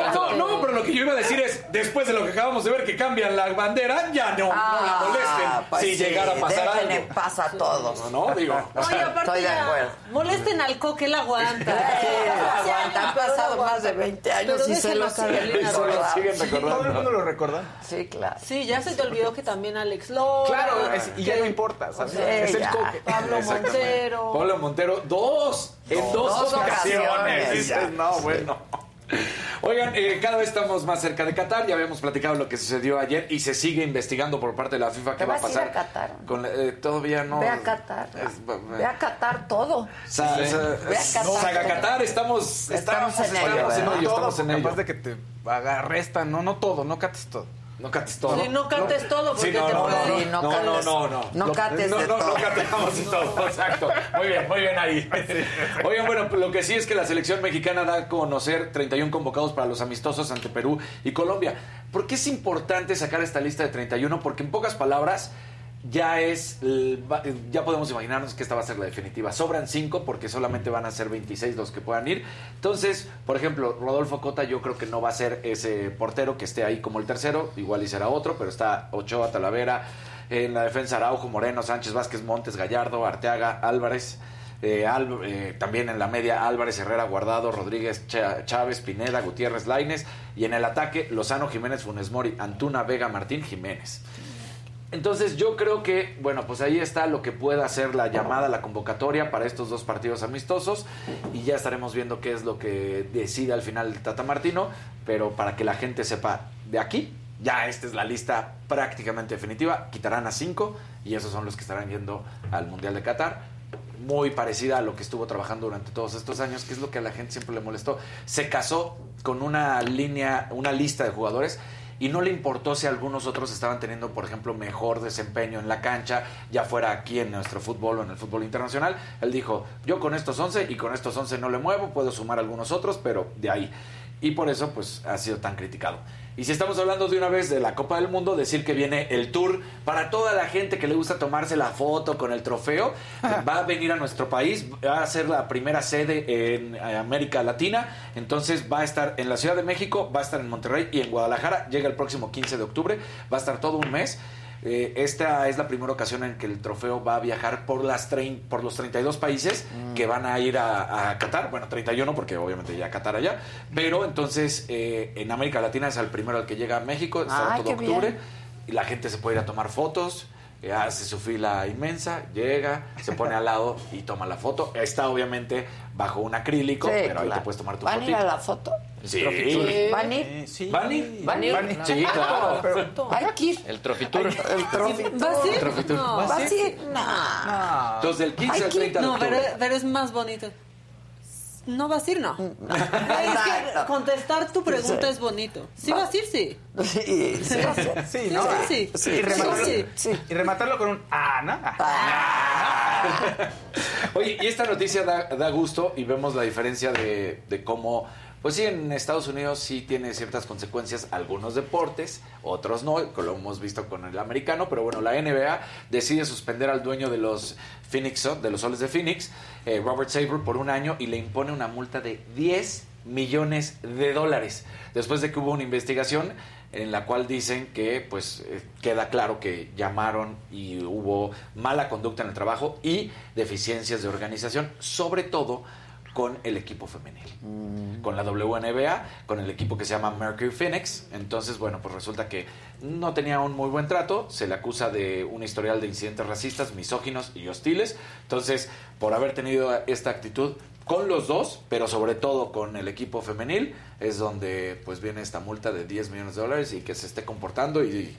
J: No, no, no, pero lo que yo iba a decir es, después de lo que acabamos de ver que cambian la bandera, ya no, no la molesten
A: pues
J: si
A: sí,
J: llegara a pasar algo.
A: en paz a todos.
J: No, no, digo.
I: Oye, aparte
A: Estoy de acuerdo.
I: molesten al coque, él aguanta.
A: Sí, aguanta, han pasado más de 20 años
I: Pero
A: y se lo siguen recordando.
G: Todo el mundo lo recuerda.
A: Sí, claro.
I: Sí, ya se te olvidó que también Alex Lora.
G: Claro, es- y ya
I: que-
G: no importa, ¿sabes?
A: Sí,
G: es el
A: ya.
G: coque.
I: Pablo. Montero.
J: Pablo Montero, dos, en dos,
A: Dos
J: ocasiones.
A: ocasiones,
J: Dices, no, bueno. Oigan, eh, cada vez estamos más cerca de Qatar. Ya habíamos platicado lo que sucedió ayer y se sigue investigando por parte de la FIFA qué
A: ¿Te
J: va a
A: vas a ir
J: pasar.
A: a Qatar?
J: Con eh, todavía no.
A: Ve a Qatar.
J: Es-
A: Ve a Qatar todo.
J: Sa- sa-
A: Ve a Qatar.
J: Saga Qatar, estamos,
A: Estamos
J: estamos,
A: en ello,
J: estamos en ello, estamos en
G: capaz
J: ello.
G: de que te arrestan, no, no todo, no cates todo.
J: No cates todo.
I: Sí, no cantes todo porque
J: Sí, no,
I: te
J: no,
I: puede-
J: no,
A: no
J: no, no,
A: cates.
J: no, no.
A: No
J: Lo-
A: cates
J: no,
A: de
J: no, no
A: todo.
J: catemos de todo, exacto. Muy bien, muy bien ahí. Oigan, bueno, lo que sí es que la selección mexicana da a conocer 31 convocados para los amistosos ante Perú y Colombia. ¿Por qué es importante sacar esta lista de 31? Porque en pocas palabras ya es ya podemos imaginarnos que esta va a ser la definitiva. Sobran 5 porque solamente van a ser 26 los que puedan ir. Entonces, por ejemplo, Rodolfo Cota yo creo que no va a ser ese portero que esté ahí como el tercero, igual y será otro, pero está Ochoa, Talavera, en la defensa Araujo, Moreno, Sánchez, Vázquez, Montes, Gallardo, Arteaga, Álvarez. eh, eh, también en la media Álvarez, Herrera, Guardado, Rodríguez, Chávez, Pineda, Gutiérrez, Laines y en el ataque Lozano, Jiménez, Funes Mori, Antuna, Vega, Martín, Jiménez. Entonces yo creo que, bueno, pues ahí está lo que pueda hacer la llamada, la convocatoria para estos dos partidos amistosos y ya estaremos viendo qué es lo que decide al final el Tata Martino, pero para que la gente sepa de aquí, ya esta es la lista prácticamente definitiva, quitarán a cinco y esos son los que estarán yendo al Mundial de Qatar. Muy parecida a lo que estuvo trabajando durante todos estos años, que es lo que a la gente siempre le molestó. Se casó con una línea, una lista de jugadores y no le importó si algunos otros estaban teniendo, por ejemplo, mejor desempeño en la cancha, ya fuera aquí en nuestro fútbol o en el fútbol internacional. Él dijo, yo con estos 11 y con estos 11 no le muevo, puedo sumar algunos otros, pero de ahí. Y por eso, pues, ha sido tan criticado. Y si estamos hablando de una vez de la Copa del Mundo, decir que viene el tour para toda la gente que le gusta tomarse la foto con el trofeo, va a venir a nuestro país, va a ser la primera sede en América Latina, entonces va a estar en la Ciudad de México, va a estar en Monterrey y en Guadalajara, llega el próximo 15 de octubre, va a estar todo un mes. Eh, esta es la primera ocasión en que el trofeo va a viajar por, las trein- por los 32 países que van a ir a, a Qatar. Bueno, 31 porque obviamente ya Qatar allá. Pero entonces eh, en América Latina es el primero al que llega a México, estará
A: Ay,
J: todo octubre.
A: bien.
J: Y la gente se puede ir a tomar fotos. Eh, Hace su fila inmensa, llega, se pone al lado y toma la foto. Está obviamente bajo un acrílico,
A: Sí,
J: pero ahí
A: claro.
J: te puedes tomar tu
A: ¿Van a ir a la foto?
J: Sí.
A: Sí. ¿Van a ir?
G: Sí.
J: ¿Van a ir?
A: ¿Van a ir?
J: ¿Van a ir? Sí, claro.
A: Hay que ir.
N: El Trofitur.
A: El trofitur.
I: ¿Vas a ir? No,
A: ¿Vas a ir? No.
J: Entonces, del 15 al
A: Hay que ir.
J: 30 de
I: no pero, pero es más bonito. ¿No vas a ir? No. Es que contestar tu pregunta es bonito. ¿Sí vas a ir? Sí.
A: Sí, sí, va a ser.
G: Sí,
I: Sí,
G: ¿no?
I: sí, sí.
G: Y, rematarlo,
I: Sí,
A: sí.
G: y rematarlo con un ah, ¿no? Ah.
J: Oye, y esta noticia da, da gusto y vemos la diferencia de, de cómo, pues sí, en Estados Unidos sí tiene ciertas consecuencias algunos deportes, otros no, lo hemos visto con el americano, pero bueno, la NBA decide suspender al dueño de los Phoenix, de los Soles de Phoenix, eh, Robert Saber, por un año y le impone una multa de 10 millones de dólares, después de que hubo una investigación en la cual dicen que pues eh, queda claro que llamaron y hubo mala conducta en el trabajo y deficiencias de organización, sobre todo con el equipo femenil, con la WNBA, con el equipo que se llama Mercury Phoenix. Entonces, bueno, pues resulta que no tenía un muy buen trato, se le acusa de un historial de incidentes racistas, misóginos y hostiles. Entonces, por haber tenido esta actitud con los dos, pero sobre todo con el equipo femenil, es donde pues viene esta multa de 10 millones de dólares y que se esté comportando y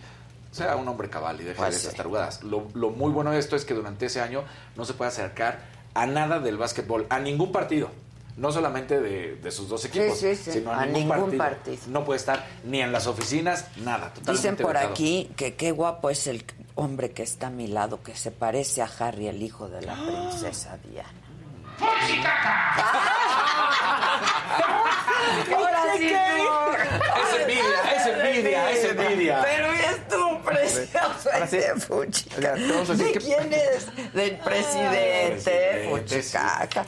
J: sea un hombre cabal y deje
A: Pues
J: de esas
A: sí.
J: tarugadas. Lo, lo muy bueno de esto es que durante ese año no se puede acercar a nada del básquetbol, a ningún partido. No solamente de, de sus dos equipos,
A: sí, sí.
J: sino a,
A: A
J: ningún,
A: ningún
J: partido.
A: partido.
J: No puede estar ni en las oficinas, nada. Totalmente
A: Dicen por
J: vetado.
A: aquí que qué guapo es el hombre que está a mi lado, que se parece a Harry, el hijo de la princesa Diana. Ahora sí.
J: Es envidia, es envidia, es envidia.
A: Pero tu precioso ese Fuchi. ¿De
G: que-
A: quién es? Del presidente,
J: presidente,
A: Fuchicaca.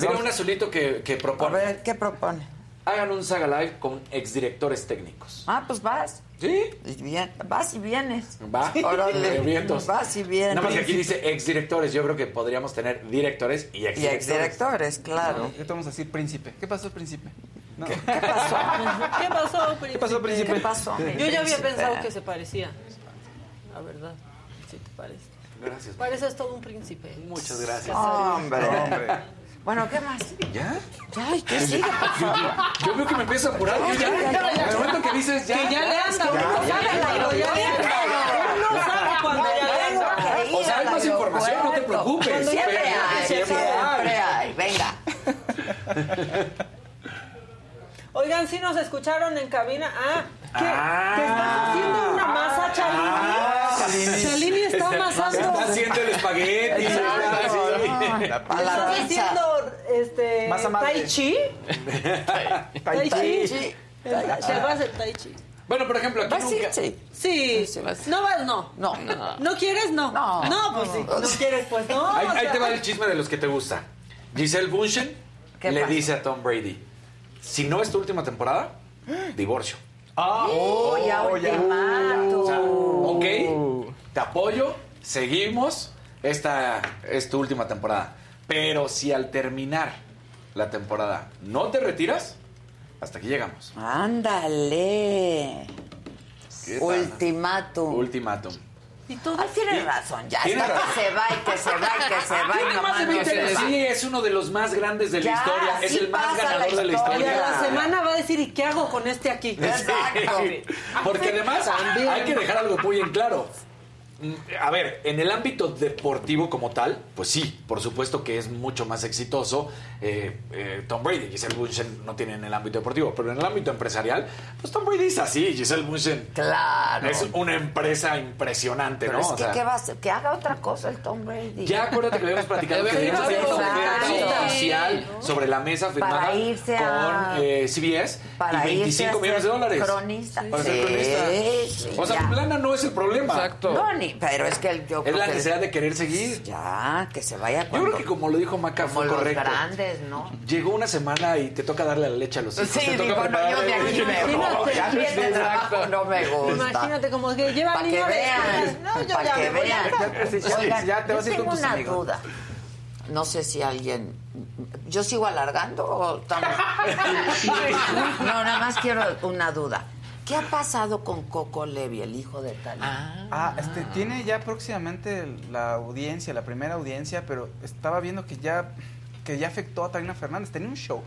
J: Mira un azulito que, que propone.
A: A ver, ¿qué propone?
J: Hagan un saga live con exdirectores técnicos.
A: Ah, pues vas.
J: Sí.
A: Y bien, vas y vienes.
J: Va.
A: Órale.
J: Vientos.
A: Vas y vienes.
J: Nada más que aquí dice exdirectores. Yo creo que podríamos tener directores y
A: Y
J: exdirectores.
A: exdirectores, claro.
G: ¿Qué te vamos a decir, príncipe? ¿Qué pasó, príncipe? No.
I: ¿Qué pasó, príncipe?
G: ¿Qué pasó, príncipe?
A: ¿Qué pasó,
I: Yo ya había pensado que se parecía. La verdad. Sí te parece.
J: Gracias.
I: Pareces todo un príncipe.
J: Muchas gracias.
A: Hombre.
G: Hombre.
A: Bueno, ¿qué más?
J: ¿Ya?
A: Ya, ¿y qué sigue, favor?
J: Yo veo que me empiezo a apurar. Yo ya. El momento que dices ya.
I: Que ya le anda, uno
J: ya,
I: sabe,
J: ya,
I: le anda. Uno sabe cuando ya le anda.
J: O sea, hay más información, no te preocupes.
A: Siempre hay,
J: siempre
A: siempre
J: hay.
A: Venga.
I: Oigan, sí nos escucharon en cabina. Ah, ¿qué?
J: Ah.
I: ¿Que estás haciendo una masa, Chalini?
J: Ah,
I: Chalini. Chalini está amasando.
J: está haciendo el espagueti.
A: Exacto.
I: ¿Estás
A: pizza.
I: haciendo este,
G: Masa madre.
I: tai chi? Tai
A: Tai
I: chi.
A: chi.
I: ¿Te vas el tai chi?
J: Bueno, por ejemplo, aquí
A: Vas
J: nunca...
A: sí.
I: Sí. ¿No vas? No.
A: No.
I: ¿No quieres? No.
A: No.
I: No, pues sí. ¿No quieres? Pues no.
J: Ahí,
I: o
J: ahí
I: sea,
J: te va el chisme de los que te gusta. Giselle Bunchen
A: ¿Qué
J: le
A: pasa?
J: dice a Tom Brady, si no es tu última temporada, divorcio.
A: Oh, ya ultimato.
J: O sea, ok, te apoyo, seguimos, esta es tu última temporada. Pero si al terminar la temporada no te retiras, hasta aquí llegamos.
A: Ándale. Ultimátum.
J: Ultimátum.
I: Y todo.
A: Ah, tienes razón, ya
J: Tienes
A: está
J: razón.
A: que se va y que se va y que se va y
J: Tiene más de
A: no
J: 20
A: se
J: años.
A: va.
J: Sí, es uno de los más grandes de la historia. Es el más
A: la
J: ganador de la
I: Y
J: historia.
I: a la semana va a decir, ¿y qué hago con este aquí?
A: Exacto.
J: Porque además hay que dejar algo muy en claro. A ver, en el ámbito deportivo como tal, pues sí, por supuesto que es mucho más exitoso eh, eh, Tom Brady. Giselle Bunchen no tiene en el ámbito deportivo, pero en el ámbito empresarial, pues Tom Brady es así. Giselle Bunchen
A: Claro.
J: es una empresa impresionante,
A: Pero
J: ¿no?
A: es
J: O
A: que,
J: sea,
A: ¿qué va a hacer? Que haga otra cosa el Tom Brady.
J: ya acuérdate que habíamos platicado que una oferta oficial sobre la mesa firmada
A: Para irse
J: con
A: a-
J: eh, CBS
A: Para
J: y
A: irse a
J: 25 millones de
A: ser
J: dólares.
A: cronista.
J: Para ser
A: Sí,
J: cronista.
A: sí,
J: o sea,
A: ya.
J: plana no es el problema.
N: Exacto.
A: No, ni, pero es que el- yo
J: Es
A: creo
J: la
A: que-
J: necesidad de querer seguir.
A: Ya, que se vaya
J: Yo
A: cuando...
J: creo que como lo dijo Maca
A: como
J: fue
A: los
J: correcto.
A: grandes, ¿no?
J: Llegó una semana y te toca darle la leche a los hijos.
A: Sí,
J: te toca
A: digo, no, yo de aquí me voy. A mí este trabajo no me gusta.
I: Imagínate como que lleva
A: Para que vean.
I: No, yo
A: para
I: ya
A: que
I: me voy a
A: vean.
G: ya-
A: Oigan,
G: ya te vas a ir
A: yo
G: con
A: tengo
G: tus
A: una
G: amigos.
A: duda. No sé si alguien... ¿Yo sigo alargando o estamos...? no, nada más quiero una duda. ¿Qué ha pasado con Coco Levi, el hijo de Talía?
G: Ah, este, tiene ya próximamente la audiencia, la primera audiencia, pero estaba viendo que ya, que ya afectó a Talina Fernández. Tenía un show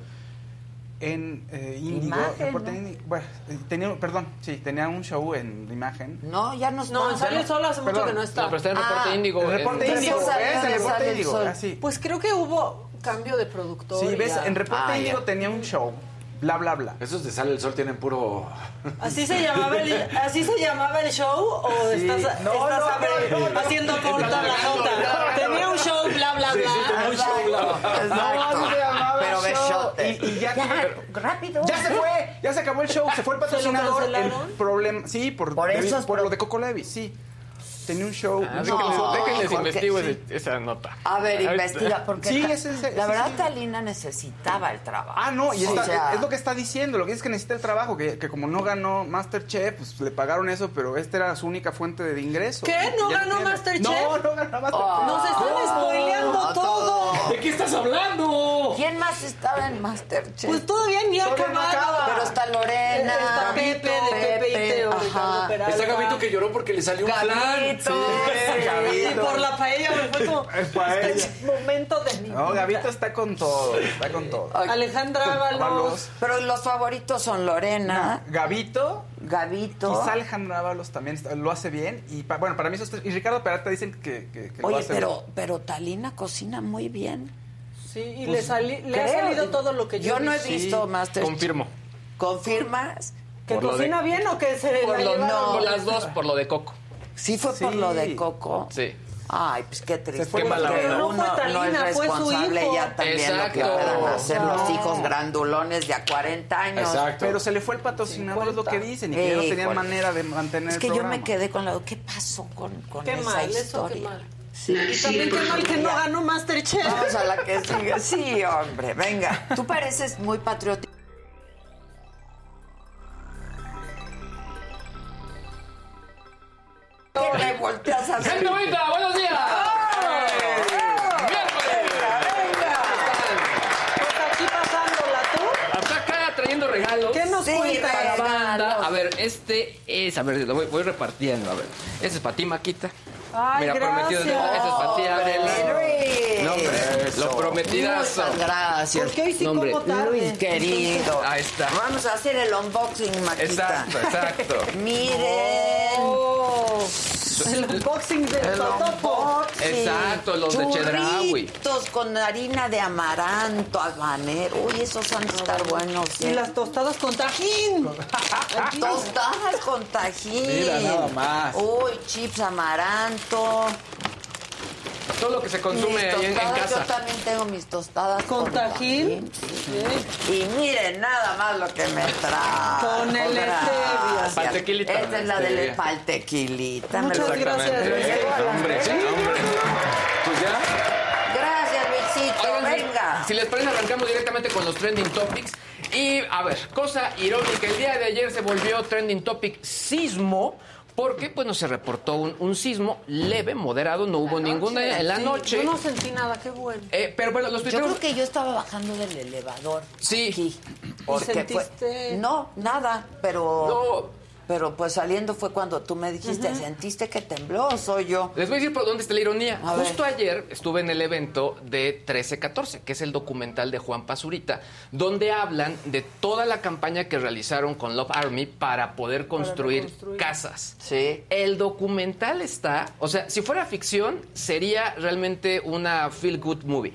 G: en eh, Índigo.
A: Imagen,
G: Reporte
A: ¿no?
G: Índigo. Bueno, eh, tenía, perdón, sí, tenía un show en Imagen.
A: No, ya no está.
I: No, en Sale el Sol hace mucho que no está.
N: No, pero está en
A: Ah,
N: reporte índigo.
G: El
N: en-
G: reporte Índigo,
A: sale-
G: ¿ves? El reporte Índigo. Ah.
I: Pues creo que hubo cambio de productor.
G: Sí, ves,
I: ya.
G: en Reporte
A: Ah,
G: Índigo tenía un show. Bla, bla, bla.
J: Esos de Sale el Sol tienen puro...
I: ¿Así se llamaba el, así se llamaba el show o
G: Sí.
I: estás,
G: No,
I: estás
G: no,
I: abre-
G: no, no, no.
I: haciendo corta la nota? Tenía un show, bla, bla,
J: Sí,
I: bla.
J: sí, tenía un show, bla, bla.
A: Exacto.
G: No, se llamaba
A: Pero
G: show.
A: besote.
G: Y, y ya,
A: rápido.
G: ya se fue, ya se acabó el show, se fue el patrocinador. El problema, sí, por,
A: Por
G: por lo de Coco Levi, sí. Tenía un show.
N: Ah,
G: no sé
N: déjenles-
A: porque-
N: investigo
A: sí.
N: esa nota.
A: A ver, investiga, porque
G: Sí, ese-
A: la verdad
G: sí.
A: Talina necesitaba el trabajo.
G: Ah, no, y
A: O
G: está-
A: sea,
G: es lo que está diciendo. Lo que dice es que necesita el trabajo, que, que como no ganó Masterchef, pues le pagaron eso, pero esta era su única fuente de ingreso.
I: ¿Qué? ¿No
G: Ya
I: ganó
G: tiene.
I: Masterchef?
G: No, no ganó Masterchef.
I: Nos están spoileando todo.
J: ¿De qué estás hablando?
A: ¿Quién más estaba en Masterchef?
I: Pues todavía ni ha
G: no
I: acabado.
G: acaba.
A: Pero está Lorena.
I: Está Pepe de Pepe y Teo,
A: ajá.
I: Ricardo Peralta.
J: Está Gabito que lloró porque le salió un plan.
A: Gabito.
G: Sí, Gabito.
I: Y por la paella me fue como
G: Es paella.
I: este momento de mi
G: No,
I: vida.
G: Gabito está con todo, está con todo.
I: Alejandra Ábalos.
A: Pero los favoritos son Lorena,
G: Gabito
A: Gabito.
G: y Alejandra Ábalos también está- lo hace bien. Y pa- bueno, para mí eso está- Y Ricardo Peralta dicen que, que- que lo
A: Oye,
G: hace
A: pero, pero Talina cocina muy bien.
I: Sí, y
G: Pues,
I: le, sali- le ha salido todo lo que yo
A: Yo no he
I: vi.
A: visto
G: Sí,
A: Masterchef.
N: Confirmo.
A: ¿Confirmas?
I: ¿Que
N: Por lo
I: cocina bien o que se
N: Por,
I: la
N: lo-
I: llevaron?
N: por las dos, por lo de Coco.
A: Sí fue por lo de Coco.
N: Sí.
A: Ay, pues qué triste.
J: fue Qué mala
A: porque
J: onda.
A: uno
I: no fue
A: no es
I: fue
A: responsable ya también lo que
J: Exacto.
A: puedan hacer los
I: No.
A: hijos grandulones de a 40 años.
G: Pero se le fue el patrocinador, es lo que dicen, y que ya no tenían manera de mantener
A: Es
G: el
A: que yo me quedé con la... ¿Qué pasó con, con
I: Qué
A: esa
I: mal, eso
A: historia?
I: qué mal.
A: Sí,
I: Y también qué mal que no ganó Masterchef.
A: Vamos a la que sigue. Sí, hombre, venga. Tú pareces muy patriótico. ¿Qué le volteas a
H: ¡Gente bonita! ¡Buenos días!
I: Pues aquí pasándola tú.
H: Hasta acá trayendo regalos.
I: ¿Qué nos
A: Sí,
I: cuentas?
H: para la banda.
A: regalos.
H: A ver, este es, a ver, lo voy, voy repartiendo. A ver, este es para ti, Maquita.
I: Ay,
H: Mira, prometido.
I: gracias.
H: Este es para ti, Ábrele. No, hombre, lo prometidazo.
A: Muchas gracias.
I: Porque hoy sí
H: No,
I: como tarde.
A: Luis, querido.
H: Ahí está.
A: Vamos a hacer el unboxing, Maquita.
H: Exacto, exacto.
A: Miren.
I: Oh, el unboxing del
A: El
I: totopo.
A: unboxing.
H: Exacto, los de Chedraui.
A: Churritos con harina de amaranto, habanero. Uy, esos han de estar buenos.
I: Y
A: ¿eh?
I: las tostadas con tajín.
A: Tostadas con tajín.
G: Mira, nada más.
A: Uy, chips amaranto.
H: Todo lo que se consume
A: Mis
H: ahí en, casa.
A: Yo también tengo mis tostadas
I: ¿Con tajín?
A: Y miren nada más lo que me trajo.
I: Con el stevia.
A: Esta es la del
H: Stevia.
A: pal tequilita. Me
I: Muchas gracias.
H: Hombre, sí, hombre. Pues ya.
A: Gracias, Luisito.
H: Oigan, si-
A: Venga.
H: Si les parece, arrancamos directamente con los trending topics. Y a ver, cosa irónica, el día de ayer se volvió trending topic sismo. Porque pues no se reportó un, un sismo leve, moderado, no hubo ninguna en la
I: Sí,
H: noche.
I: Yo no sentí nada, qué bueno.
H: Eh, pero bueno, los
A: Yo
H: tuiteros-
A: creo que yo estaba bajando del elevador.
H: Sí.
A: Aquí, porque fue-
I: sentiste?
A: No, nada, pero...
H: No.
A: Pero pues saliendo fue cuando tú me dijiste, ¿sentiste que tembló o soy yo?
H: Les voy a decir por dónde está la ironía.
A: A
H: Justo
A: ver.
H: ayer estuve en el evento de 1314, que es el documental de Juan Pazurita, donde hablan de toda la campaña que realizaron con Love Army para poder construir, casas.
A: Sí.
H: El documental está, o sea, si fuera ficción, sería realmente una feel good movie.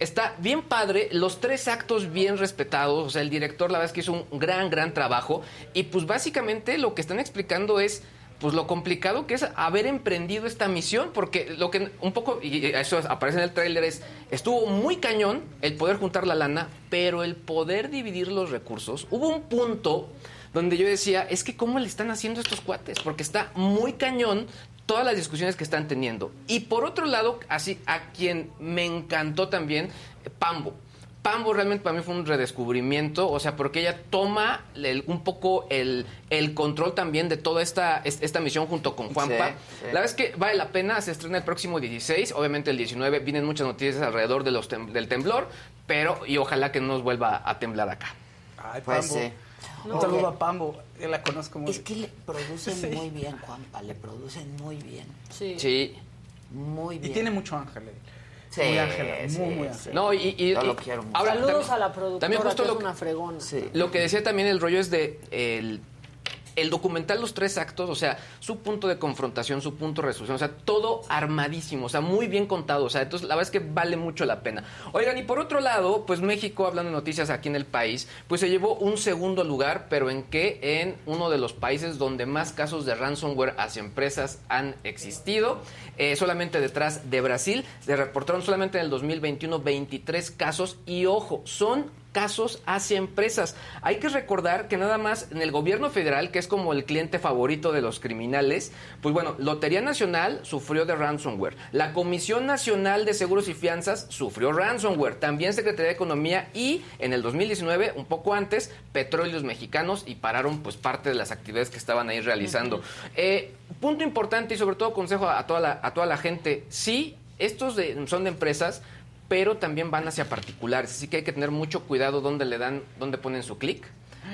H: Está bien padre, los tres actos bien respetados, o sea, el director la verdad es que hizo un gran, gran trabajo y pues básicamente lo que están explicando es pues lo complicado que es haber emprendido esta misión, porque lo que un poco, y eso aparece en el tráiler, es, estuvo muy cañón el poder juntar la lana, pero el poder dividir los recursos. Hubo un punto donde yo decía, es que cómo le están haciendo estos cuates, porque está muy cañón todas las discusiones que están teniendo. Y por otro lado, así a quien me encantó también, Pambo. Pambo realmente para mí fue un redescubrimiento, o sea, porque ella toma el- un poco el, el control también de toda esta, es- esta misión junto con Juanpa.
A: Sí, sí.
H: La verdad es que vale la pena, se estrena el próximo 16, obviamente el 19 vienen muchas noticias alrededor de los tem- del temblor, pero y ojalá que no nos vuelva a temblar acá.
G: Ay,
A: Pues
G: Pambo.
A: sí.
G: Un saludo a Pambo. Yo la conozco muy
A: Es que le producen muy bien, Juanpa, le producen muy bien.
I: Sí.
H: Sí.
A: Muy
G: Y
A: bien.
G: tiene mucho ángel.
A: Sí,
G: muy ángela,
A: sí,
G: muy, muy ángela.
H: No, y, y-
A: Yo
H: y-
A: lo quiero mucho.
H: ahora,
I: Saludos
H: también-
I: a la productora,
H: también justo
I: que
H: lo
I: es
H: que-
I: una fregona.
H: Lo que decía también el rollo es de el, el documental Los Tres Actos, o sea, su punto de confrontación, su punto de resolución, o sea, todo armadísimo, o sea, muy bien contado, o sea, entonces la verdad es que vale mucho la pena. Oigan, y por otro lado, pues México, hablando de noticias aquí en el país, pues se llevó un segundo lugar, pero ¿en qué? En uno de los países donde más casos de ransomware hacia empresas han existido, eh, solamente detrás de Brasil, se reportaron solamente en el 2021 23 casos y ojo, son casos hacia empresas. Hay que recordar que nada más en el gobierno federal, que es como el cliente favorito de los criminales, pues bueno, Lotería Nacional sufrió de ransomware. La Comisión Nacional de Seguros y Fianzas sufrió ransomware. También Secretaría de Economía y en el 2019, un poco antes, Petróleos Mexicanos y pararon pues parte de las actividades que estaban ahí realizando. Eh, punto importante y sobre todo consejo a, a toda, la, a toda la gente, sí, estos de- son de empresas, pero también van hacia particulares. Así que hay que tener mucho cuidado dónde le dan, dónde ponen su clic.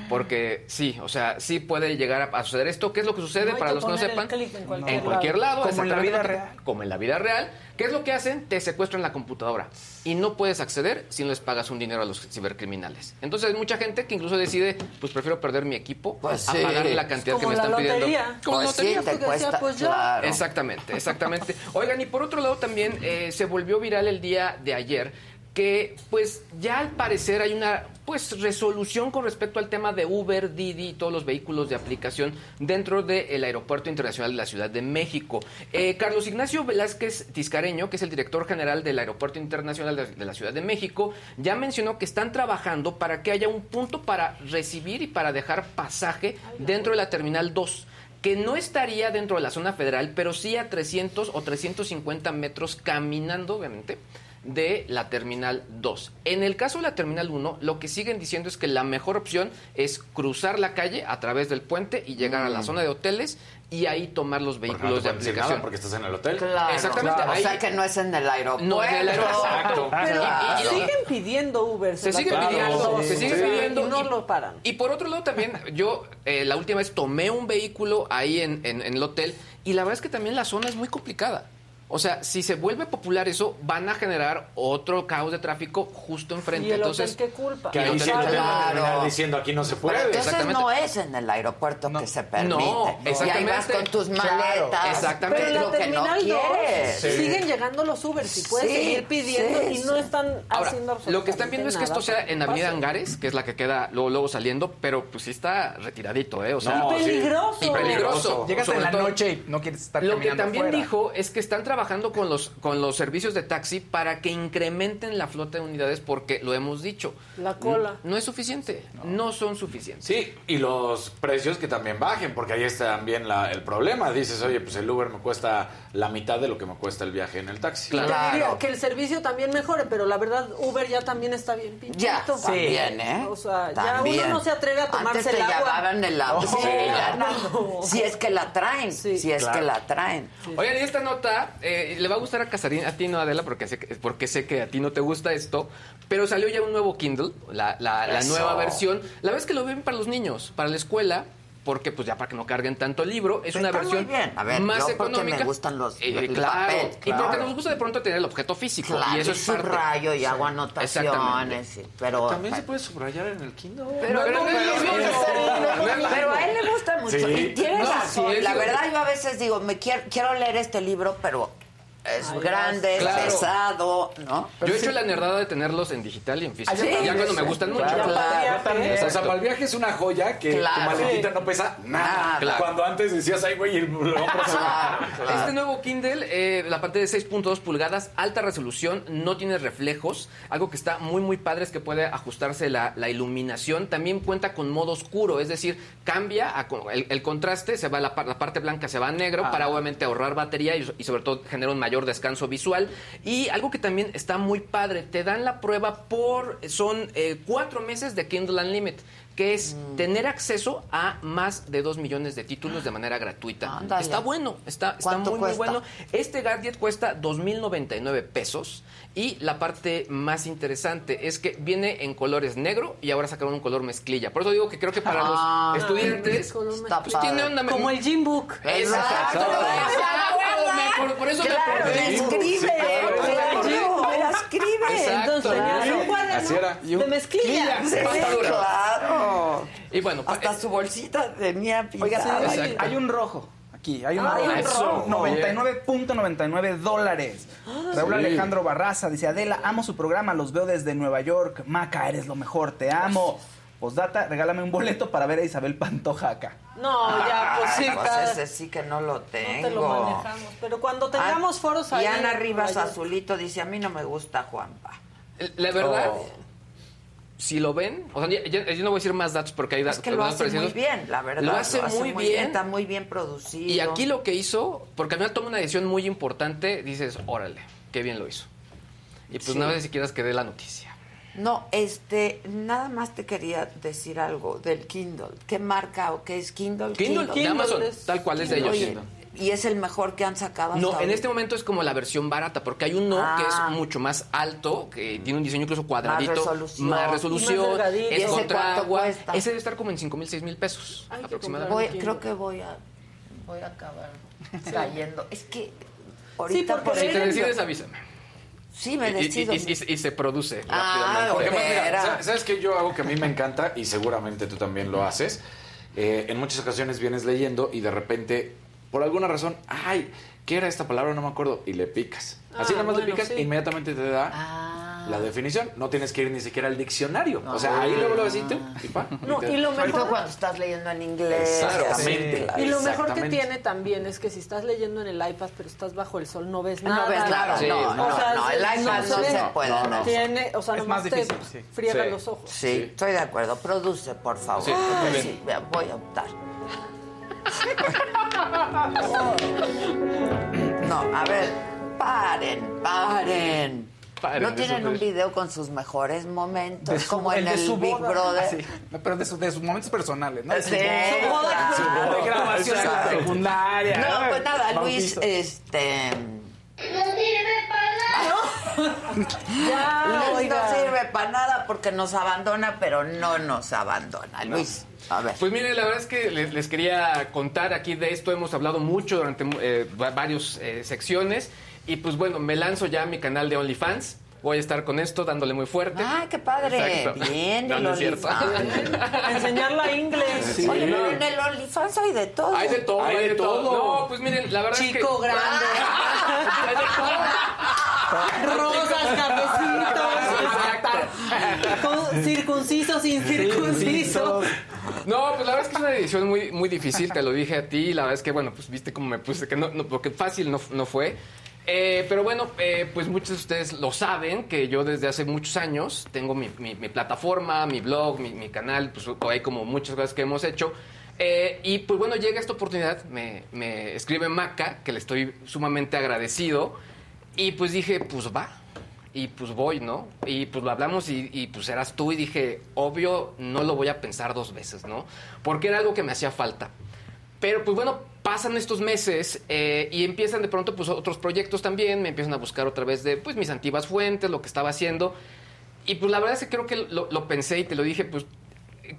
H: Porque sí, o sea, sí puede llegar a, suceder esto. ¿Qué es lo que sucede
I: No
H: para
I: que
H: los que no sepan?
I: en cualquier
H: en cualquier lado.
G: Como en la vida real.
H: Como en la vida real. ¿Qué es lo que hacen? Te secuestran la computadora. Y no puedes acceder si no les pagas un dinero a los cibercriminales. Entonces hay mucha gente que incluso decide, pues prefiero perder mi equipo
A: Pues
H: a
A: sí.
H: pagar la cantidad que me
I: como
H: están
I: la
H: pidiendo.
I: lotería.
H: Como
A: Pues
H: lotería.
A: sí, cuesta,
I: pues ya.
A: claro.
H: Exactamente, exactamente. Oigan, y por otro lado también eh, se volvió viral el día de ayer que pues ya al parecer hay una pues resolución con respecto al tema de Uber, Didi y todos los vehículos de aplicación dentro del Aeropuerto Internacional de la Ciudad de México. Eh, Carlos Ignacio Velázquez Tiscareño, que es el director general del Aeropuerto Internacional de, la Ciudad de México, ya mencionó que están trabajando para que haya un punto para recibir y para dejar pasaje dentro de la Terminal 2 que no estaría dentro de la zona federal, pero sí a 300 o 350 metros caminando, obviamente, de la Terminal 2. En el caso de la Terminal 1, lo que siguen diciendo es que la mejor opción es cruzar la calle a través del puente y llegar a la
A: Mm.
H: zona de hoteles y ahí tomar los
J: Porque no
H: vehículos
J: te
H: de aplicación.
J: nada porque estás en el hotel.
A: Claro,
H: Exactamente.
A: claro.
H: ahí-
A: O sea que no es en el aeropuerto.
H: No es en el aeropuerto.
J: Exacto.
I: Pero siguen pidiendo Uber.
H: Se sigue pidiendo, se sigue pidiendo.
I: Y no lo paran.
H: Y por otro lado también, yo eh, la última vez tomé un vehículo ahí en, en- en el hotel y la verdad es que también la zona es muy complicada. O sea, si se vuelve popular eso, van a generar otro caos de tráfico justo enfrente.
I: ¿Y el
H: Entonces,
I: hotel qué culpa?
J: Que ahí sí
H: hotel-
J: te van a terminar
A: Claro.
J: diciendo aquí no se
A: Pero
J: puede.
A: entonces
H: exactamente.
A: no es en el aeropuerto que se permite.
H: No,
A: Y ahí vas
H: exactamente.
A: con tus
H: Claro,
A: maletas.
H: exactamente.
I: Pero en la
A: lo que no
I: Terminal 2
A: quieres.
I: siguen llegando los Uber. Si puedes
A: Sí,
I: seguir pidiendo
A: sí,
I: y
A: sí.
I: no están
H: Ahora,
I: haciendo absolutamente
H: lo que están viendo es que esto sea en Avenida. Angares, que es la que queda luego, luego saliendo, pero pues sí está retiradito, ¿eh? O sea,
J: No,
I: Y peligroso.
H: y peligroso.
G: Llegas en la noche y no quieres estar
H: Lo que también
G: fuera.
H: dijo es que están trabajando con los, con los servicios de taxi para que incrementen la flota de unidades porque lo hemos dicho.
I: La cola.
H: No es suficiente, no, son suficientes.
J: Sí, y los precios que también bajen, porque ahí está también la- el problema. Dices, oye, pues el Uber me cuesta la mitad de lo que me cuesta el viaje en el taxi.
I: Diría que el servicio también mejore, pero la verdad Uber ya también está bien pinchito.
A: Ya, también, ¿eh?
I: O sea,
A: También.
I: ya uno no se atreve a tomarse
A: Antes te
I: el agua.
A: el agua.
I: Sí,
A: Sí, ya
I: no.
A: no. Si es que la traen, si es que la traen.
H: Oigan, y esta nota eh, le va a gustar a Casarín, a ti no, Adela, porque sé, que, porque sé que a ti no te gusta esto, pero salió ya un nuevo Kindle, la, la- la nueva versión. La es que lo ven para los niños, para la escuela, porque pues ya para que no carguen tanto libro, es una versión
A: bien. A ver,
H: más
A: yo porque
H: económica.
A: me gustan los-
H: Eh,
A: el
H: claro,
A: papel,
H: y porque nos gusta de pronto tener el objeto físico,
A: Claro,
H: y eso es parte.
A: subrayo y hago anotaciones. sí, Pero,
J: También se puede subrayar en el Kindle.
H: Pero, pero no
A: pero a él le gusta mucho.
J: Sí.
A: Y tiene
H: No,
A: razón.
H: sí,
A: la verdad, yo a veces digo, me quiero, quiero leer este libro, pero es
I: Ay,
A: grande,
H: claro.
A: pesado, ¿no?
H: Yo he hecho la nerdada de tenerlos en digital y en físico.
A: Sí,
H: ya cuando me gustan mucho.
A: claro,
I: claro.
G: también.
J: O sea, para el viaje es una joya que
A: Claro.
J: tu maletita no pesa nada. Cuando antes decías, ay, güey, el.
H: Este nuevo Kindle, eh, la pantalla de 6.2 pulgadas, alta resolución, no tiene reflejos. Algo que está muy, muy padre es que puede ajustarse la, la iluminación. También cuenta con modo oscuro, es decir, cambia a el, el contraste, se va la parte blanca se va a negro
G: Ah.
H: para obviamente ahorrar batería y, y sobre todo genera un mayor descanso visual. Y algo que también está muy padre, te dan la prueba por, son eh, cuatro meses de Kindle Unlimited que es
A: Mm.
H: tener acceso a más de 2 millones de títulos de manera gratuita. Está bueno, está, está
A: ¿Cuánto
H: muy, muy
A: cuesta?
H: bueno. Este gadget cuesta 2.099 pesos y la parte más interesante es que viene en colores negro y ahora sacaron un color mezclilla. Por eso digo que creo que para
A: Ah,
H: los estudiantes
A: está
H: pues,
A: padre.
H: tiene onda.
I: Como el Gym Book.
H: Exacto. Exacto. Por, por eso
A: Claro,
H: me
A: escribe, me la escribe.
H: Exacto.
I: Entonces un cuaderno de mezclilla.
A: Sí, claro.
H: Y bueno,
A: Hasta su bolsita tenía
G: Oiga,
A: pintada.
G: hay,
H: Exacto.
G: hay un rojo. Aquí, hay un
I: Ah,
G: rojo. 99.99 dólares. Raúl
J: Sí.
G: Alejandro Barraza dice, Adela, amo su programa, los veo desde Nueva York. Maca, eres lo mejor, te amo. Postdata, regálame un boleto para ver a Isabel Pantoja acá.
I: No, ya, pues sí,
A: pues
I: cada-
A: ese sí que no lo
I: no
A: tengo.
I: te lo manejamos. Pero cuando tengamos
A: Ah,
I: foros
A: Y
I: ahí.
A: Ana
I: en
A: Rivas. Azulito dice, a mí no me gusta Juanpa.
H: la verdad,
A: Oh.
H: si lo ven, o sea, yo no voy a decir más datos porque hay
A: Es
H: datos
A: que lo hace muy bien, la verdad.
H: Lo hace, muy, bien.
A: Está muy bien producido.
H: Y aquí lo que hizo, porque al final toma una decisión muy importante, dices, órale, qué bien lo hizo. Y pues
A: Sí.
H: no sé si quieras que dé la noticia.
A: No, este, nada más te quería decir algo del Kindle. ¿Qué marca o qué es Kindle?
H: Kindle, de Amazon, tal cual es de ellos.
A: Oye, y es el mejor que han sacado hasta
H: No, en
A: ahorita.
H: este momento es como la versión barata, porque hay uno
A: Ah.
H: que es mucho más alto, que tiene un diseño incluso cuadradito,
A: resolución.
H: más
A: Y más
H: resolución.
A: ¿Y
H: es
A: ese
H: contra
A: cuánto
H: agua.
A: cuesta?
H: Ese debe estar como en 5 mil, 6 mil pesos
I: Hay que
H: aproximadamente.
A: Voy-
I: Kindle.
A: creo que voy a, voy a acabar cayendo. Es que ahorita
I: porque
A: por
H: Si te decides, avísame.
A: Sí, me
H: y,
A: decido.
H: y- y- y se produce
A: Ah,
H: rápidamente.
J: Porque mira. ¿sabes- ¿sabes que yo hago que a mí me encanta y seguramente tú también lo haces? Eh, en muchas ocasiones vienes leyendo y de repente, por alguna razón, ay, ¿qué era esta palabra? No me acuerdo. Y le picas. Así
I: Ah,
J: nada más le picas
I: sí.
J: e inmediatamente te da
A: Ah.
J: La definición. No tienes que ir ni siquiera al diccionario. O sea, ahí luego lo tú. Y, pa,
I: No,
J: te-
I: y lo mejor
A: cuando estás leyendo en inglés.
J: Exactamente.
I: Y lo mejor que tiene también es que si estás leyendo en el iPad pero estás bajo el sol no ves
A: No
I: nada.
A: ves nada,
J: Sí,
A: no,
J: no,
A: no, no, el iPad no se puede
J: No, no.
I: Tiene, o sea,
G: Es
I: nomás
G: más
I: te
G: difícil, sí.
I: friegan
J: Sí.
I: los ojos.
A: Sí, estoy de acuerdo. Produce, por favor.
J: Sí,
A: voy a optar. No, a ver, paren, paren. ¿No tienen un video con sus mejores momentos?
G: De su-
A: como en
G: de
A: el
G: su
A: Big
G: boda.
A: Brother.
G: Ah, sí. No, pero de, su- de sus momentos personales, ¿no? De su boda, su boda, de grabación en la secundaria.
A: No, pues nada, Luis, este...
I: Ya,
A: Luis
I: oiga.
A: no sirve para nada porque nos abandona, pero no nos abandona. Luis, a ver.
H: Pues miren, la verdad es que les, les quería contar aquí de esto. Hemos hablado mucho durante eh, va- varias eh, secciones. Y pues bueno, me lanzo ya a mi canal de OnlyFans. Voy a estar con esto dándole muy fuerte.
A: ¡Ay, qué padre!
H: Exacto.
A: Bien,
H: No,
A: el
H: no es cierto.
A: OnlyFans.
I: A enseñar la inglés.
H: Sí.
A: Oye, pero en el OnlyFans hay de todo.
H: Hay de todo,
J: Hay
H: hay,
J: de
H: de todo.
J: todo.
H: No, pues miren, la verdad
I: Chico
H: es que...
I: grande.
H: Hay de todo.
I: Rosas, cafecitos. Circuncisos, sin circuncisos.
H: No, pues la verdad es que es una decisión muy, muy difícil, te lo dije a ti, y la verdad es que, bueno, pues viste cómo me puse, que no, no porque fácil no, no fue. Eh, pero bueno, eh, pues muchos de ustedes lo saben, que yo desde hace muchos años tengo mi, plataforma, mi blog, mi, canal, pues hay como muchas cosas que hemos hecho. Eh, y pues bueno, llega esta oportunidad, me, me escribe Maca, que le estoy sumamente agradecido, y pues dije, pues va, y pues voy, ¿no? Y pues lo hablamos y, y, pues eras tú y dije, obvio, no lo voy a pensar dos veces, ¿no? Porque era algo que me hacía falta. Pero pues bueno, pasan estos meses eh, y empiezan de pronto pues otros proyectos también, me empiezan a buscar otra vez de pues mis antiguas fuentes, lo que estaba haciendo. Y pues la verdad es que creo que lo, lo pensé y te lo dije, pues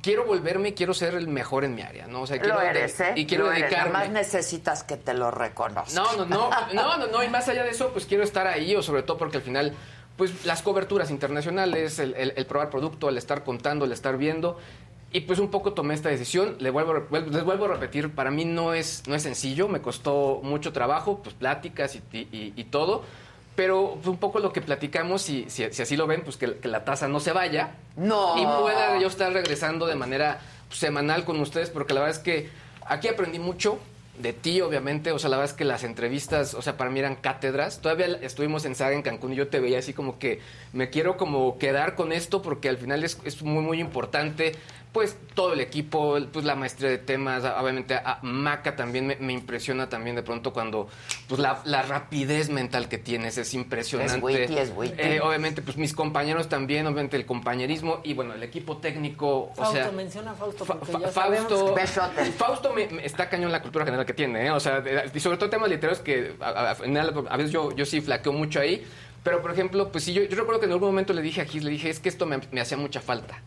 H: quiero volverme, quiero ser el mejor en mi área, ¿no? O sea, quiero
A: Lo eres, ¿eh?
H: y quiero
A: Lo eres.
H: dedicarme.
A: Nada más necesitas que te lo reconozcan.
H: No, no, no, no, no, no, y más allá de eso, pues quiero estar ahí, o sobre todo porque al final, pues las coberturas internacionales, el, el- el probar producto, el estar contando, el estar viendo, y pues un poco tomé esta decisión, le vuelvo, les vuelvo a repetir, para mí no es, no es sencillo, me costó mucho trabajo, pues pláticas y, y- y todo, pero un poco lo que platicamos, y si, si así lo ven, pues que, que la tasa no se vaya,
A: No.
H: y pueda yo estar regresando de manera pues, semanal con ustedes, porque la verdad es que aquí aprendí mucho de ti, obviamente. O sea, la verdad es que las entrevistas, o sea, para mí eran cátedras. Todavía estuvimos en Saga en Cancún y yo te veía así como que me quiero como quedar con esto porque al final es, es muy, muy importante. Pues todo el equipo, pues la maestría de temas, obviamente a Maca también me, me impresiona también de pronto cuando pues la, la rapidez mental que tienes es impresionante.
A: Es witty, es witty.
H: Eh, obviamente, pues mis compañeros también, obviamente el compañerismo y bueno, el equipo técnico, o
I: Fausto,
H: sea,
I: menciona a Fausto porque
H: Fa-
I: ya
H: Fausto,
I: sabemos.
H: Fausto me, me está cañón la cultura general que tiene, ¿eh? o sea, de- y sobre todo temas literarios que a veces yo, yo sí flaqueo mucho ahí, pero por ejemplo, pues sí, yo, yo recuerdo que en algún momento le dije a Gis, le dije, es que esto me, me hacía mucha falta.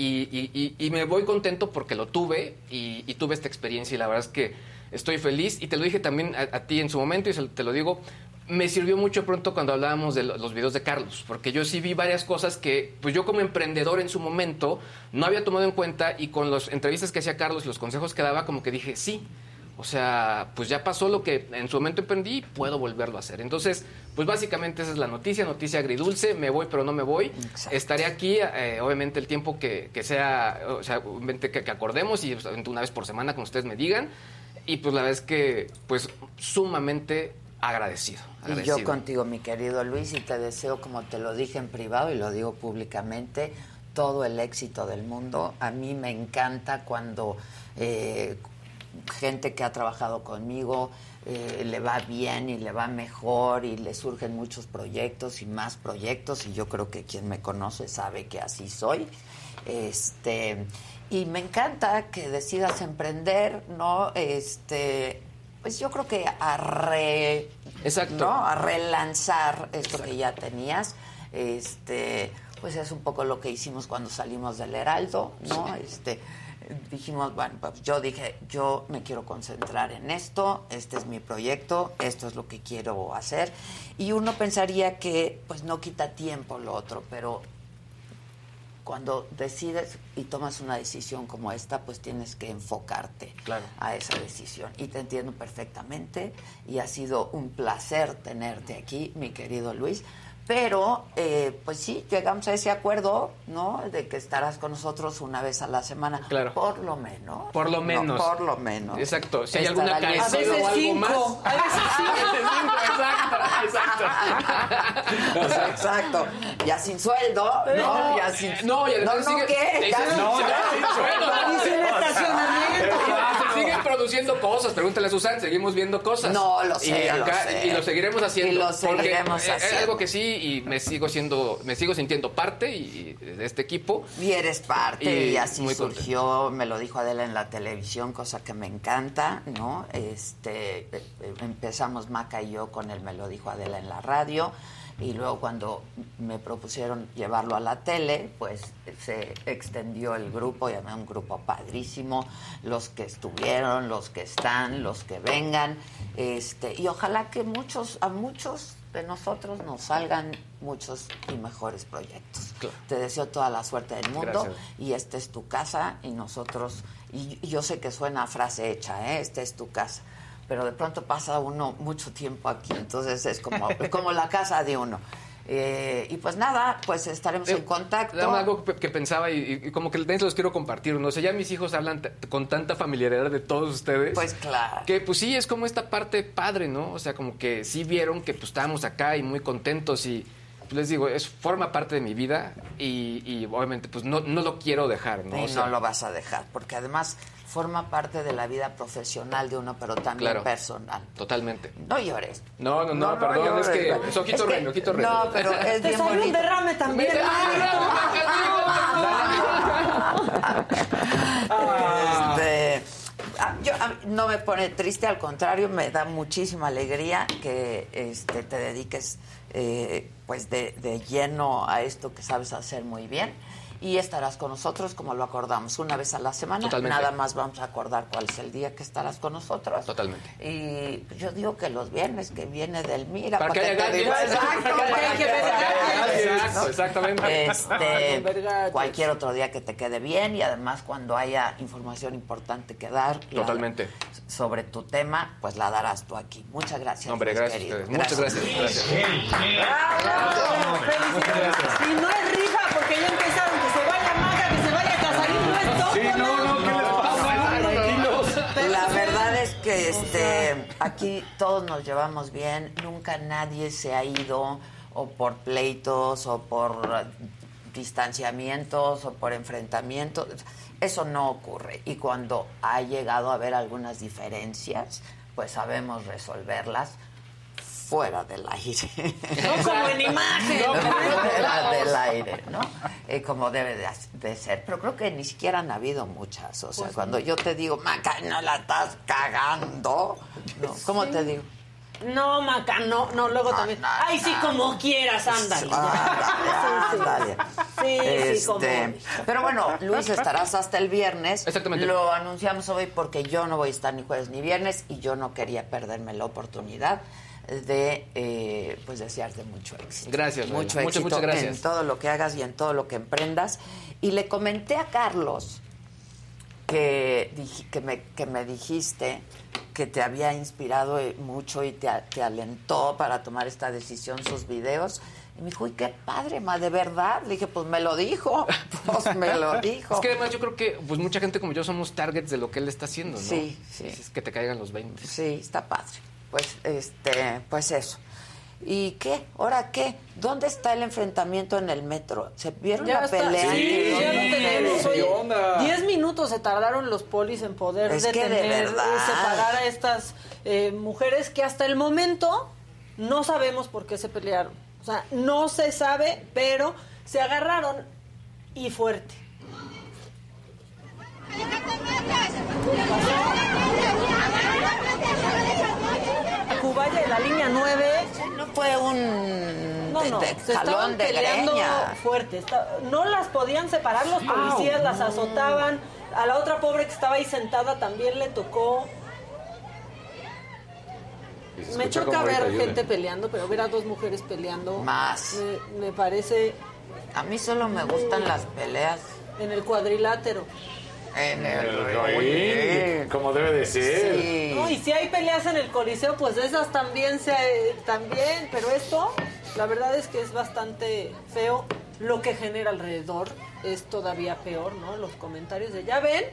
H: Y, y- y- me voy contento porque lo tuve y, tuve esta experiencia y la verdad es que estoy feliz. Y te lo dije también a, ti en su momento y se te lo digo, me sirvió mucho pronto cuando hablábamos de lo- los videos de Carlos, porque yo sí vi varias cosas que pues yo como emprendedor en su momento no había tomado en cuenta y con las entrevistas que hacía Carlos y los consejos que daba como que dije, sí, o sea, pues ya pasó lo que en su momento emprendí y puedo volverlo a hacer. Entonces, pues básicamente esa es la noticia, noticia agridulce, me voy pero no me voy. Estaré aquí, eh, obviamente el tiempo que, que sea, o sea, obviamente que, que acordemos y una vez por semana como ustedes me digan. Y pues la verdad es que, pues sumamente agradecido.
A: Y yo contigo, mi querido Luis, y te deseo, como te lo dije en privado y lo digo públicamente, todo el éxito del mundo. A mí me encanta cuando eh, gente que ha trabajado conmigo eh, le va bien y le va mejor y le surgen muchos proyectos y más proyectos y yo creo que quien me conoce sabe que así soy. Este, y me encanta que decidas emprender, ¿no? Este, pues yo creo que a re,
H: Exacto.
A: ¿no? a relanzar esto que ya tenías. Este, pues es un poco lo que hicimos cuando salimos del Heraldo, ¿no? Este, dijimos, bueno, pues yo dije, yo me quiero concentrar en esto, este es mi proyecto, esto es lo que quiero hacer. Y uno pensaría que pues no quita tiempo lo otro, pero cuando decides y tomas una decisión como esta, pues tienes que enfocarte
H: Claro.
A: a esa decisión. Y te entiendo perfectamente y ha sido un placer tenerte aquí, mi querido Luis. Pero, eh, pues sí, llegamos a ese acuerdo, ¿no? De que estarás con nosotros una vez a la semana.
H: Claro.
A: Por lo menos.
H: Por lo
A: No,
H: menos.
A: por lo menos.
H: Exacto. Si hay alguna
A: listo.
H: carecida o algo más.
I: A veces
H: Exacto, exacto.
A: Exacto. Ya sin sueldo, ¿no? Ya sin...
H: No, y además
A: no, no,
H: sigue-
A: ¿qué? Ya
H: No,
A: sin
H: ya
A: sueldo.
H: sin sueldo.
I: Y sin estacionamiento.
H: Produciendo cosas. Pregúntale a Susan, seguimos viendo cosas.
A: No, lo sé,
H: y,
A: lo sé.
H: y lo seguiremos haciendo.
A: Y lo
H: porque
A: seguiremos
H: es- Es
A: haciendo.
H: algo que sí, y me sigo siendo, me sigo sintiendo parte y, y de este equipo.
A: Y eres parte y,
H: Y
A: así
H: muy contento.
A: surgió, me lo dijo Adela en la televisión, cosa que me encanta, ¿no? Este, eh, eh, empezamos Maca y yo con el me lo dijo Adela en la radio y luego cuando me propusieron llevarlo a la tele, pues se extendió el grupo, llamé un grupo padrísimo, los que estuvieron, los que están, los que vengan, este, y ojalá que muchos, a muchos de nosotros nos salgan muchos y mejores proyectos. Te deseo toda la suerte del mundo
H: Gracias.
A: y esta es tu casa y nosotros, y, y yo sé que suena a frase hecha, ¿eh? esta es tu casa, pero de pronto pasa uno mucho tiempo aquí, entonces es como, como la casa de uno. Eh, y pues nada, pues estaremos en contacto.
H: Algo que, que pensaba y, y como que también se los quiero compartir. No sé, ya mis hijos hablan con tanta familiaridad de todos ustedes.
A: Pues claro.
H: Que pues sí, es como esta parte padre, ¿no? O sea, como que sí vieron que pues estábamos acá y muy contentos y pues, les digo, es forma parte de mi vida y, y obviamente pues no, no lo quiero dejar, ¿no?
A: Y
H: O sea,
A: no lo vas a dejar, porque además forma parte de la vida profesional de uno, pero también
H: Claro.
A: personal.
H: Totalmente.
A: No llores.
H: No, no, no, perdón,
A: llores.
H: es que es ojito
A: Es que-
H: reno, ojito reno.
A: No, pero es
I: Te
A: bien
I: salió un derrame también.
A: Este, ah, yo, a mí no me pone triste, al contrario, me da muchísima alegría que este, te dediques eh, pues de, de lleno a esto que sabes hacer muy bien. Y estarás con nosotros como lo acordamos una vez a la semana.
H: Totalmente.
A: Nada más vamos a acordar cuál es el día que estarás con nosotros.
H: Totalmente.
A: Y yo digo que los viernes que viene del Mira,
H: Para que
A: te
H: haya Para que. Exacto, exactamente.
A: Este, cualquier otro día que te quede bien y además cuando haya información importante que dar la-
H: Totalmente.
A: sobre tu tema, pues la darás tú aquí. Muchas gracias.
H: Hombre, gracias ustedes. Muchas gracias. gracias.
I: Y no es rifa
A: este aquí todos nos llevamos bien, nunca nadie se ha ido o por pleitos o por distanciamientos o por enfrentamientos. Eso no ocurre y cuando ha llegado a haber algunas diferencias, pues sabemos resolverlas fuera del aire.
I: No como en imagen.
A: fuera del aire, ¿no? Eh, como debe de, de ser. Pero creo que ni siquiera han habido muchas. O sea,
I: Pues
A: cuando yo te digo, Maca, no la estás cagando. ¿no? ¿Cómo te digo?
I: No, Maca, no, no, luego también. Ay, sí, como quieras, ándale.
A: Ah, dale.
I: Sí, sí, como.
A: Este, pero bueno, Luis, estarás hasta el viernes.
H: Exactamente.
A: Lo anunciamos hoy porque yo no voy a estar ni jueves ni viernes y yo no quería perderme la oportunidad de pues pues desearte mucho éxito.
H: Gracias,
A: mucho éxito
H: muchas gracias.
A: en todo lo que hagas y en todo lo que emprendas. Y le comenté a Carlos que, que, me, que me dijiste que te había inspirado eh, mucho y te alentó para tomar esta decisión sus videos. Y me dijo, uy, qué padre, ma, de verdad. Le dije, pues me lo dijo, pues me lo dijo.
H: Es que además yo creo que pues mucha gente como yo somos targets de lo que él está haciendo, ¿no?
A: Sí, sí.
H: Es que te caigan los 20.
A: Sí, está padre. Pues, este, pues eso. ¿Y qué? ¿Ahora qué? ¿Dónde está el enfrentamiento en el metro? ¿Se vieron
I: Ya
A: la
I: está.
A: pelea?
I: Sí, ya lo tenemos.
J: ¿qué
I: Oye? Diez minutos se tardaron los polis en poder
A: Es de
I: detener
A: verdad.
I: y separar a estas eh, mujeres que hasta el momento no sabemos por qué se pelearon. O sea, no se sabe, pero se agarraron y fuerte. Cubaya de la línea 9
A: No fue un
I: no, no,
A: de-
I: se estaban
A: jalón de
I: peleando
A: greña.
I: fuerte. Está- no las podían separar los policías, las azotaban. A la otra pobre que estaba ahí sentada también le tocó. Me choca ver gente peleando, pero ver a dos mujeres peleando
A: Más.
I: me, me parece
A: A mí solo me gustan las peleas
I: en el cuadrilátero.
A: En el
J: El ring, como debe de ser.
A: Sí.
I: No, y si hay peleas en el coliseo, pues esas también se también, pero esto La verdad es que es bastante feo. Lo que genera alrededor es todavía peor, ¿no? Los comentarios de, ya ven,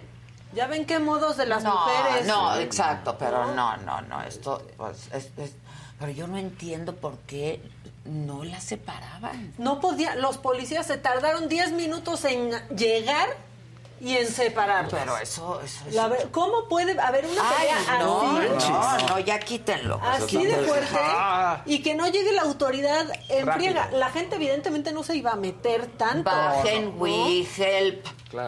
I: ya ven qué modos de las
A: no,
I: mujeres.
A: No, exacto, pero no, no, no, esto, pues, es- es- pero yo no entiendo por qué no la separaban.
I: No podía, los policías se tardaron 10 minutos en llegar y en separar.
A: Pero eso, eso es...
I: La ver- ¿Cómo puede haber una
A: Ay,
I: pelea
A: no,
I: así?
A: no, no, ya quítenlo.
I: Así de fuerte
A: Ah.
I: y que no llegue la autoridad en friega. La gente evidentemente no se iba a meter tanto.
A: Bajen,
I: ¿no?
A: we help.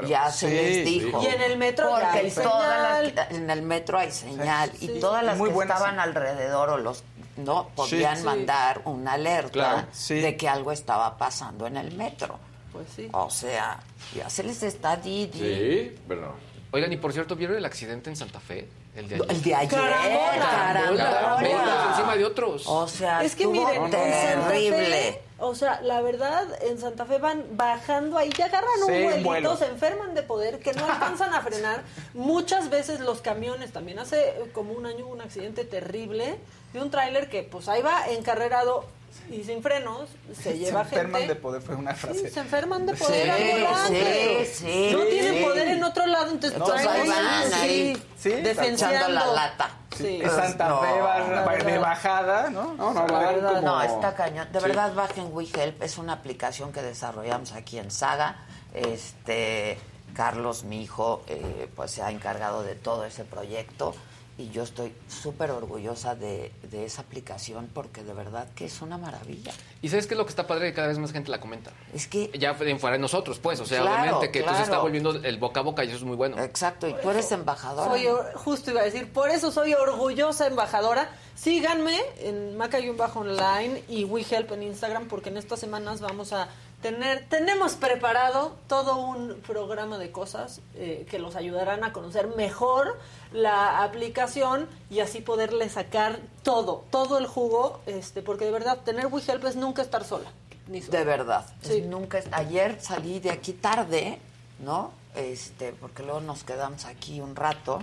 A: Ya se
I: Sí,
A: les dijo.
I: Y en el metro
A: Porque
I: hay señal.
A: las- en el metro hay señal.
I: Sí.
A: Y todas las
I: Muy
A: que estaban alrededor o los no podían
I: Sí.
A: mandar una alerta
I: Claro.
A: de que algo estaba pasando en el metro.
I: Pues sí.
A: O sea, ya se les está Didi.
J: Sí, pero...
H: Oigan, y por cierto, ¿vieron el accidente en Santa Fe? El de ayer.
A: El de ayer,
H: Carambola.
A: carambola.
H: Carambola, encima de otros.
A: O sea,
I: Es que miren,
A: terrible.
I: Fe, o sea, la verdad, en Santa Fe van bajando ahí, ya agarran
A: Sí,
I: un vuelito,
A: vuelo.
I: se enferman de poder, que no alcanzan a frenar. Muchas veces los camiones, también hace como un año hubo un accidente terrible de un tráiler que pues ahí va encarrerado y sin frenos, se lleva
G: se enferman
I: gente.
G: de poder, fue una frase.
I: Sí, se enferman de poder
A: Sí,
I: al volante.
A: sí, sí,
I: No tienen
A: sí.
I: poder en otro lado, entonces
A: Entonces
I: traen
A: ahí van,
I: sí,
A: ahí,
G: Sí,
I: defenciando.
A: echando la lata.
I: Sí.
G: En Santa
A: No,
G: Fe va, de bajada, ¿no?
A: No, no, la verdad,
G: como-
A: no, está cañón. De
G: Sí.
A: verdad, bajen WeHelp, es una aplicación que desarrollamos aquí en Saga. Este, Carlos, mi hijo, eh, pues se ha encargado de todo ese proyecto y yo estoy súper orgullosa de, de esa aplicación porque de verdad que es una maravilla.
H: ¿Y sabes qué es lo que está padre? Que cada vez más gente la comenta.
A: Es que...
H: Ya en fuera de nosotros, pues. O sea,
A: Claro,
H: obviamente que entonces
A: claro.
H: está volviendo el boca a boca y eso es muy bueno.
A: Exacto, y tú eres embajadora.
I: Soy, justo iba a decir, por eso soy orgullosa embajadora. Síganme en Bajo Online y WeHelp en Instagram, porque en estas semanas vamos a tener, tenemos preparado todo un programa de cosas eh, que los ayudarán a conocer mejor la aplicación y así poderle sacar todo, todo el jugo, este, porque de verdad tener WeHelp es nunca estar sola. Ni sola.
A: De verdad. Es nunca ayer salí de aquí tarde, ¿no? Este, porque luego nos quedamos aquí un rato.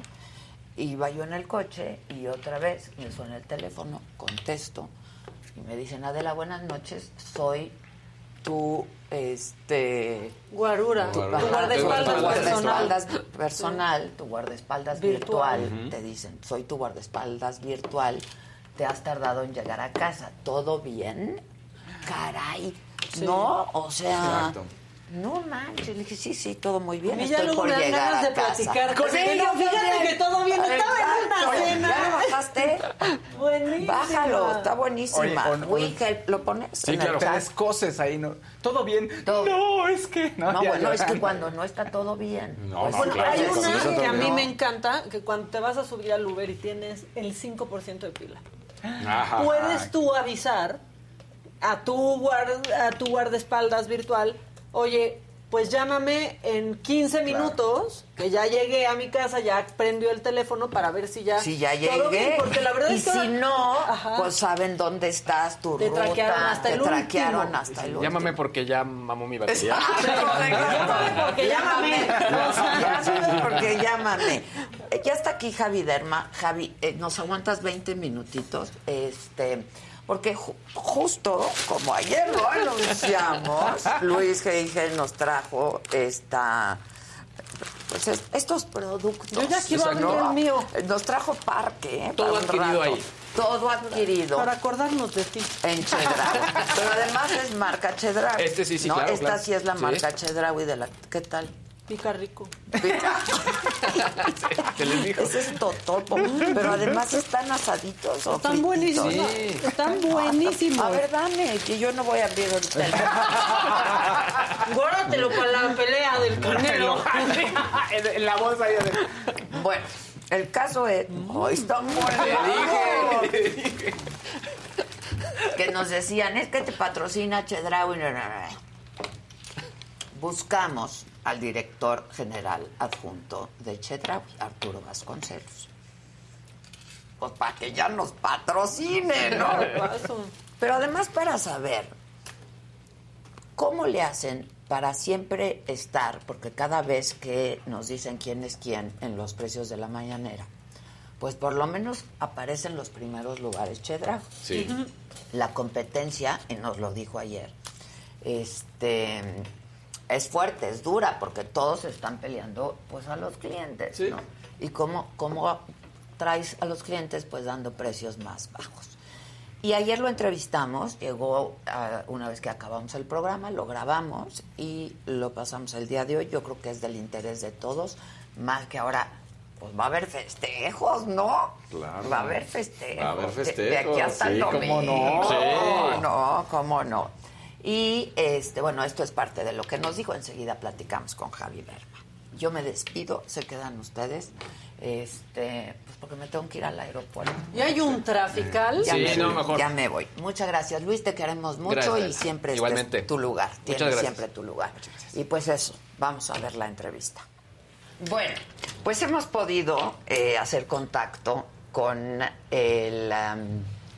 A: Iba yo en el coche y otra vez me suena el teléfono, contesto y me dicen, Adela, buenas noches, soy tu, este...
I: Guarura,
A: tu,
I: guardaespaldas
A: tu guardaespaldas
I: personal.
A: personal, tu guardaespaldas
I: Virtual.
A: te dicen, soy tu guardaespaldas virtual, te has tardado en llegar a casa, ¿todo bien? Caray,
I: Sí.
A: no, o sea,
I: Exacto.
A: No manches, le dije, sí, sí, todo muy bien,
I: mí ya luego me ganas de platicar con él. Fíjate que todo bien, estaba en una cena.
A: ¿Ya lo bajaste?
I: Buenísima.
A: Bájalo, está buenísima.
G: Oye,
A: ¿lo pones?
G: Sí, claro. Te
A: chat?
G: descoses ahí, ¿no? Todo bien. No, es que... No,
A: No,
G: ya,
A: bueno,
G: ya.
A: es que cuando no está todo bien.
G: No,
A: pues,
G: no,
I: Bueno,
G: claro,
I: hay una que a mí
G: no.
I: me encanta, que cuando te vas a subir al Uber y tienes el 5% de pila,
G: Ajá.
I: puedes tú avisar a tu, guard- a tu guardaespaldas virtual, oye, pues llámame en 15 minutos, que ya llegué a mi casa, ya prendió el teléfono para ver si ya...
A: Si ya
I: todo bien,
A: llegué.
I: porque la verdad
A: y
I: es que...
A: si no,
I: Ajá.
A: pues saben dónde estás, tu
I: Te
A: ruta.
I: traquearon hasta
A: te
I: el
A: traquearon
I: último.
A: hasta el último.
H: Llámame porque ya mamó mi batería.
I: porque llámame.
A: Llámame porque llámame. Eh, Ya está aquí Javi Derma. Javi, eh, ¿nos aguantas 20 minutitos? Este, porque ju- justo como ayer lo anunciamos, Luis Heigel nos trajo esta pues es- estos productos.
I: Yo ya quiero abrir
A: ¿no?
I: el mío.
A: Nos trajo parque. ¿eh?
H: Todo
A: para un
H: adquirido
A: rato.
H: ahí.
A: Todo adquirido.
I: Para acordarnos de ti.
A: En Chedraui. Pero además es marca Chedraui.
H: Este sí, sí,
A: ¿no?
H: claro,
A: Esta
H: claro.
A: sí es la
H: Sí.
A: marca Chedraui de la... ¿Qué tal?
I: Pica rico.
H: Se les dijo.
A: Ese es totopo. Pero además están asaditos o
I: Están buenísimos.
A: Sí.
I: Están buenísimos.
A: A ver, dame, que yo no voy a abrir ahorita. el-
I: Guárdatelo para la pelea del canelo.
G: en, en la bolsa ahí de...
A: Bueno, el caso es... Hoy está
H: Le dije.
A: Que nos decían, es que te patrocina Chedraui. No, no, no. Buscamos al director general adjunto de Chedraui, Arturo Vasconcelos. Pues para que ya nos patrocine, ¿no? Pero además para saber cómo le hacen para siempre estar, porque cada vez que nos dicen quién es quién en los precios de la mañanera, pues por lo menos aparece en los primeros lugares Chedraui.
J: Sí.
A: La competencia, y nos lo dijo ayer, este es fuerte, es dura, porque todos están peleando pues a los clientes, ¿no? Y cómo, cómo traes a los clientes pues dando precios más bajos. Y ayer lo entrevistamos, llegó ah, una vez que acabamos el programa, lo grabamos y lo pasamos el día de hoy. Yo creo que es del interés de todos, más que ahora pues va a haber festejos, ¿no?
J: Claro.
A: Va a haber festejos.
J: Va a haber
A: De- De, aquí
J: festejos,
A: hasta el
J: cómo
A: domingo.
J: no. Sí.
A: No, cómo no. Y este, bueno, esto es parte de lo que nos dijo. Enseguida platicamos con Javi Berma. Yo me despido, se quedan ustedes. Este, pues porque me tengo que ir al aeropuerto.
I: Y hay un trafical.
A: Ya,
H: Sí,
A: me,
H: no,
A: voy,
H: mejor.
A: ya me voy. Muchas gracias, Luis. Te queremos mucho
H: Gracias.
A: y siempre este
H: Igualmente.
A: es tu lugar.
H: Muchas
A: Tienes
H: gracias.
A: siempre tu lugar. Y pues eso, vamos a ver la entrevista. Bueno, pues hemos podido eh, hacer contacto con el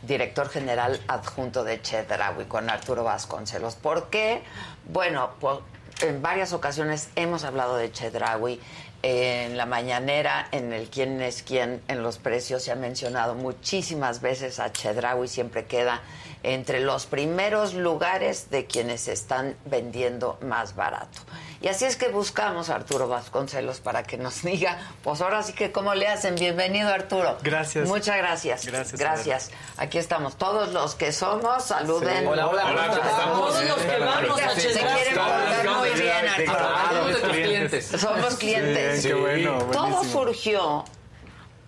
A: director general adjunto de Chedraui, con Arturo Vasconcelos. ¿Por qué? Bueno, pues, en varias ocasiones hemos hablado de Chedraui. En la mañanera, en el quién es quién, en los precios se ha mencionado muchísimas veces a Chedraui, siempre queda entre los primeros lugares de quienes están vendiendo más barato. Y así es que buscamos a Arturo Vasconcelos para que nos diga, pues ahora sí que cómo le hacen. Bienvenido Arturo.
V: Gracias.
A: Muchas gracias.
V: Gracias,
A: Gracias. Aquí estamos todos los que somos. Saluden.
V: Sí. Hola, hola.
A: Todos los que vamos a
V: Sí,
A: Se quieren portar muy bien, Arturo. tus
V: clientes.
A: Somos clientes.
V: Sí, qué bueno,
A: Todo surgió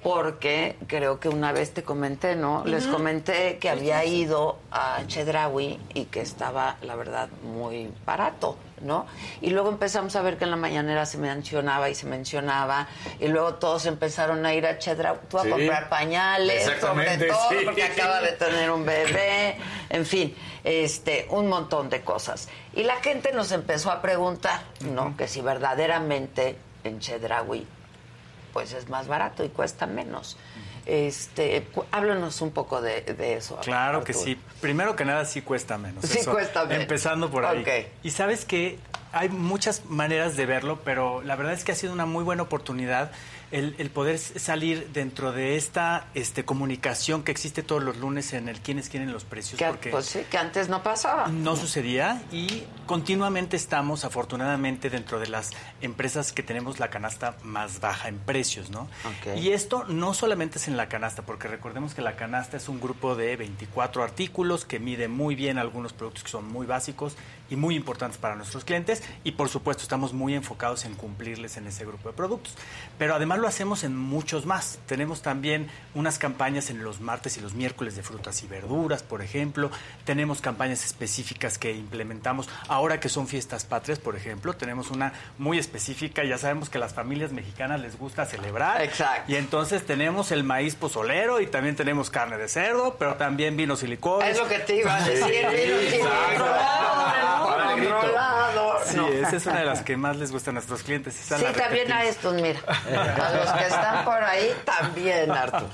A: porque creo que una vez te comenté, ¿no? Les comenté que había ido a Chedraui y que estaba, la verdad, muy barato, ¿no? Y luego empezamos a ver que en la mañanera se mencionaba y se mencionaba, y luego todos empezaron a ir a Chedraui, tú a
J: Sí.
A: comprar pañales, sobre
J: Exactamente,
A: todo,
J: sí.
A: porque acaba de tener un bebé, en fin, este, un montón de cosas. Y la gente nos empezó a preguntar, ¿no? Que si verdaderamente en Chedraui pues es más barato y cuesta menos. Este, háblanos un poco de, de eso.
V: Claro que sí. Primero que nada, sí cuesta menos.
A: Sí cuesta menos.
V: Empezando por ahí.
A: Ok.
V: Y sabes que hay muchas maneras de verlo, pero la verdad es que ha sido una muy buena oportunidad el, el poder salir dentro de esta este, comunicación que existe todos los lunes en el quiénes quieren los precios.
A: Que,
V: porque
A: pues sí, que antes no pasaba.
V: no sucedía y continuamente estamos afortunadamente dentro de las empresas que tenemos la canasta más baja en precios, ¿no? Y esto no solamente es en la canasta, porque recordemos que la canasta es un grupo de 24 artículos que mide muy bien algunos productos que son muy básicos y muy importantes para nuestros clientes y por supuesto estamos muy enfocados en cumplirles en ese grupo de productos. Pero además lo hacemos en muchos más. Tenemos también unas campañas en los martes y los miércoles de frutas y verduras, por ejemplo. Tenemos campañas específicas que implementamos ahora que son fiestas patrias, por ejemplo. Tenemos una muy específica. Ya sabemos que a las familias mexicanas les gusta celebrar.
A: Exacto.
V: Y entonces tenemos el maíz pozolero y también tenemos carne de cerdo, pero también vinos y licores.
A: Es lo que te iba a decir, vinos y
V: Exacto.
A: Para el grito. lado.
V: Sí,
A: No.
V: esa es una de las que más les gusta a nuestros clientes.
A: Sí, también a estos, mira. A los que están por ahí, también, Arturo.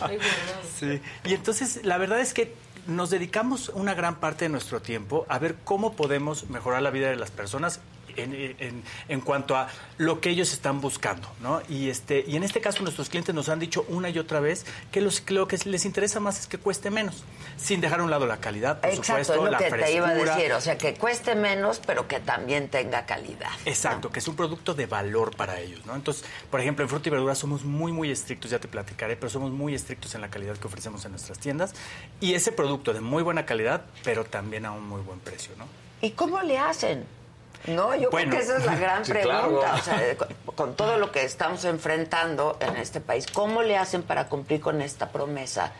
V: Sí, y entonces la verdad es que nos dedicamos una gran parte de nuestro tiempo a ver cómo podemos mejorar la vida de las personas en, en- en cuanto a lo que ellos están buscando, ¿no? Y este y en este caso nuestros clientes nos han dicho una y otra vez que, los, que lo que les interesa más es que cueste menos, sin dejar a un lado la calidad, por
A: Exacto,
V: supuesto,
A: es lo
V: la
A: que te iba a decir. O sea, que cueste menos, pero que también tenga calidad.
V: Exacto, que es un producto de valor para ellos, ¿no? Entonces, por ejemplo, en fruta y verdura somos muy, muy estrictos, ya te platicaré, pero somos muy estrictos en la calidad que ofrecemos en nuestras tiendas y ese producto de muy buena calidad, pero también a un muy buen precio, ¿no?
A: ¿Y cómo le hacen? No, yo
V: Bueno.
A: creo que esa es la gran
V: Sí,
A: pregunta.
V: claro.
A: O sea, con, con todo lo que estamos enfrentando en este país, ¿cómo le hacen para cumplir con esta promesa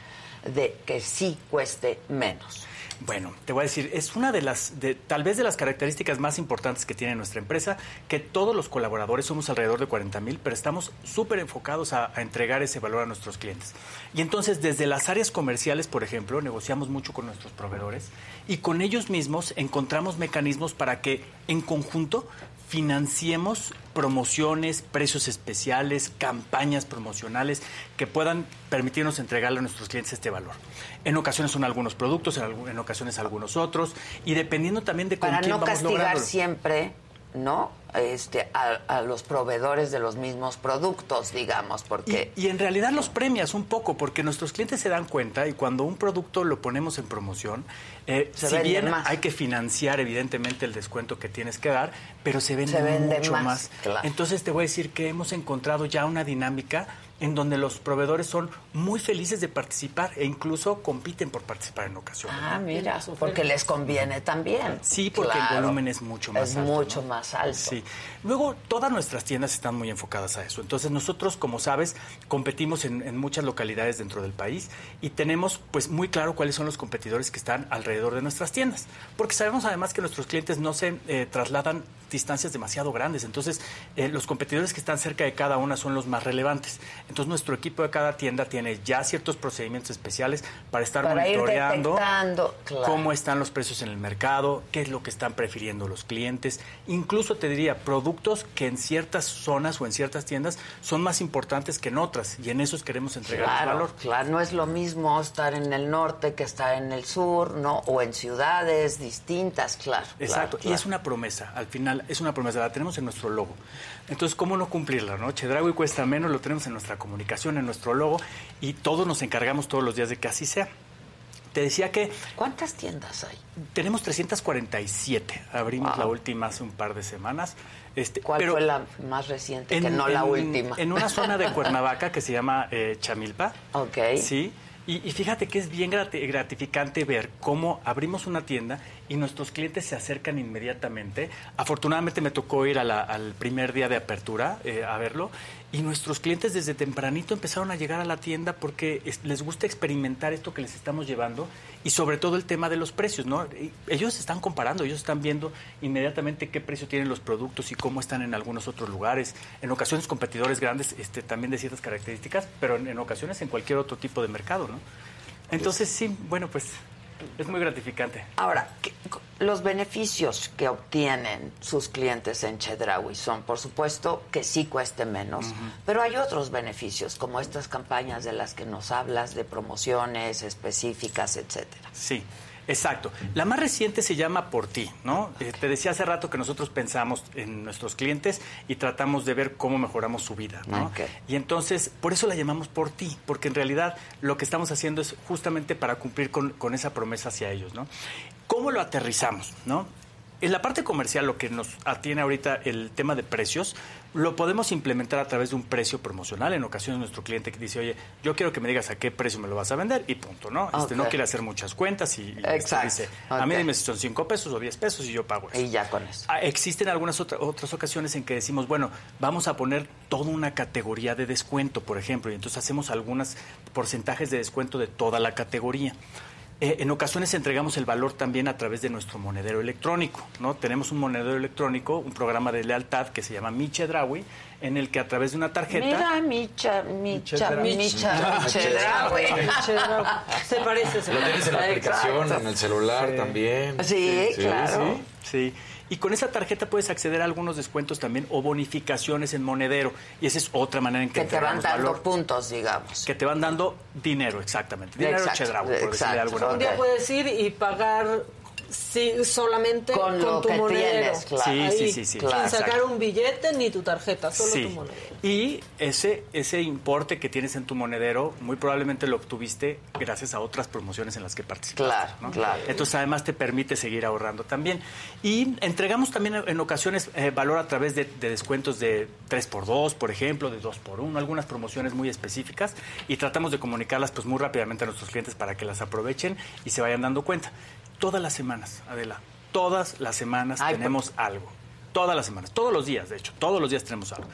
A: de que sí cueste menos?
V: Bueno, te voy a decir, es una de las, de, tal vez de las características más importantes que tiene nuestra empresa, que todos los colaboradores somos alrededor de 40 mil, pero estamos súper enfocados a, a entregar ese valor a nuestros clientes. Y entonces, desde las áreas comerciales, por ejemplo, negociamos mucho con nuestros proveedores y con ellos mismos encontramos mecanismos para que en conjunto financiemos promociones, precios especiales, campañas promocionales que puedan permitirnos entregarle a nuestros clientes este valor. En ocasiones son algunos productos, en, ocasiones algunos otros, y dependiendo también de con
A: Para
V: quién
A: no
V: vamos
A: castigar siempre, ¿no? Este, a, a los proveedores de los mismos productos, digamos, porque...
V: Y en realidad los premias un poco, porque nuestros clientes se dan cuenta y cuando un producto lo ponemos en promoción, eh,
A: Se
V: si bien
A: más.
V: hay que financiar evidentemente el descuento que tienes que dar, pero se vende,
A: Se vende
V: mucho
A: más,
V: más.
A: claro.
V: Entonces te voy a decir que hemos encontrado ya una dinámica en donde los proveedores son muy felices de participar e incluso compiten por participar en ocasiones.
A: Ah, mira, porque les conviene también.
V: Sí, porque
A: Claro.
V: el volumen es mucho más
A: Es
V: alto.
A: mucho
V: ¿no?
A: más alto.
V: Sí. Luego, todas nuestras tiendas están muy enfocadas a eso. Entonces, nosotros, como sabes, competimos en, en muchas localidades dentro del país y tenemos, pues, muy claro cuáles son los competidores que están alrededor de nuestras tiendas. Porque sabemos, además, que nuestros clientes no se eh, trasladan distancias demasiado grandes. Entonces, eh, los competidores que están cerca de cada una son los más relevantes. Entonces, nuestro equipo de cada tienda tiene ya ciertos procedimientos especiales para estar
A: Para
V: monitoreando
A: claro.
V: cómo están los precios en el mercado, qué es lo que están prefiriendo los clientes. Incluso te diría, productos que en ciertas zonas o en ciertas tiendas son más importantes que en otras y en esos queremos entregar
A: Claro,
V: valor.
A: claro, no es lo mismo estar en el norte que estar en el sur, ¿no? O en ciudades distintas, claro.
V: Exacto,
A: claro,
V: y es una promesa, al final es una promesa, la tenemos en nuestro logo. Entonces, ¿cómo no cumplirla? no? Chedraui cuesta menos, lo tenemos en nuestra comunicación, en nuestro logo, y todos nos encargamos todos los días de que así sea. Te decía que...
A: ¿Cuántas tiendas hay?
V: Tenemos 347, abrimos
A: Wow.
V: la última hace un par de semanas. Este,
A: ¿Cuál
V: pero
A: fue la más reciente? que no la última.
V: En una zona de Cuernavaca que se llama eh, Chamilpa.
A: Ok.
V: Sí. Y, y fíjate que es bien grati- gratificante ver cómo abrimos una tienda y nuestros clientes se acercan inmediatamente. Afortunadamente me tocó ir a la- al primer día de apertura eh, a verlo y nuestros clientes desde tempranito empezaron a llegar a la tienda porque es- les gusta experimentar esto que les estamos llevando y sobre todo el tema de los precios, ¿no? Ellos están comparando, ellos están viendo inmediatamente qué precio tienen los productos y cómo están en algunos otros lugares. En ocasiones competidores grandes este, también de ciertas características, pero en, en ocasiones en cualquier otro tipo de mercado, ¿no? Entonces sí, bueno, pues es muy gratificante.
A: Ahora, ¿qué- los beneficios que obtienen sus clientes en Chedraui son, por supuesto, que sí cueste menos, pero hay otros beneficios, como estas campañas de las que nos hablas, de promociones específicas, etcétera.
V: Sí, exacto. La más reciente se llama Por ti, ¿no? Eh, te decía hace rato que nosotros pensamos en nuestros clientes y tratamos de ver cómo mejoramos su vida, ¿no? Y entonces, por eso la llamamos Por ti, porque en realidad lo que estamos haciendo es justamente para cumplir con, con esa promesa hacia ellos, ¿no? ¿Cómo lo aterrizamos, no? En la parte comercial, lo que nos atiene ahorita el tema de precios, lo podemos implementar a través de un precio promocional. En ocasiones nuestro cliente que dice, oye, yo quiero que me digas a qué precio me lo vas a vender y punto, ¿no? Este, no quiere hacer muchas cuentas y, y este, dice, a mí dime si son 5 pesos o 10 pesos y yo pago eso.
A: Y ya con eso.
V: Ah, Existen algunas otra- otras ocasiones en que decimos, bueno, vamos a poner toda una categoría de descuento, por ejemplo, y entonces hacemos algunos porcentajes de descuento de toda la categoría. Eh, en ocasiones entregamos el valor también a través de nuestro monedero electrónico, ¿no? Tenemos un monedero electrónico, un programa de lealtad que se llama Michedraui, en el que a través de una tarjeta...
A: Mira, Micha, Micha. Micha, Chedraui.
I: Se parece, se
J: Lo tienes en la
A: Exacto.
J: aplicación, en el celular también.
A: Sí, claro.
V: Sí, sí. Y con esa tarjeta puedes acceder a algunos descuentos también o bonificaciones en monedero. Y esa es otra manera en que,
A: Que te van dando
V: valor.
A: puntos, digamos.
V: Que te van dando dinero, exactamente. Dinero
A: Exacto,
V: chedraui, por decirle de
A: exacto.
V: alguna
I: Un
V: manera.
I: día puedes ir y pagar sí, solamente
A: Con
I: con,
A: lo
I: tu
A: que
I: monedero.
A: tienes, claro.
V: Sí,
I: Ahí,
V: sí, sí, sí.
I: Sin sacar
V: Exacto.
I: un billete ni tu tarjeta, solo
V: Sí.
I: tu monedero.
V: Y ese, ese importe que tienes en tu monedero, muy probablemente lo obtuviste gracias a otras promociones en las que participaste.
A: Claro,
V: ¿no?
A: claro.
V: Entonces, además, te permite seguir ahorrando también. Y entregamos también en ocasiones eh, valor a través de, de descuentos de 3x2, por ejemplo, de 2x1, algunas promociones muy específicas. Y tratamos de comunicarlas pues muy rápidamente a nuestros clientes para que las aprovechen y se vayan dando cuenta. Todas las semanas, Adela, todas las semanas
A: Ay,
V: tenemos algo. Todas las semanas, todos los días, de hecho, todos los días tenemos algo.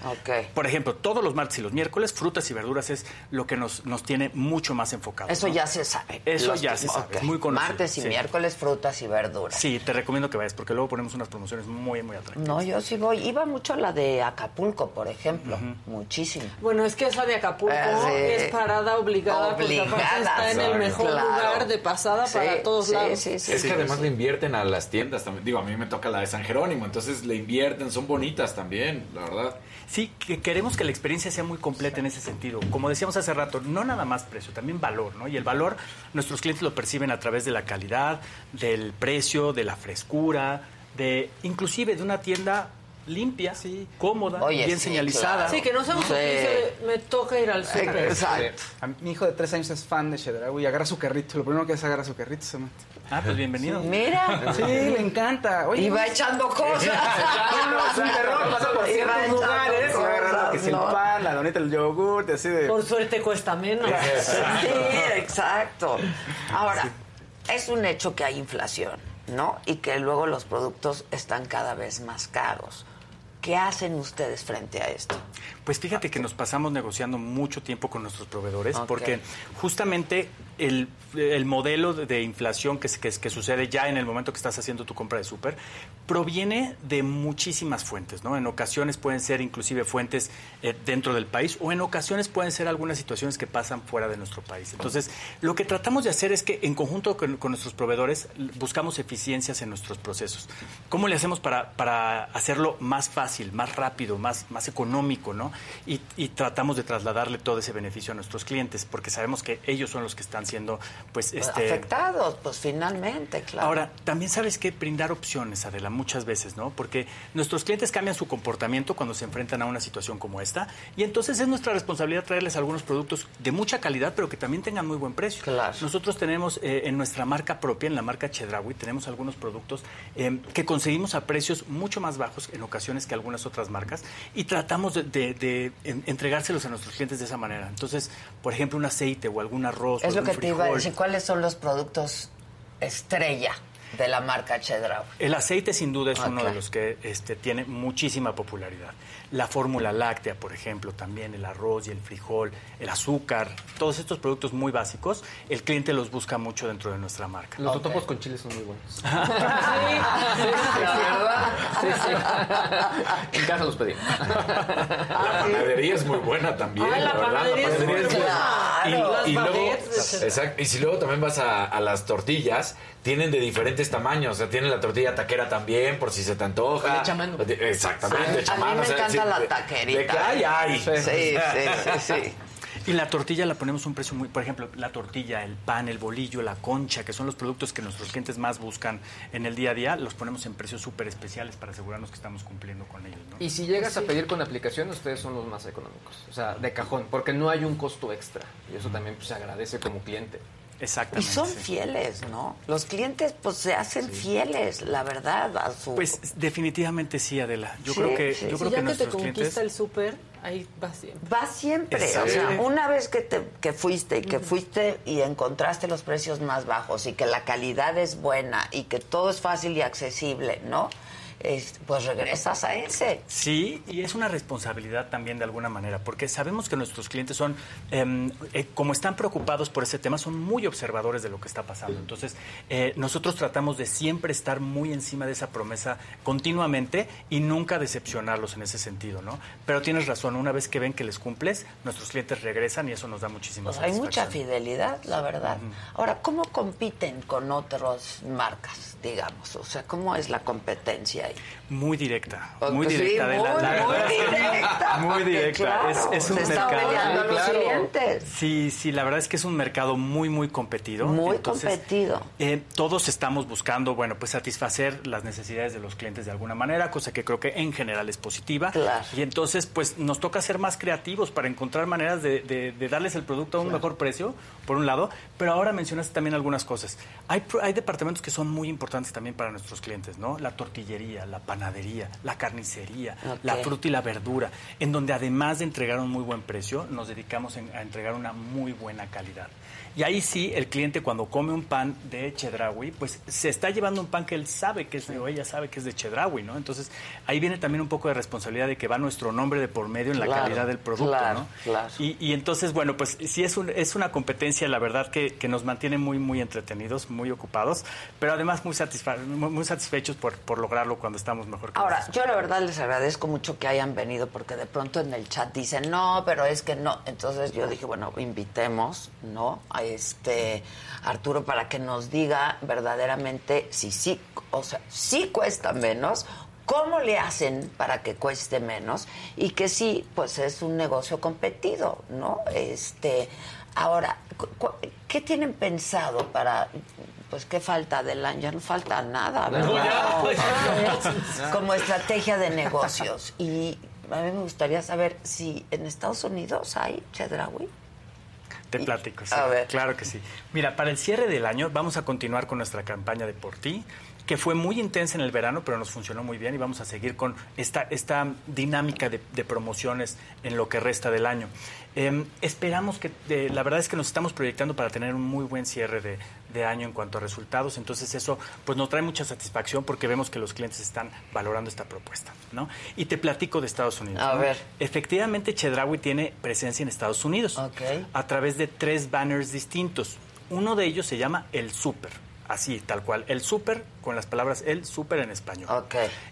V: Por ejemplo, todos los martes y los miércoles, frutas y verduras es lo que nos, nos tiene mucho más enfocados.
A: Eso
V: ¿no?
A: ya se sabe.
V: Eso
A: Los-
V: ya se sabe,
A: ok.
V: es muy conocido.
A: Martes y
V: sí.
A: miércoles, frutas y verduras.
V: Sí, te recomiendo que vayas porque luego ponemos unas promociones muy, muy atractivas.
A: No, yo sí voy. Iba mucho a la de Acapulco, por ejemplo. Muchísimo.
I: Bueno, es que esa de Acapulco
A: Ah, sí.
I: es parada obligada,
A: Obligada,
I: porque aparte está en el mejor
A: Claro.
I: lugar de pasada
A: Sí,
I: para todos
A: sí,
I: lados.
A: sí, sí.
J: Es que además le invierten a las tiendas también. Digo, a mí me toca la de San Jerónimo, entonces le son bonitas también, la verdad.
V: Sí, que queremos que la experiencia sea muy completa en ese sentido. Como decíamos hace rato, no nada más precio, también valor, ¿no? Y el valor nuestros clientes lo perciben a través de la calidad, del precio, de la frescura, de inclusive de una tienda limpia, cómoda,
A: Oye,
V: bien
A: sí,
V: señalizada.
I: Sí, que no se
A: Sí.
I: me toca ir al súper.
A: Exacto.
G: A Mi hijo de tres años es fan de Chedraui y agarra su carrito. Lo primero que hace es agarrar su carrito. se mete.
V: Ah, pues bienvenido.
A: Mira.
G: Sí, le encanta. Oye,
A: Y va
G: pues-
A: echando cosas.
G: No, no, es un terror. Pasa por ciertos lugares. agarrando
A: cosas,
G: que si el
A: ¿no?
G: pan, la donita, el yogur, así de...
I: Por suerte cuesta menos.
A: Sí, exacto. Ahora, es un hecho que hay inflación, ¿no? Y que luego los productos están cada vez más caros. ¿Qué hacen ustedes frente a esto?
V: Pues fíjate que nos pasamos negociando mucho tiempo con nuestros proveedores porque justamente el, el modelo de, inflación que, sucede ya en el momento que estás haciendo tu compra de súper proviene de muchísimas fuentes, ¿no? En ocasiones pueden ser inclusive fuentes eh, dentro del país o en ocasiones pueden ser algunas situaciones que pasan fuera de nuestro país. Entonces, lo que tratamos de hacer es que en conjunto con, nuestros proveedores buscamos eficiencias en nuestros procesos. ¿Cómo le hacemos para, para hacerlo más fácil, más rápido, más, más económico, ¿no? Y tratamos de trasladarle todo ese beneficio a nuestros clientes, porque sabemos que ellos son los que están siendo, pues, este...
A: Afectados, pues finalmente, claro.
V: Ahora, también sabes que brindar opciones, Adela, muchas veces, ¿no? Porque nuestros clientes cambian su comportamiento cuando se enfrentan a una situación como esta, y entonces es nuestra responsabilidad traerles algunos productos de mucha calidad, pero que también tengan muy buen precio. Nosotros tenemos eh, en nuestra marca propia, en la marca Chedraui, tenemos algunos productos eh, que conseguimos a precios mucho más bajos en ocasiones que algunas otras marcas, y tratamos de, de- de en- entregárselos a nuestros clientes de esa manera. Entonces, por ejemplo, un aceite o algún arroz.
A: es
V: o
A: lo que
V: algún
A: te iba a
V: frijol.
A: decir. ¿Cuáles son los productos estrella de la marca Chedraui?
V: El aceite sin duda es uno de los que este, tiene muchísima popularidad. La fórmula láctea, por ejemplo, también el arroz y el frijol, el azúcar, todos estos productos muy básicos, el cliente los busca mucho dentro de nuestra marca.
H: Los totopos con chile son muy buenos.
I: Sí,
H: La verdad. Sí, sí. En casa los pedí.
J: La panadería es muy buena también.
I: Ah, la
J: verdad,
I: panadería es
J: panadería
I: muy buena.
J: Y, luego, exacto, y si luego también vas a, a las tortillas, tienen de diferentes tamaños. O sea, tienen la tortilla taquera también, por si se te antoja.
H: Mano.
J: De- Exactamente,
A: me
J: o sea,
A: encanta la taquerita.
J: De que hay, hay.
A: Sí, sí, sí, sí.
V: Y la tortilla la ponemos un precio muy, por ejemplo, la tortilla, el pan, el bolillo, la concha, que son los productos que nuestros clientes más buscan en el día a día, los ponemos en precios súper especiales para asegurarnos que estamos cumpliendo con ellos. ¿no?
H: Y si llegas a pedir con aplicación, ustedes son los más económicos. O sea, de cajón, porque no hay un costo extra. Y eso también pues, se agradece como cliente.
A: Y
V: Exactamente.
A: son
V: sí.
A: fieles, ¿no? Los clientes pues se hacen fieles, la verdad, a su...
V: Pues definitivamente sí, Adela. Yo
A: Sí,
V: creo que,
A: sí.
V: yo creo
I: ya
V: que
I: que te conquista
V: clientes...
I: el súper, ahí va siempre.
A: Va siempre, o sea, una vez que, te, que fuiste y que fuiste y encontraste los precios más bajos y que la calidad es buena y que todo es fácil y accesible, ¿no? Es- pues regresas a ese.
V: Sí, y es una responsabilidad también de alguna manera, porque sabemos que nuestros clientes son, em, eh, como están preocupados por ese tema, son muy observadores de lo que está pasando. Entonces, eh, nosotros tratamos de siempre estar muy encima de esa promesa continuamente y nunca decepcionarlos en ese sentido, ¿no? Pero tienes razón, una vez que ven que les cumples, nuestros clientes regresan y eso nos da muchísima
A: Pues hay mucha fidelidad, la verdad. Ahora, ¿cómo compiten con otras marcas, digamos? O sea, ¿cómo es la competencia ahí?
V: Muy directa,
A: Pues
V: muy
A: sí,
V: directa. de la,
A: muy,
V: la
A: directa,
V: Muy directa.
A: claro,
V: es, es un
A: se
V: mercado.
A: los clientes.
V: Sí, sí, la verdad es que es un mercado muy, muy competido.
A: Muy
V: Entonces,
A: competido.
V: eh, todos estamos buscando, bueno, pues satisfacer las necesidades de los clientes de alguna manera, cosa que creo que en general es positiva.
A: Claro.
V: Y entonces, pues nos toca ser más creativos para encontrar maneras de, de- de darles el producto a un mejor precio, por un lado, pero ahora mencionaste también algunas cosas. Hay, hay departamentos que son muy importantes también para nuestros clientes, ¿no? La tortillería, la panadería, la carnicería, la fruta y la verdura, en donde además de entregar un muy buen precio, nos dedicamos en- a entregar una muy buena calidad. Y ahí sí, el cliente cuando come un pan de Chedraui, pues se está llevando un pan que él sabe que es de, o ella sabe que es de Chedraui, ¿no? Entonces, ahí viene también un poco de responsabilidad de que va nuestro nombre de por medio en la calidad del producto,
A: claro,
V: ¿no?
A: claro.
V: Y, y entonces, bueno, pues sí es, un- es una competencia, la verdad, que, que nos mantiene muy, muy entretenidos, muy ocupados, pero además muy, satisfa- muy, muy satisfechos por, por lograrlo cuando estamos mejor que
A: Ahora,
V: nosotros.
A: yo la verdad les agradezco mucho que hayan venido porque de pronto en el chat dicen, no, pero es que no. Entonces yo dije, bueno, invitemos, ¿no? A este Arturo para que nos diga verdaderamente si sí, o sea, sí cuesta menos. ¿Cómo le hacen para que cueste menos? Y que sí, pues es un negocio competido, ¿no? Este, ahora, ¿qué tienen pensado para pues qué falta del año, ya no falta nada,
J: No,
A: ¿verdad?
J: ya, pues.
A: Como estrategia de negocios. Y a mí me gustaría saber si en Estados Unidos hay Chedraui.
V: Te platico, sí.
A: a ver.
V: Claro que sí. Mira, para el cierre del año vamos a continuar con nuestra campaña de Por Ti, que fue muy intensa en el verano, pero nos funcionó muy bien y vamos a seguir con esta, esta dinámica de, de promociones en lo que resta del año. Eh, esperamos que, eh, la verdad es que nos estamos proyectando para tener un muy buen cierre de, de año en cuanto a resultados, entonces eso pues nos trae mucha satisfacción porque vemos que los clientes están valorando esta propuesta, ¿no? Y te platico de Estados Unidos.
A: A
V: ¿no?
A: ver.
V: Efectivamente, Chedraui tiene presencia en Estados Unidos a través de tres banners distintos. Uno de ellos se llama El Super, así, tal cual. El Super, con las palabras El Super en español.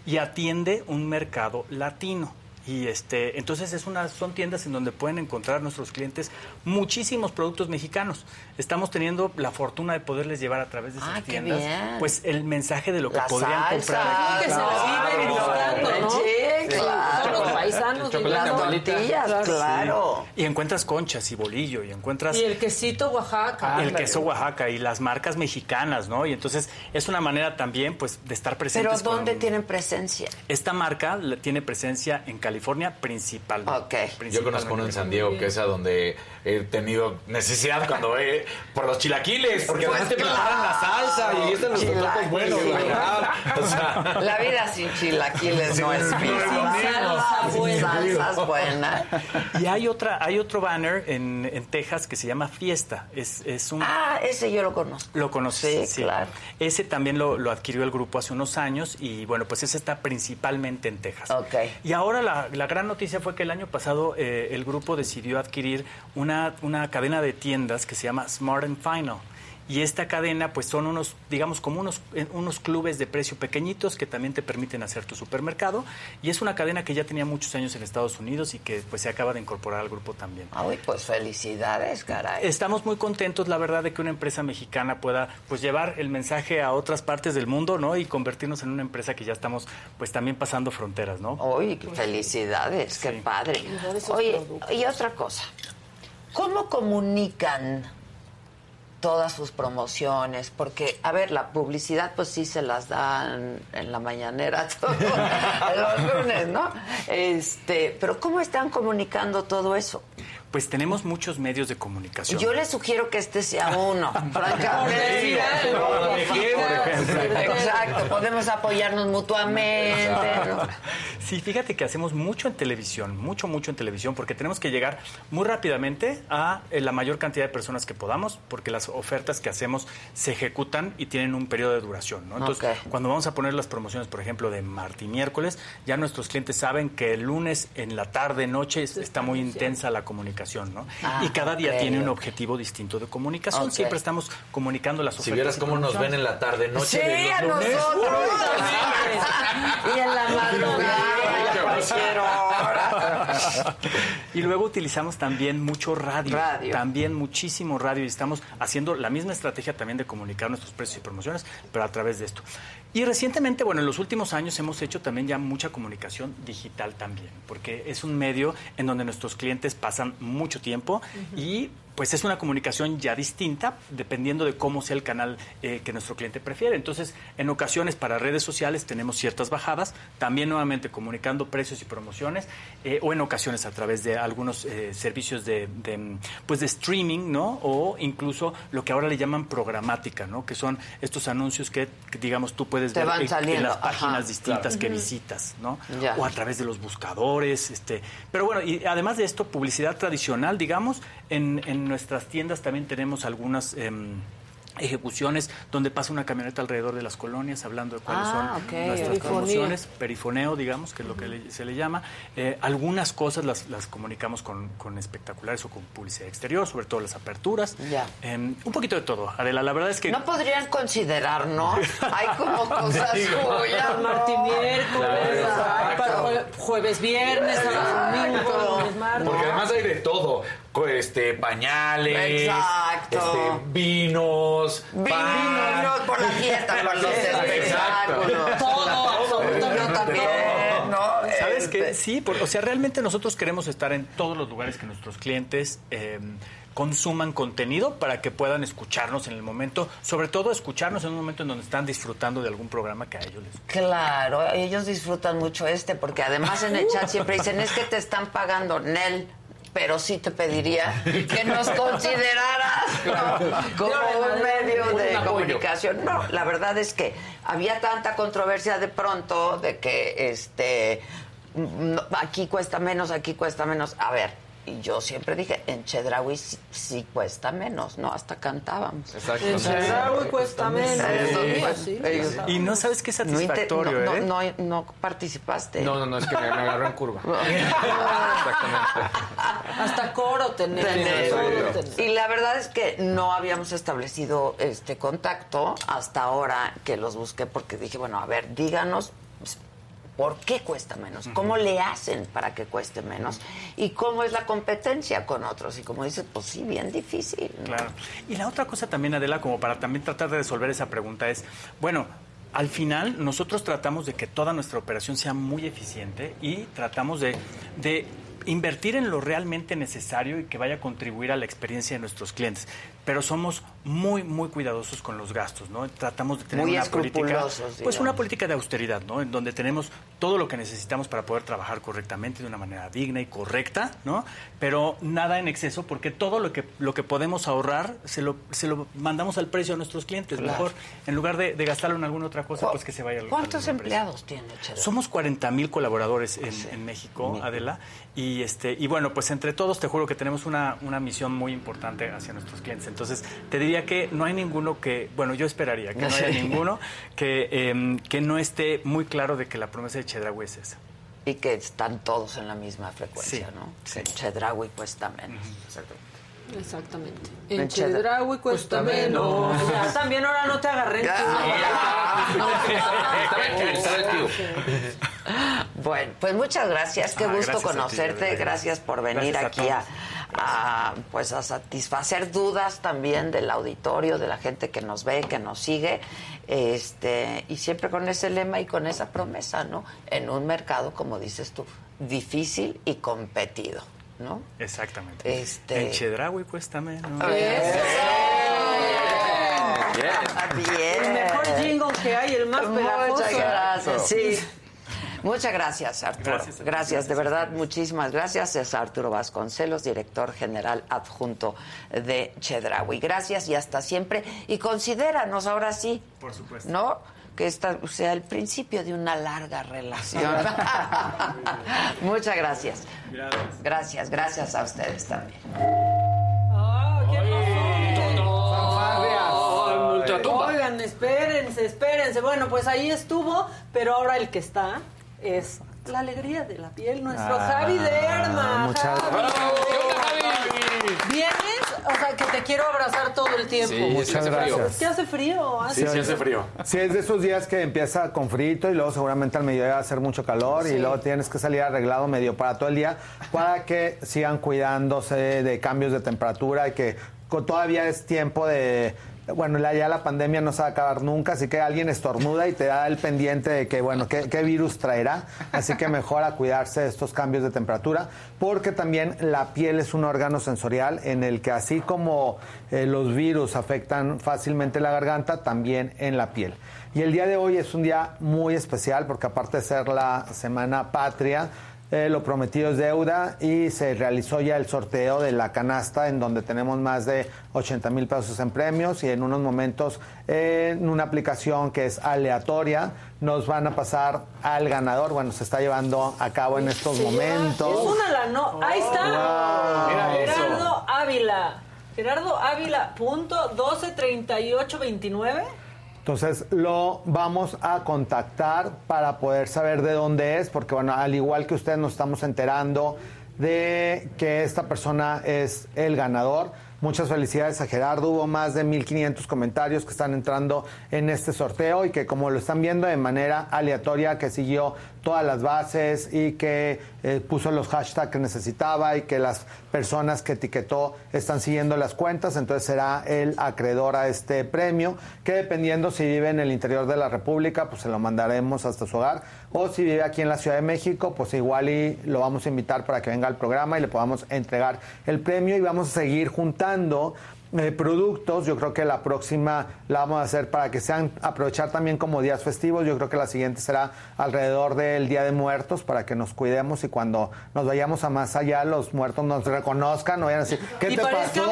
V: Y atiende un mercado latino. Y este, entonces es una, son tiendas en donde pueden encontrar nuestros clientes muchísimos productos mexicanos. Estamos teniendo la fortuna de poderles llevar a través de esas
A: Ah, qué
V: tiendas,
A: bien.
V: pues el mensaje de lo que
A: La
V: podrían
A: salsa,
V: comprar.
I: Que se la viven buscando, ¿no?
A: Sí, claro.
I: Son los paisanos. Viviendo-
A: tortillas, claro.
V: Y encuentras conchas y bolillo y encuentras
I: Y el quesito Oaxaca.
V: el queso Oaxaca y las marcas mexicanas, ¿no? Y entonces es una manera también, pues, de estar
A: Pero
V: presentes. con-
A: ¿dónde tienen presencia?
V: Esta marca tiene presencia en California principalmente.
J: Yo conozco uno en San Diego que es a donde he tenido necesidad cuando he por los chilaquiles, porque
A: Pues
J: además te preparan la salsa y están los tacos buenos, ¿verdad? O sea,
A: La vida sin chilaquiles no es
J: Sí,
A: vida.
J: sin
A: Salsa buena.
V: Sí.
A: Salsas buenas.
V: Y hay otra, hay otro banner en, en Texas que se llama Fiesta. Es, es un
A: Ah, ese yo lo conozco.
V: Lo conoces,
A: Sí, claro.
V: Ese también lo, lo adquirió el grupo hace unos años y bueno, pues ese está principalmente en Texas.
A: Ok.
V: Y ahora la, la gran noticia fue que el año pasado eh, el grupo decidió adquirir una, una cadena de tiendas que se llama Smart and Final. Y esta cadena, pues son unos, digamos, como unos, eh, unos clubes de precio pequeñitos que también te permiten hacer tu supermercado. Y es una cadena que ya tenía muchos años en Estados Unidos y que pues se acaba de incorporar al grupo también.
A: Ay, pues felicidades, caray.
V: Estamos muy contentos, la verdad, de que una empresa mexicana pueda pues llevar el mensaje a otras partes del mundo, ¿no? Y convertirnos en una empresa que ya estamos pues también pasando fronteras, ¿no?
A: Uy, felicidades, qué padre. Oye, y otra cosa. ¿Cómo comunican todas sus promociones? Porque, a ver, la publicidad pues sí se las dan en la mañanera todos los lunes, ¿no? Este, pero ¿cómo están comunicando todo eso?
V: Pues tenemos muchos medios de comunicación.
A: Yo les sugiero que este sea uno, francamente. Exacto, podemos apoyarnos mutuamente. ¿no?
V: Sí, fíjate que hacemos mucho en televisión, mucho, mucho en televisión, porque tenemos que llegar muy rápidamente a eh, la mayor cantidad de personas que podamos, porque las ofertas que hacemos se ejecutan y tienen un periodo de duración, ¿no? Entonces, cuando vamos a poner las promociones, por ejemplo, de martes y miércoles, ya nuestros clientes saben que el lunes en la tarde, noche, es- está muy intensa la comunicación, ¿no?
J: Ah,
V: y cada día tiene un objetivo distinto de comunicación. Siempre estamos comunicando las ofertas.
J: si vieras cómo nos ven en la tarde, noche
A: Sí,
J: de
A: a
J: lunes.
A: nosotros. y en la madrugada,
V: y luego utilizamos también mucho radio,
A: Radio.
V: también muchísimo radio y estamos haciendo la misma estrategia también de comunicar nuestros precios y promociones, pero a través de esto. Y recientemente, bueno, en los últimos años hemos hecho también ya mucha comunicación digital también, porque es un medio en donde nuestros clientes pasan mucho tiempo y pues es una comunicación ya distinta dependiendo de cómo sea el canal eh, que nuestro cliente prefiere. Entonces, en ocasiones para redes sociales tenemos ciertas bajadas, también nuevamente comunicando precios y promociones, eh, o en ocasiones a través de algunos eh, servicios de, de, pues de streaming, ¿no? O incluso lo que ahora le llaman programática, ¿no? Que son estos anuncios que, que, digamos, tú puedes
A: Te
V: ver
A: van
V: en- las páginas
A: ajá.
V: distintas
A: Claro.
V: que visitas, ¿no?
A: Ya.
V: O a través de los buscadores, este. Pero bueno, y además de esto, publicidad tradicional, digamos, en, en nuestras tiendas también tenemos algunas em, ejecuciones donde pasa una camioneta alrededor de las colonias hablando de cuáles
A: Ah,
V: son nuestras
A: Perifonía.
V: promociones, perifoneo, digamos, que es lo que le- se le llama. Eh, algunas cosas las, las comunicamos con, con espectaculares o con publicidad exterior, sobre todo las aperturas.
A: Ya.
V: Em, un poquito de todo. Adela, la verdad es que...
A: No podrían considerarnos. Hay como cosas suyas, ¿no?
I: Martín miércoles,
J: Claro,
I: jueves, viernes, domingo, lunes, martes.
J: Porque además hay de todo. Este, pañales,
A: Exacto.
J: este, vinos, pan.
A: Vinos por la fiesta, por los
J: Exacto.
A: espectáculos.
I: Todo, absolutamente
A: también, ¿no?
V: ¿Sabes que sí, por- o sea, realmente nosotros queremos estar en todos los lugares que nuestros clientes eh, consuman contenido para que puedan escucharnos en el momento, sobre todo escucharnos en un momento en donde están disfrutando de algún programa que a ellos les
A: Claro, ellos disfrutan mucho este, porque además en el chat siempre dicen, es que te están pagando, Nel. Pero sí te pediría que nos consideraras ¿no? como un medio de comunicación. No, la verdad es que había tanta controversia de pronto de que este no, aquí cuesta menos, aquí cuesta menos. A ver, y yo siempre dije, en Chedraui sí, sí cuesta menos, ¿no? Hasta cantábamos.
N: Exacto.
I: En Chedraui cuesta menos. Sí,
A: pues,
I: sí,
A: ellos-
I: sí.
V: Y no sabes qué
A: No,
V: satisfactorio,
A: no,
V: ¿eh?
A: no, no, no participaste.
N: No, no, no, es que me, me agarró en curva.
I: Hasta coro tenemos.
A: Y la verdad es que no habíamos establecido este contacto hasta ahora que los busqué porque dije, bueno, a ver, díganos pues, por qué cuesta menos, cómo le hacen para que cueste menos y cómo es la competencia con otros. Y como dices, pues sí, bien difícil. ¿no?
V: Claro. Y la otra cosa también, Adela, como para también tratar de resolver esa pregunta es, bueno, al final nosotros tratamos de que toda nuestra operación sea muy eficiente y tratamos de, de invertir en lo realmente necesario y que vaya a contribuir a la experiencia de nuestros clientes. Pero somos muy, muy cuidadosos con los gastos, ¿no? Tratamos de tener
A: Muy
V: una política,
A: escrupulosos,
V: pues
A: digamos.
V: una política de austeridad, ¿no? En donde tenemos todo lo que necesitamos para poder trabajar correctamente de una manera digna y correcta, ¿no? Pero nada en exceso, porque todo lo que lo que podemos ahorrar se lo se lo mandamos al precio a nuestros clientes.
A: Claro.
V: Mejor, en lugar de, de gastarlo en alguna otra cosa,
A: ¿Cu-
V: pues que se vaya al
A: ¿Cuántos empleados tiene Chedraui?
V: Somos 40 mil colaboradores en, en México, Adela, y este y bueno, pues entre todos te juro que tenemos una, una misión muy importante hacia nuestros clientes. Entonces, te diría que no hay ninguno que, bueno, yo esperaría que no haya
A: Sí.
V: ninguno que, em, que no esté muy claro de que la promesa de Chedraui es esa.
A: Y que están todos en la misma frecuencia,
V: Sí,
A: ¿no? Que en Chedraui cuesta menos.
I: Exactamente.
A: En
I: En
A: Chedraui
I: cuesta menos. Ya, también ahora no te agarré en
A: Bueno, pues muchas gracias, qué
I: Ah,
A: gusto
I: gracias a ti,
A: conocerte, gracias por venir
I: Gracias
A: aquí a,
I: todos.
A: A, pues a satisfacer dudas también del auditorio, de la gente que nos ve, que nos sigue, este y siempre con ese lema y con esa promesa, ¿no? En un mercado, como dices tú, difícil y competido, ¿no?
V: Exactamente.
A: Este-
V: En Chedraui cuesta menos.
A: Bien.
I: El mejor jingle que hay, el más pegajoso.
A: Muchas gracias. Sí. Muchas gracias, Arturo.
I: Gracias
A: de verdad, muchísimas gracias. Es Arturo Vasconcelos, director general adjunto de Chedraui. Gracias y hasta siempre. Y considéranos ahora sí,
V: Por supuesto.
A: ¿no? Que esta sea el principio de una larga relación. Muchas gracias.
V: Gracias.
A: Gracias, gracias a ustedes también.
I: Oigan, espérense, espérense. Bueno, pues ahí estuvo, pero ahora el que está es la alegría de la piel, nuestro
W: Ah,
I: Javi Derma.
W: muchas-
I: ¿Vienes? O sea, que te quiero abrazar todo el tiempo.
W: Sí, Muchas hace frío. gracias.
I: Es que hace frío. hace frío.
W: Sí, es de esos días que empieza con frío y luego seguramente al mediodía va a hacer mucho calor
I: Sí.
W: y luego tienes que salir arreglado medio para todo el día para que sigan cuidándose de cambios de temperatura y que todavía es tiempo de... Bueno, ya la pandemia no se va a acabar nunca, así que alguien estornuda y te da el pendiente de que, bueno, qué, qué virus traerá. Así que mejor a cuidarse de estos cambios de temperatura, porque también la piel es un órgano sensorial en el que así como eh, los virus afectan fácilmente la garganta, también en la piel. Y el día de hoy es un día muy especial porque aparte de ser la Semana Patria, eh, lo prometido es deuda y se realizó ya el sorteo de la canasta en donde tenemos más de 80 mil pesos en premios y en unos momentos eh, en una aplicación que es aleatoria nos van a pasar al ganador. Bueno, se está llevando a cabo en estos momentos.
I: Es una la no. Ahí está.
W: Wow. Mira eso.
I: Gerardo Ávila. Gerardo Ávila, punto 123829.
W: Entonces lo vamos a contactar para poder saber de dónde es, porque bueno, al igual que ustedes nos estamos enterando de que esta persona es el ganador. Muchas felicidades a Gerardo. Hubo más de 1.500 comentarios que están entrando en este sorteo y que como lo están viendo de manera aleatoria, que siguió todas las bases y que eh, puso los hashtags que necesitaba y que las personas que etiquetó están siguiendo las cuentas, entonces será el acreedor a este premio, que dependiendo si vive en el interior de la República, pues se lo mandaremos hasta su hogar, o si vive aquí en la Ciudad de México, pues igual y lo vamos a invitar para que venga al programa y le podamos entregar el premio y vamos a seguir juntando eh, productos. Yo creo que la próxima la vamos a hacer para que sean aprovechar también como días festivos. Yo creo que la siguiente será alrededor del Día de Muertos para que nos cuidemos y cuando nos vayamos a más allá los muertos nos reconozcan, no vayan a decir, ¿qué
I: Y
W: te pasó?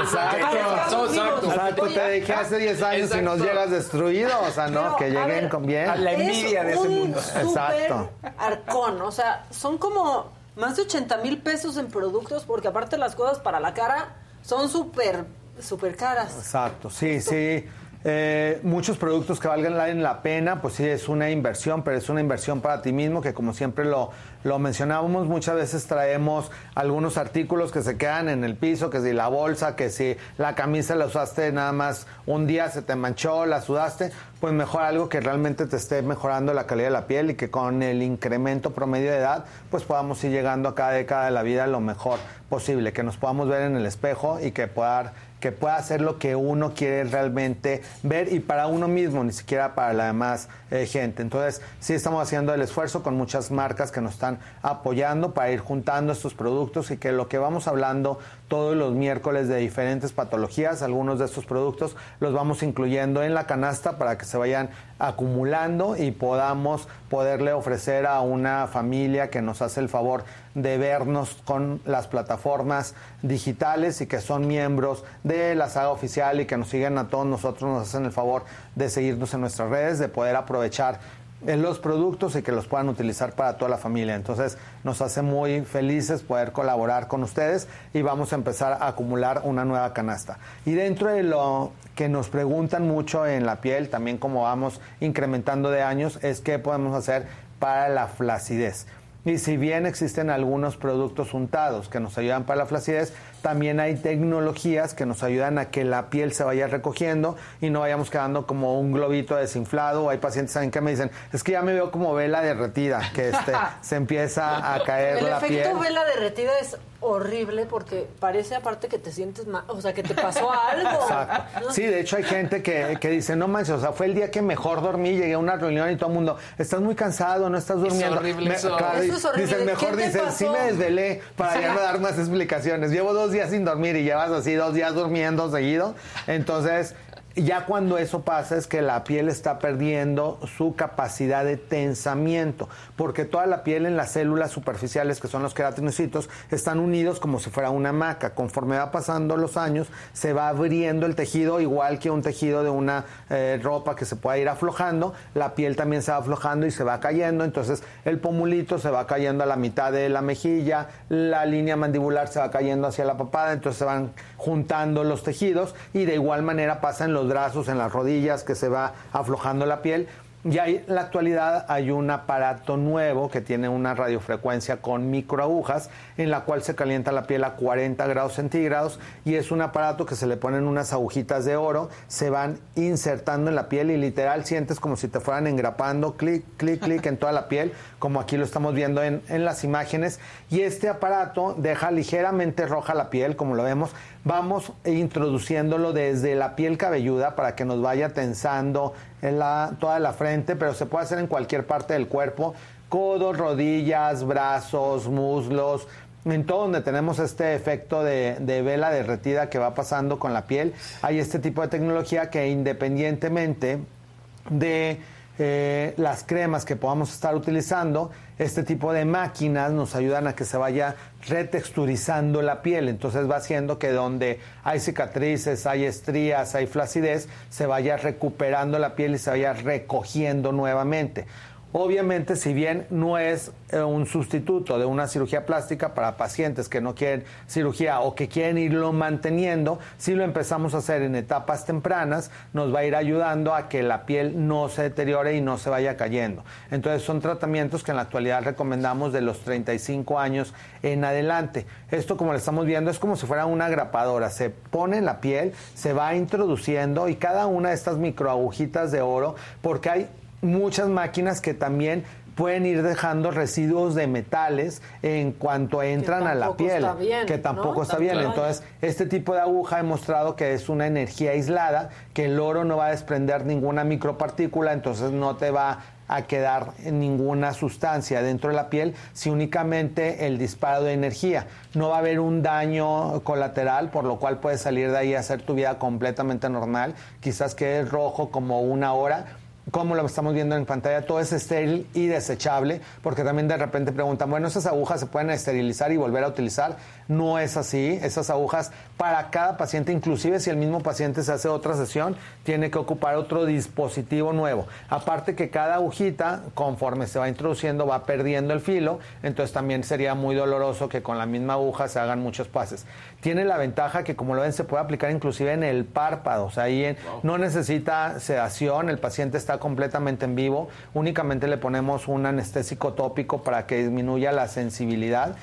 W: Exacto.
I: Parezcamos vivos.
W: Exacto, te dejé hace 10 años y nos llegas destruido, o sea, no,
I: Pero,
W: que
I: a
W: lleguen
I: ver,
W: con bien.
I: es un
W: Exacto.
I: súper arcón. O sea, son como más de 80 mil pesos en productos porque aparte las cosas para la cara son súper, súper caras.
W: Exacto, sí, sí. Eh, muchos productos que valgan la pena, pues sí, es una inversión, pero es una inversión para ti mismo, que como siempre lo, lo mencionábamos, muchas veces traemos algunos artículos que se quedan en el piso, que si la bolsa, que si la camisa la usaste nada más un día, se te manchó, la sudaste, pues mejor algo que realmente te esté mejorando la calidad de la piel y que con el incremento promedio de edad, pues podamos ir llegando a cada década de la vida lo mejor posible, que nos podamos ver en el espejo y que pueda que pueda hacer lo que uno quiere realmente ver y para uno mismo, ni siquiera para la demás eh, gente. Entonces, sí estamos haciendo el esfuerzo con muchas marcas que nos están apoyando para ir juntando estos productos y que lo que vamos hablando todos los miércoles de diferentes patologías, algunos de estos productos los vamos incluyendo en la canasta para que se vayan acumulando y podamos poderle ofrecer a una familia que nos hace el favor de vernos con las plataformas digitales y que son miembros de la saga oficial y que nos siguen a todos nosotros, nos hacen el favor de seguirnos en nuestras redes, de poder aprovechar en los productos y que los puedan utilizar para toda la familia. Entonces nos hace muy felices poder colaborar con ustedes y vamos a empezar a acumular una nueva canasta. Y dentro de lo que nos preguntan mucho en la piel, también como vamos incrementando de años, es qué podemos hacer para la flacidez. Y si bien existen algunos productos untados que nos ayudan para la flacidez, también hay tecnologías que nos ayudan a que la piel se vaya recogiendo y no vayamos quedando como un globito desinflado. Hay pacientes ¿saben que me dicen, es que ya me veo como vela derretida, que este, se empieza a caer
I: El
W: la piel.
I: efecto vela derretida es horrible porque parece aparte que te sientes mal, o sea, que te pasó algo.
W: Exacto. Sí, de hecho hay gente que, que dice, no manches, o sea, fue el día que mejor dormí, llegué a una reunión y todo el mundo, estás muy cansado, no estás durmiendo.
H: horrible eso.
W: claro,
I: Eso es horrible.
W: Dicen, mejor
I: ¿Qué te
W: dicen, sí me desvelé para ya no dar más explicaciones. Llevo dos días sin dormir y llevas así dos días durmiendo seguido. Entonces, ya cuando eso pasa es que la piel está perdiendo su capacidad de tensamiento, porque toda la piel en las células superficiales, que son los queratinocitos, están unidos como si fuera una maca. Conforme va pasando los años, se va abriendo el tejido, igual que un tejido de una eh, ropa que se pueda ir aflojando, la piel también se va aflojando y se va cayendo, entonces el pomulito se va cayendo a la mitad de la mejilla, la línea mandibular se va cayendo hacia la papada, entonces se van juntando los tejidos y de igual manera pasa en los brazos, en las rodillas, que se va aflojando la piel. Y ahí, en la actualidad hay un aparato nuevo que tiene una radiofrecuencia con microagujas en la cual se calienta la piel a 40 grados centígrados y es un aparato que se le ponen unas agujitas de oro, se van insertando en la piel y literal sientes como si te fueran engrapando clic, clic, clic en toda la piel, como aquí lo estamos viendo en, en las imágenes. Y este aparato deja ligeramente roja la piel, como lo vemos. Vamos introduciéndolo desde la piel cabelluda para que nos vaya tensando en la, toda la frente, pero se puede hacer en cualquier parte del cuerpo, codos, rodillas, brazos, muslos, en todo donde tenemos este efecto de, vela derretida que va pasando con la piel, hay este tipo de tecnología que independientemente de eh, las cremas que podamos estar utilizando, este tipo de máquinas nos ayudan a que se vaya retexturizando la piel. Entonces va haciendo que donde hay cicatrices, hay estrías, hay flacidez, se vaya recuperando la piel y se vaya recogiendo nuevamente. Obviamente, si bien no es eh, un sustituto de una cirugía plástica para pacientes que no quieren cirugía o que quieren irlo manteniendo, si lo empezamos a hacer en etapas tempranas, nos va a ir ayudando a que la piel no se deteriore y no se vaya cayendo. Entonces, son tratamientos que en la actualidad recomendamos de los 35 años en adelante. Esto, como lo estamos viendo, es como si fuera una grapadora. Se pone en la piel, se va introduciendo y cada una de estas microagujitas de oro, porque hay muchas máquinas que también pueden ir dejando residuos de metales en cuanto entran a la piel,
I: bien,
W: que tampoco
I: ¿no?
W: está bien. Entonces, este tipo de aguja ha demostrado que es una energía aislada, que el oro no va a desprender ninguna micropartícula, entonces no te va a quedar ninguna sustancia dentro de la piel, si únicamente el disparo de energía. No va a haber un daño colateral, por lo cual puedes salir de ahí a hacer tu vida completamente normal. Quizás quede rojo como una hora, como lo estamos viendo en pantalla, todo es estéril y desechable, porque también de repente preguntan, bueno, esas agujas se pueden esterilizar y volver a utilizar. No es así, esas agujas para cada paciente, inclusive si el mismo paciente se hace otra sesión, tiene que ocupar otro dispositivo nuevo. Aparte que cada agujita, conforme se va introduciendo, va perdiendo el filo, entonces también sería muy doloroso que con la misma aguja se hagan muchos pases. Tiene la ventaja que, como lo ven, se puede aplicar inclusive en el párpado, o sea, ahí en- no necesita sedación, el paciente está completamente en vivo, únicamente le ponemos un anestésico tópico para que disminuya la sensibilidad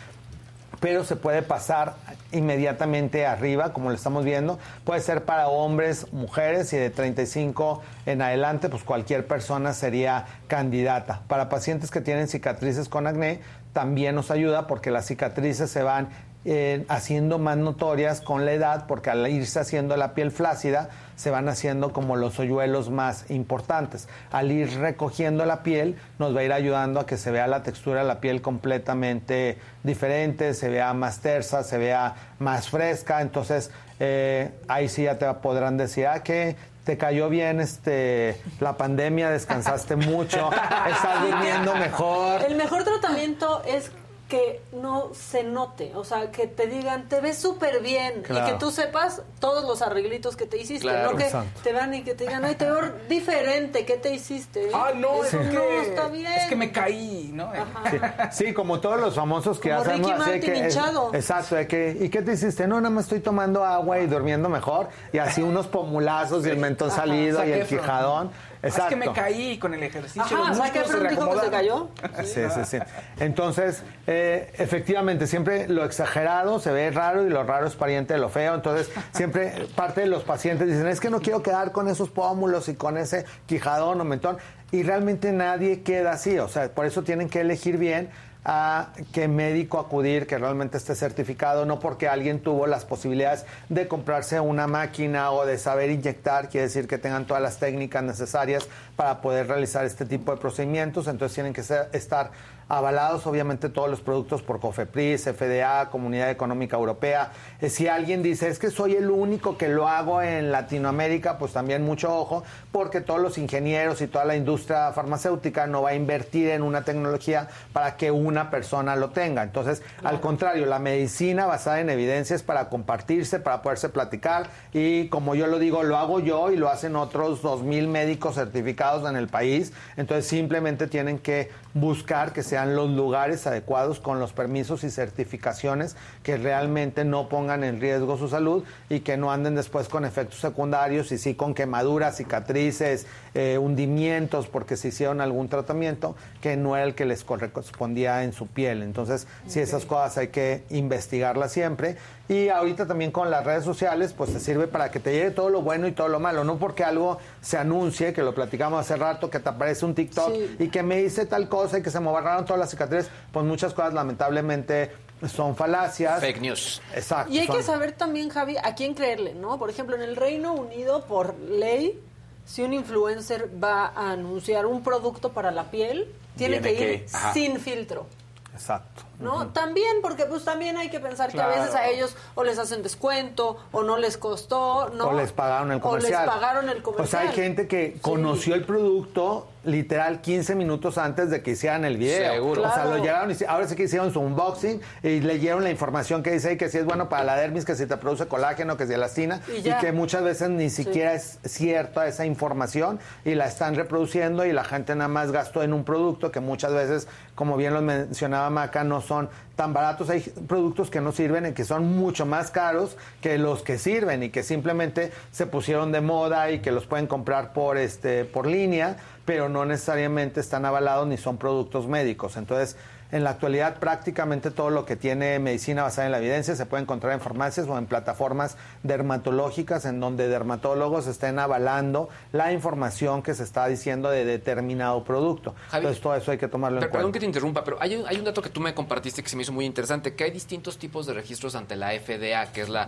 W: pero se puede pasar inmediatamente arriba, como lo estamos viendo. Puede ser para hombres, mujeres y de 35 en adelante, pues cualquier persona sería candidata. Para pacientes que tienen cicatrices con acné, también nos ayuda porque las cicatrices se van eh, haciendo más notorias con la edad, porque al irse haciendo la piel flácida, se van haciendo como los hoyuelos más importantes. Al ir recogiendo la piel, nos va a ir ayudando a que se vea la textura de la piel completamente diferente, se vea más tersa, se vea más fresca. Entonces, eh, ahí sí ya te podrán decir, ah, que te cayó bien este la pandemia, descansaste mucho, estás durmiendo mejor.
I: El mejor tratamiento es que no se note, o sea, que te digan, te ves súper bien y
W: Claro.
I: que tú sepas todos los arreglitos que te hiciste,
J: Claro.
I: no que
W: Exacto.
I: te vean y que te digan, ay, te veo diferente, ¿qué te hiciste?
G: Ah, no,
I: Eso
G: es que,
I: no está bien.
G: es que me caí, ¿no?
W: Sí, sí, como todos los famosos que
I: Como
W: hacen.
I: Ricky Martin
W: que, es-
I: hinchado.
W: exacto, de que, ¿y qué te hiciste? No, nada más estoy tomando agua y durmiendo mejor. Y así unos pomulazos y el mentón
G: Ajá.
W: salido y el
G: Efron. Es que me caí con el ejercicio.
I: Ajá,
G: los
I: ¿sabes qué
G: músculos
I: Efron dijo que se cayó?
W: Sí, sí, sí. Entonces, eh, efectivamente, siempre lo exagerado se ve raro y lo raro es pariente de lo feo. Entonces, siempre parte de los pacientes dicen, es que no quiero quedar con esos pómulos y con ese quijadón o mentón. Y realmente nadie queda así. O sea, por eso tienen que elegir bien a qué médico acudir que realmente esté certificado, no porque alguien tuvo las posibilidades de comprarse una máquina o de saber inyectar, quiere decir que tengan todas las técnicas necesarias para poder realizar este tipo de procedimientos, entonces tienen que estar avalados obviamente todos los productos por COFEPRIS, FDA, Comunidad Económica Europea. Eh, si alguien dice, es que soy el único que lo hago en Latinoamérica, pues también mucho ojo, porque todos los ingenieros y toda la industria farmacéutica no va a invertir en una tecnología para que una persona lo tenga. Entonces, al contrario, la medicina basada en evidencia es para compartirse, para poderse platicar y como yo lo digo, lo hago yo y lo hacen otros dos mil médicos certificados en el país. Entonces, simplemente tienen que buscar que sean los lugares adecuados con los permisos y certificaciones que realmente no pongan en riesgo su salud y que no anden después con efectos secundarios y sí con quemaduras, cicatrices, eh, hundimientos porque se hicieron algún tratamiento que no era el que les correspondía en su piel. Entonces, sí, esas cosas hay que investigarlas siempre. Y ahorita también con las redes sociales, pues te sirve para que te llegue todo lo bueno y todo lo malo. No porque algo se anuncie, que lo platicamos hace rato, que te aparece un TikTok
I: Sí.
W: y que me hice tal cosa y que se me borraron todas las cicatrices, pues muchas cosas lamentablemente son falacias.
H: Fake news.
W: Exacto.
I: Y hay que saber también, Javi, a quién creerle, ¿no? Por ejemplo, en el Reino Unido, por ley, si un influencer va a anunciar un producto para la piel, tiene
J: Tiene
I: que ir
J: que-
I: sin filtro.
W: Exacto.
I: ¿No? También, porque pues también hay que pensar que a veces a ellos o les hacen descuento, o no les costó, ¿no?
W: O les pagaron el
I: O
W: comercial.
I: les pagaron el
W: O
I: comercial.
W: sea, hay gente que conoció el producto literal 15 minutos antes de que hicieran el video.
H: Seguro.
W: O sea, lo llegaron y ahora sí que hicieron su unboxing y leyeron la información que dice que si es bueno para la dermis, que si te produce colágeno, que si elastina
I: Y
W: que muchas veces ni siquiera es cierta esa información y la están reproduciendo y la gente nada más gastó en un producto que muchas veces, como bien lo mencionaba Maca, no son tan baratos. Hay productos que no sirven y que son mucho más caros que los que sirven y que simplemente se pusieron de moda y que los pueden comprar por este por línea, pero no necesariamente están avalados ni son productos médicos. Entonces, En la actualidad prácticamente todo lo que tiene medicina basada en la evidencia se puede encontrar en farmacias o en plataformas dermatológicas en donde dermatólogos estén avalando la información que se está diciendo de determinado producto.
H: Javi,
W: Entonces todo eso hay que tomarlo en
H: Per- Perdón
W: cuenta.
H: que te interrumpa, pero hay un, hay un dato que tú me compartiste que se me hizo muy interesante, que hay distintos tipos de registros ante la FDA, que es la,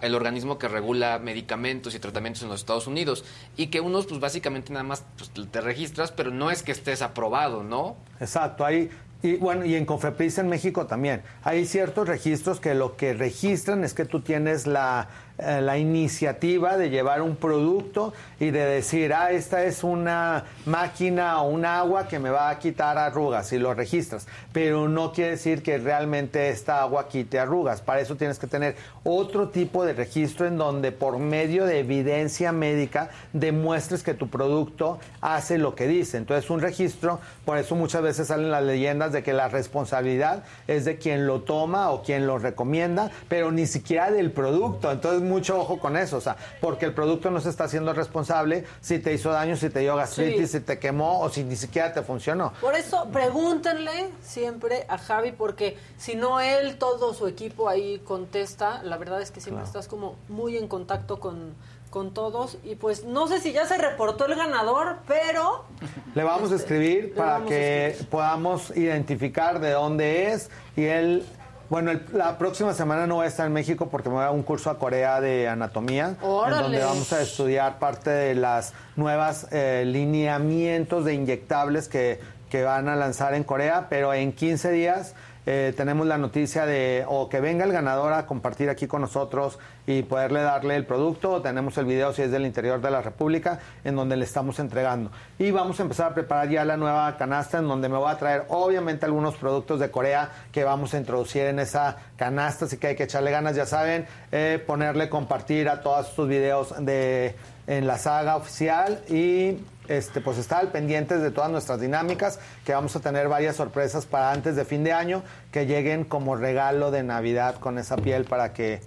H: el organismo que regula medicamentos y tratamientos en los Estados Unidos, y que unos, pues básicamente nada más pues, te registras, pero no es que estés aprobado, ¿no?
W: Exacto, hay y bueno, y en Cofepris en México también. Hay ciertos registros que lo que registran es que tú tienes la, eh, la iniciativa de llevar un producto y de decir, ah, esta es una máquina o un agua que me va a quitar arrugas y lo registras. Pero no quiere decir que realmente esta agua quite arrugas. Para eso tienes que tener otro tipo de registro en donde por medio de evidencia médica demuestres que tu producto hace lo que dice. Entonces un registro, por eso muchas veces salen las leyendas de que la responsabilidad es de quien lo toma o quien lo recomienda, pero ni siquiera del producto. Entonces mucho ojo con eso, o sea, porque el producto no se está haciendo responsable si te hizo daño, si te dio gastritis,
I: Sí.
W: si te quemó o si ni siquiera te funcionó.
I: Por eso pregúntenle siempre a Javi, porque si no él, todo su equipo ahí contesta, la verdad es que siempre estás como muy en contacto con, con todos. Y pues no sé si ya se reportó el ganador, pero
W: Le vamos a escribir
I: le
W: para
I: a
W: que podamos identificar de dónde es y él, bueno, el- la próxima semana no voy a estar en México porque me voy a un curso a Corea de anatomía, en donde vamos a estudiar parte de las nuevas eh, lineamientos de inyectables que, que van a lanzar en Corea, pero en 15 días eh, tenemos la noticia de o que venga el ganador a compartir aquí con nosotros y poderle darle el producto, o tenemos el video si es del interior de la República, en donde le estamos entregando. Y vamos a empezar a preparar ya la nueva canasta, en donde me voy a traer obviamente algunos productos de Corea que vamos a introducir en esa canasta, así que hay que echarle ganas, ya saben, eh, ponerle compartir a todos estos videos de en la saga oficial y este, pues estar al pendientes de todas nuestras dinámicas, que vamos a tener varias sorpresas para antes de fin de año, que lleguen como regalo de Navidad con esa piel para que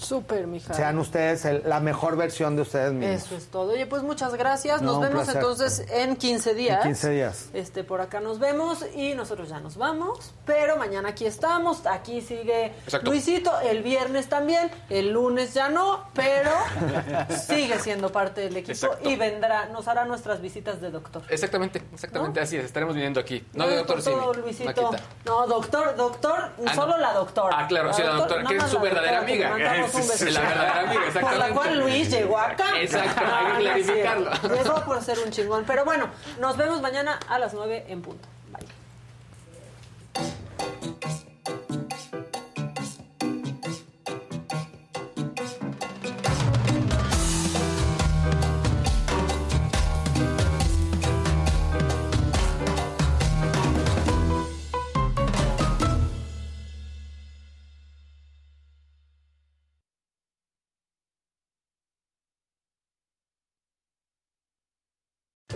I: mija.
W: sean ustedes el- la mejor versión de ustedes mismos.
I: Eso es todo. Oye, pues muchas gracias.
W: No,
I: Nos vemos
W: placer.
I: entonces en 15 días.
W: En 15 días.
I: Este, por acá nos vemos y nosotros ya nos vamos. Pero mañana aquí estamos. Aquí sigue
H: Exacto.
I: Luisito. El viernes también. El lunes ya no, pero sigue siendo parte del equipo
H: Exacto.
I: y vendrá, nos hará nuestras visitas de doctor.
H: Exactamente, exactamente así es. Estaremos viniendo aquí. No,
I: Gracias
H: doctor
I: por
H: Simi.
I: No, doctor, doctor,
H: Ah,
I: solo
H: no.
I: la doctora.
H: Ah, claro, sí, la doctora,
I: nada
H: que es su
I: la
H: verdadera
I: doctora,
H: amiga. la verdadera amiga,
I: Por la
H: exactamente.
I: cual Luis llegó acá.
H: Exacto, hay que
I: No, no es
H: clarificarlo.
I: Llegó por ser un chingón. Pero bueno, nos vemos mañana a las 9 en punto.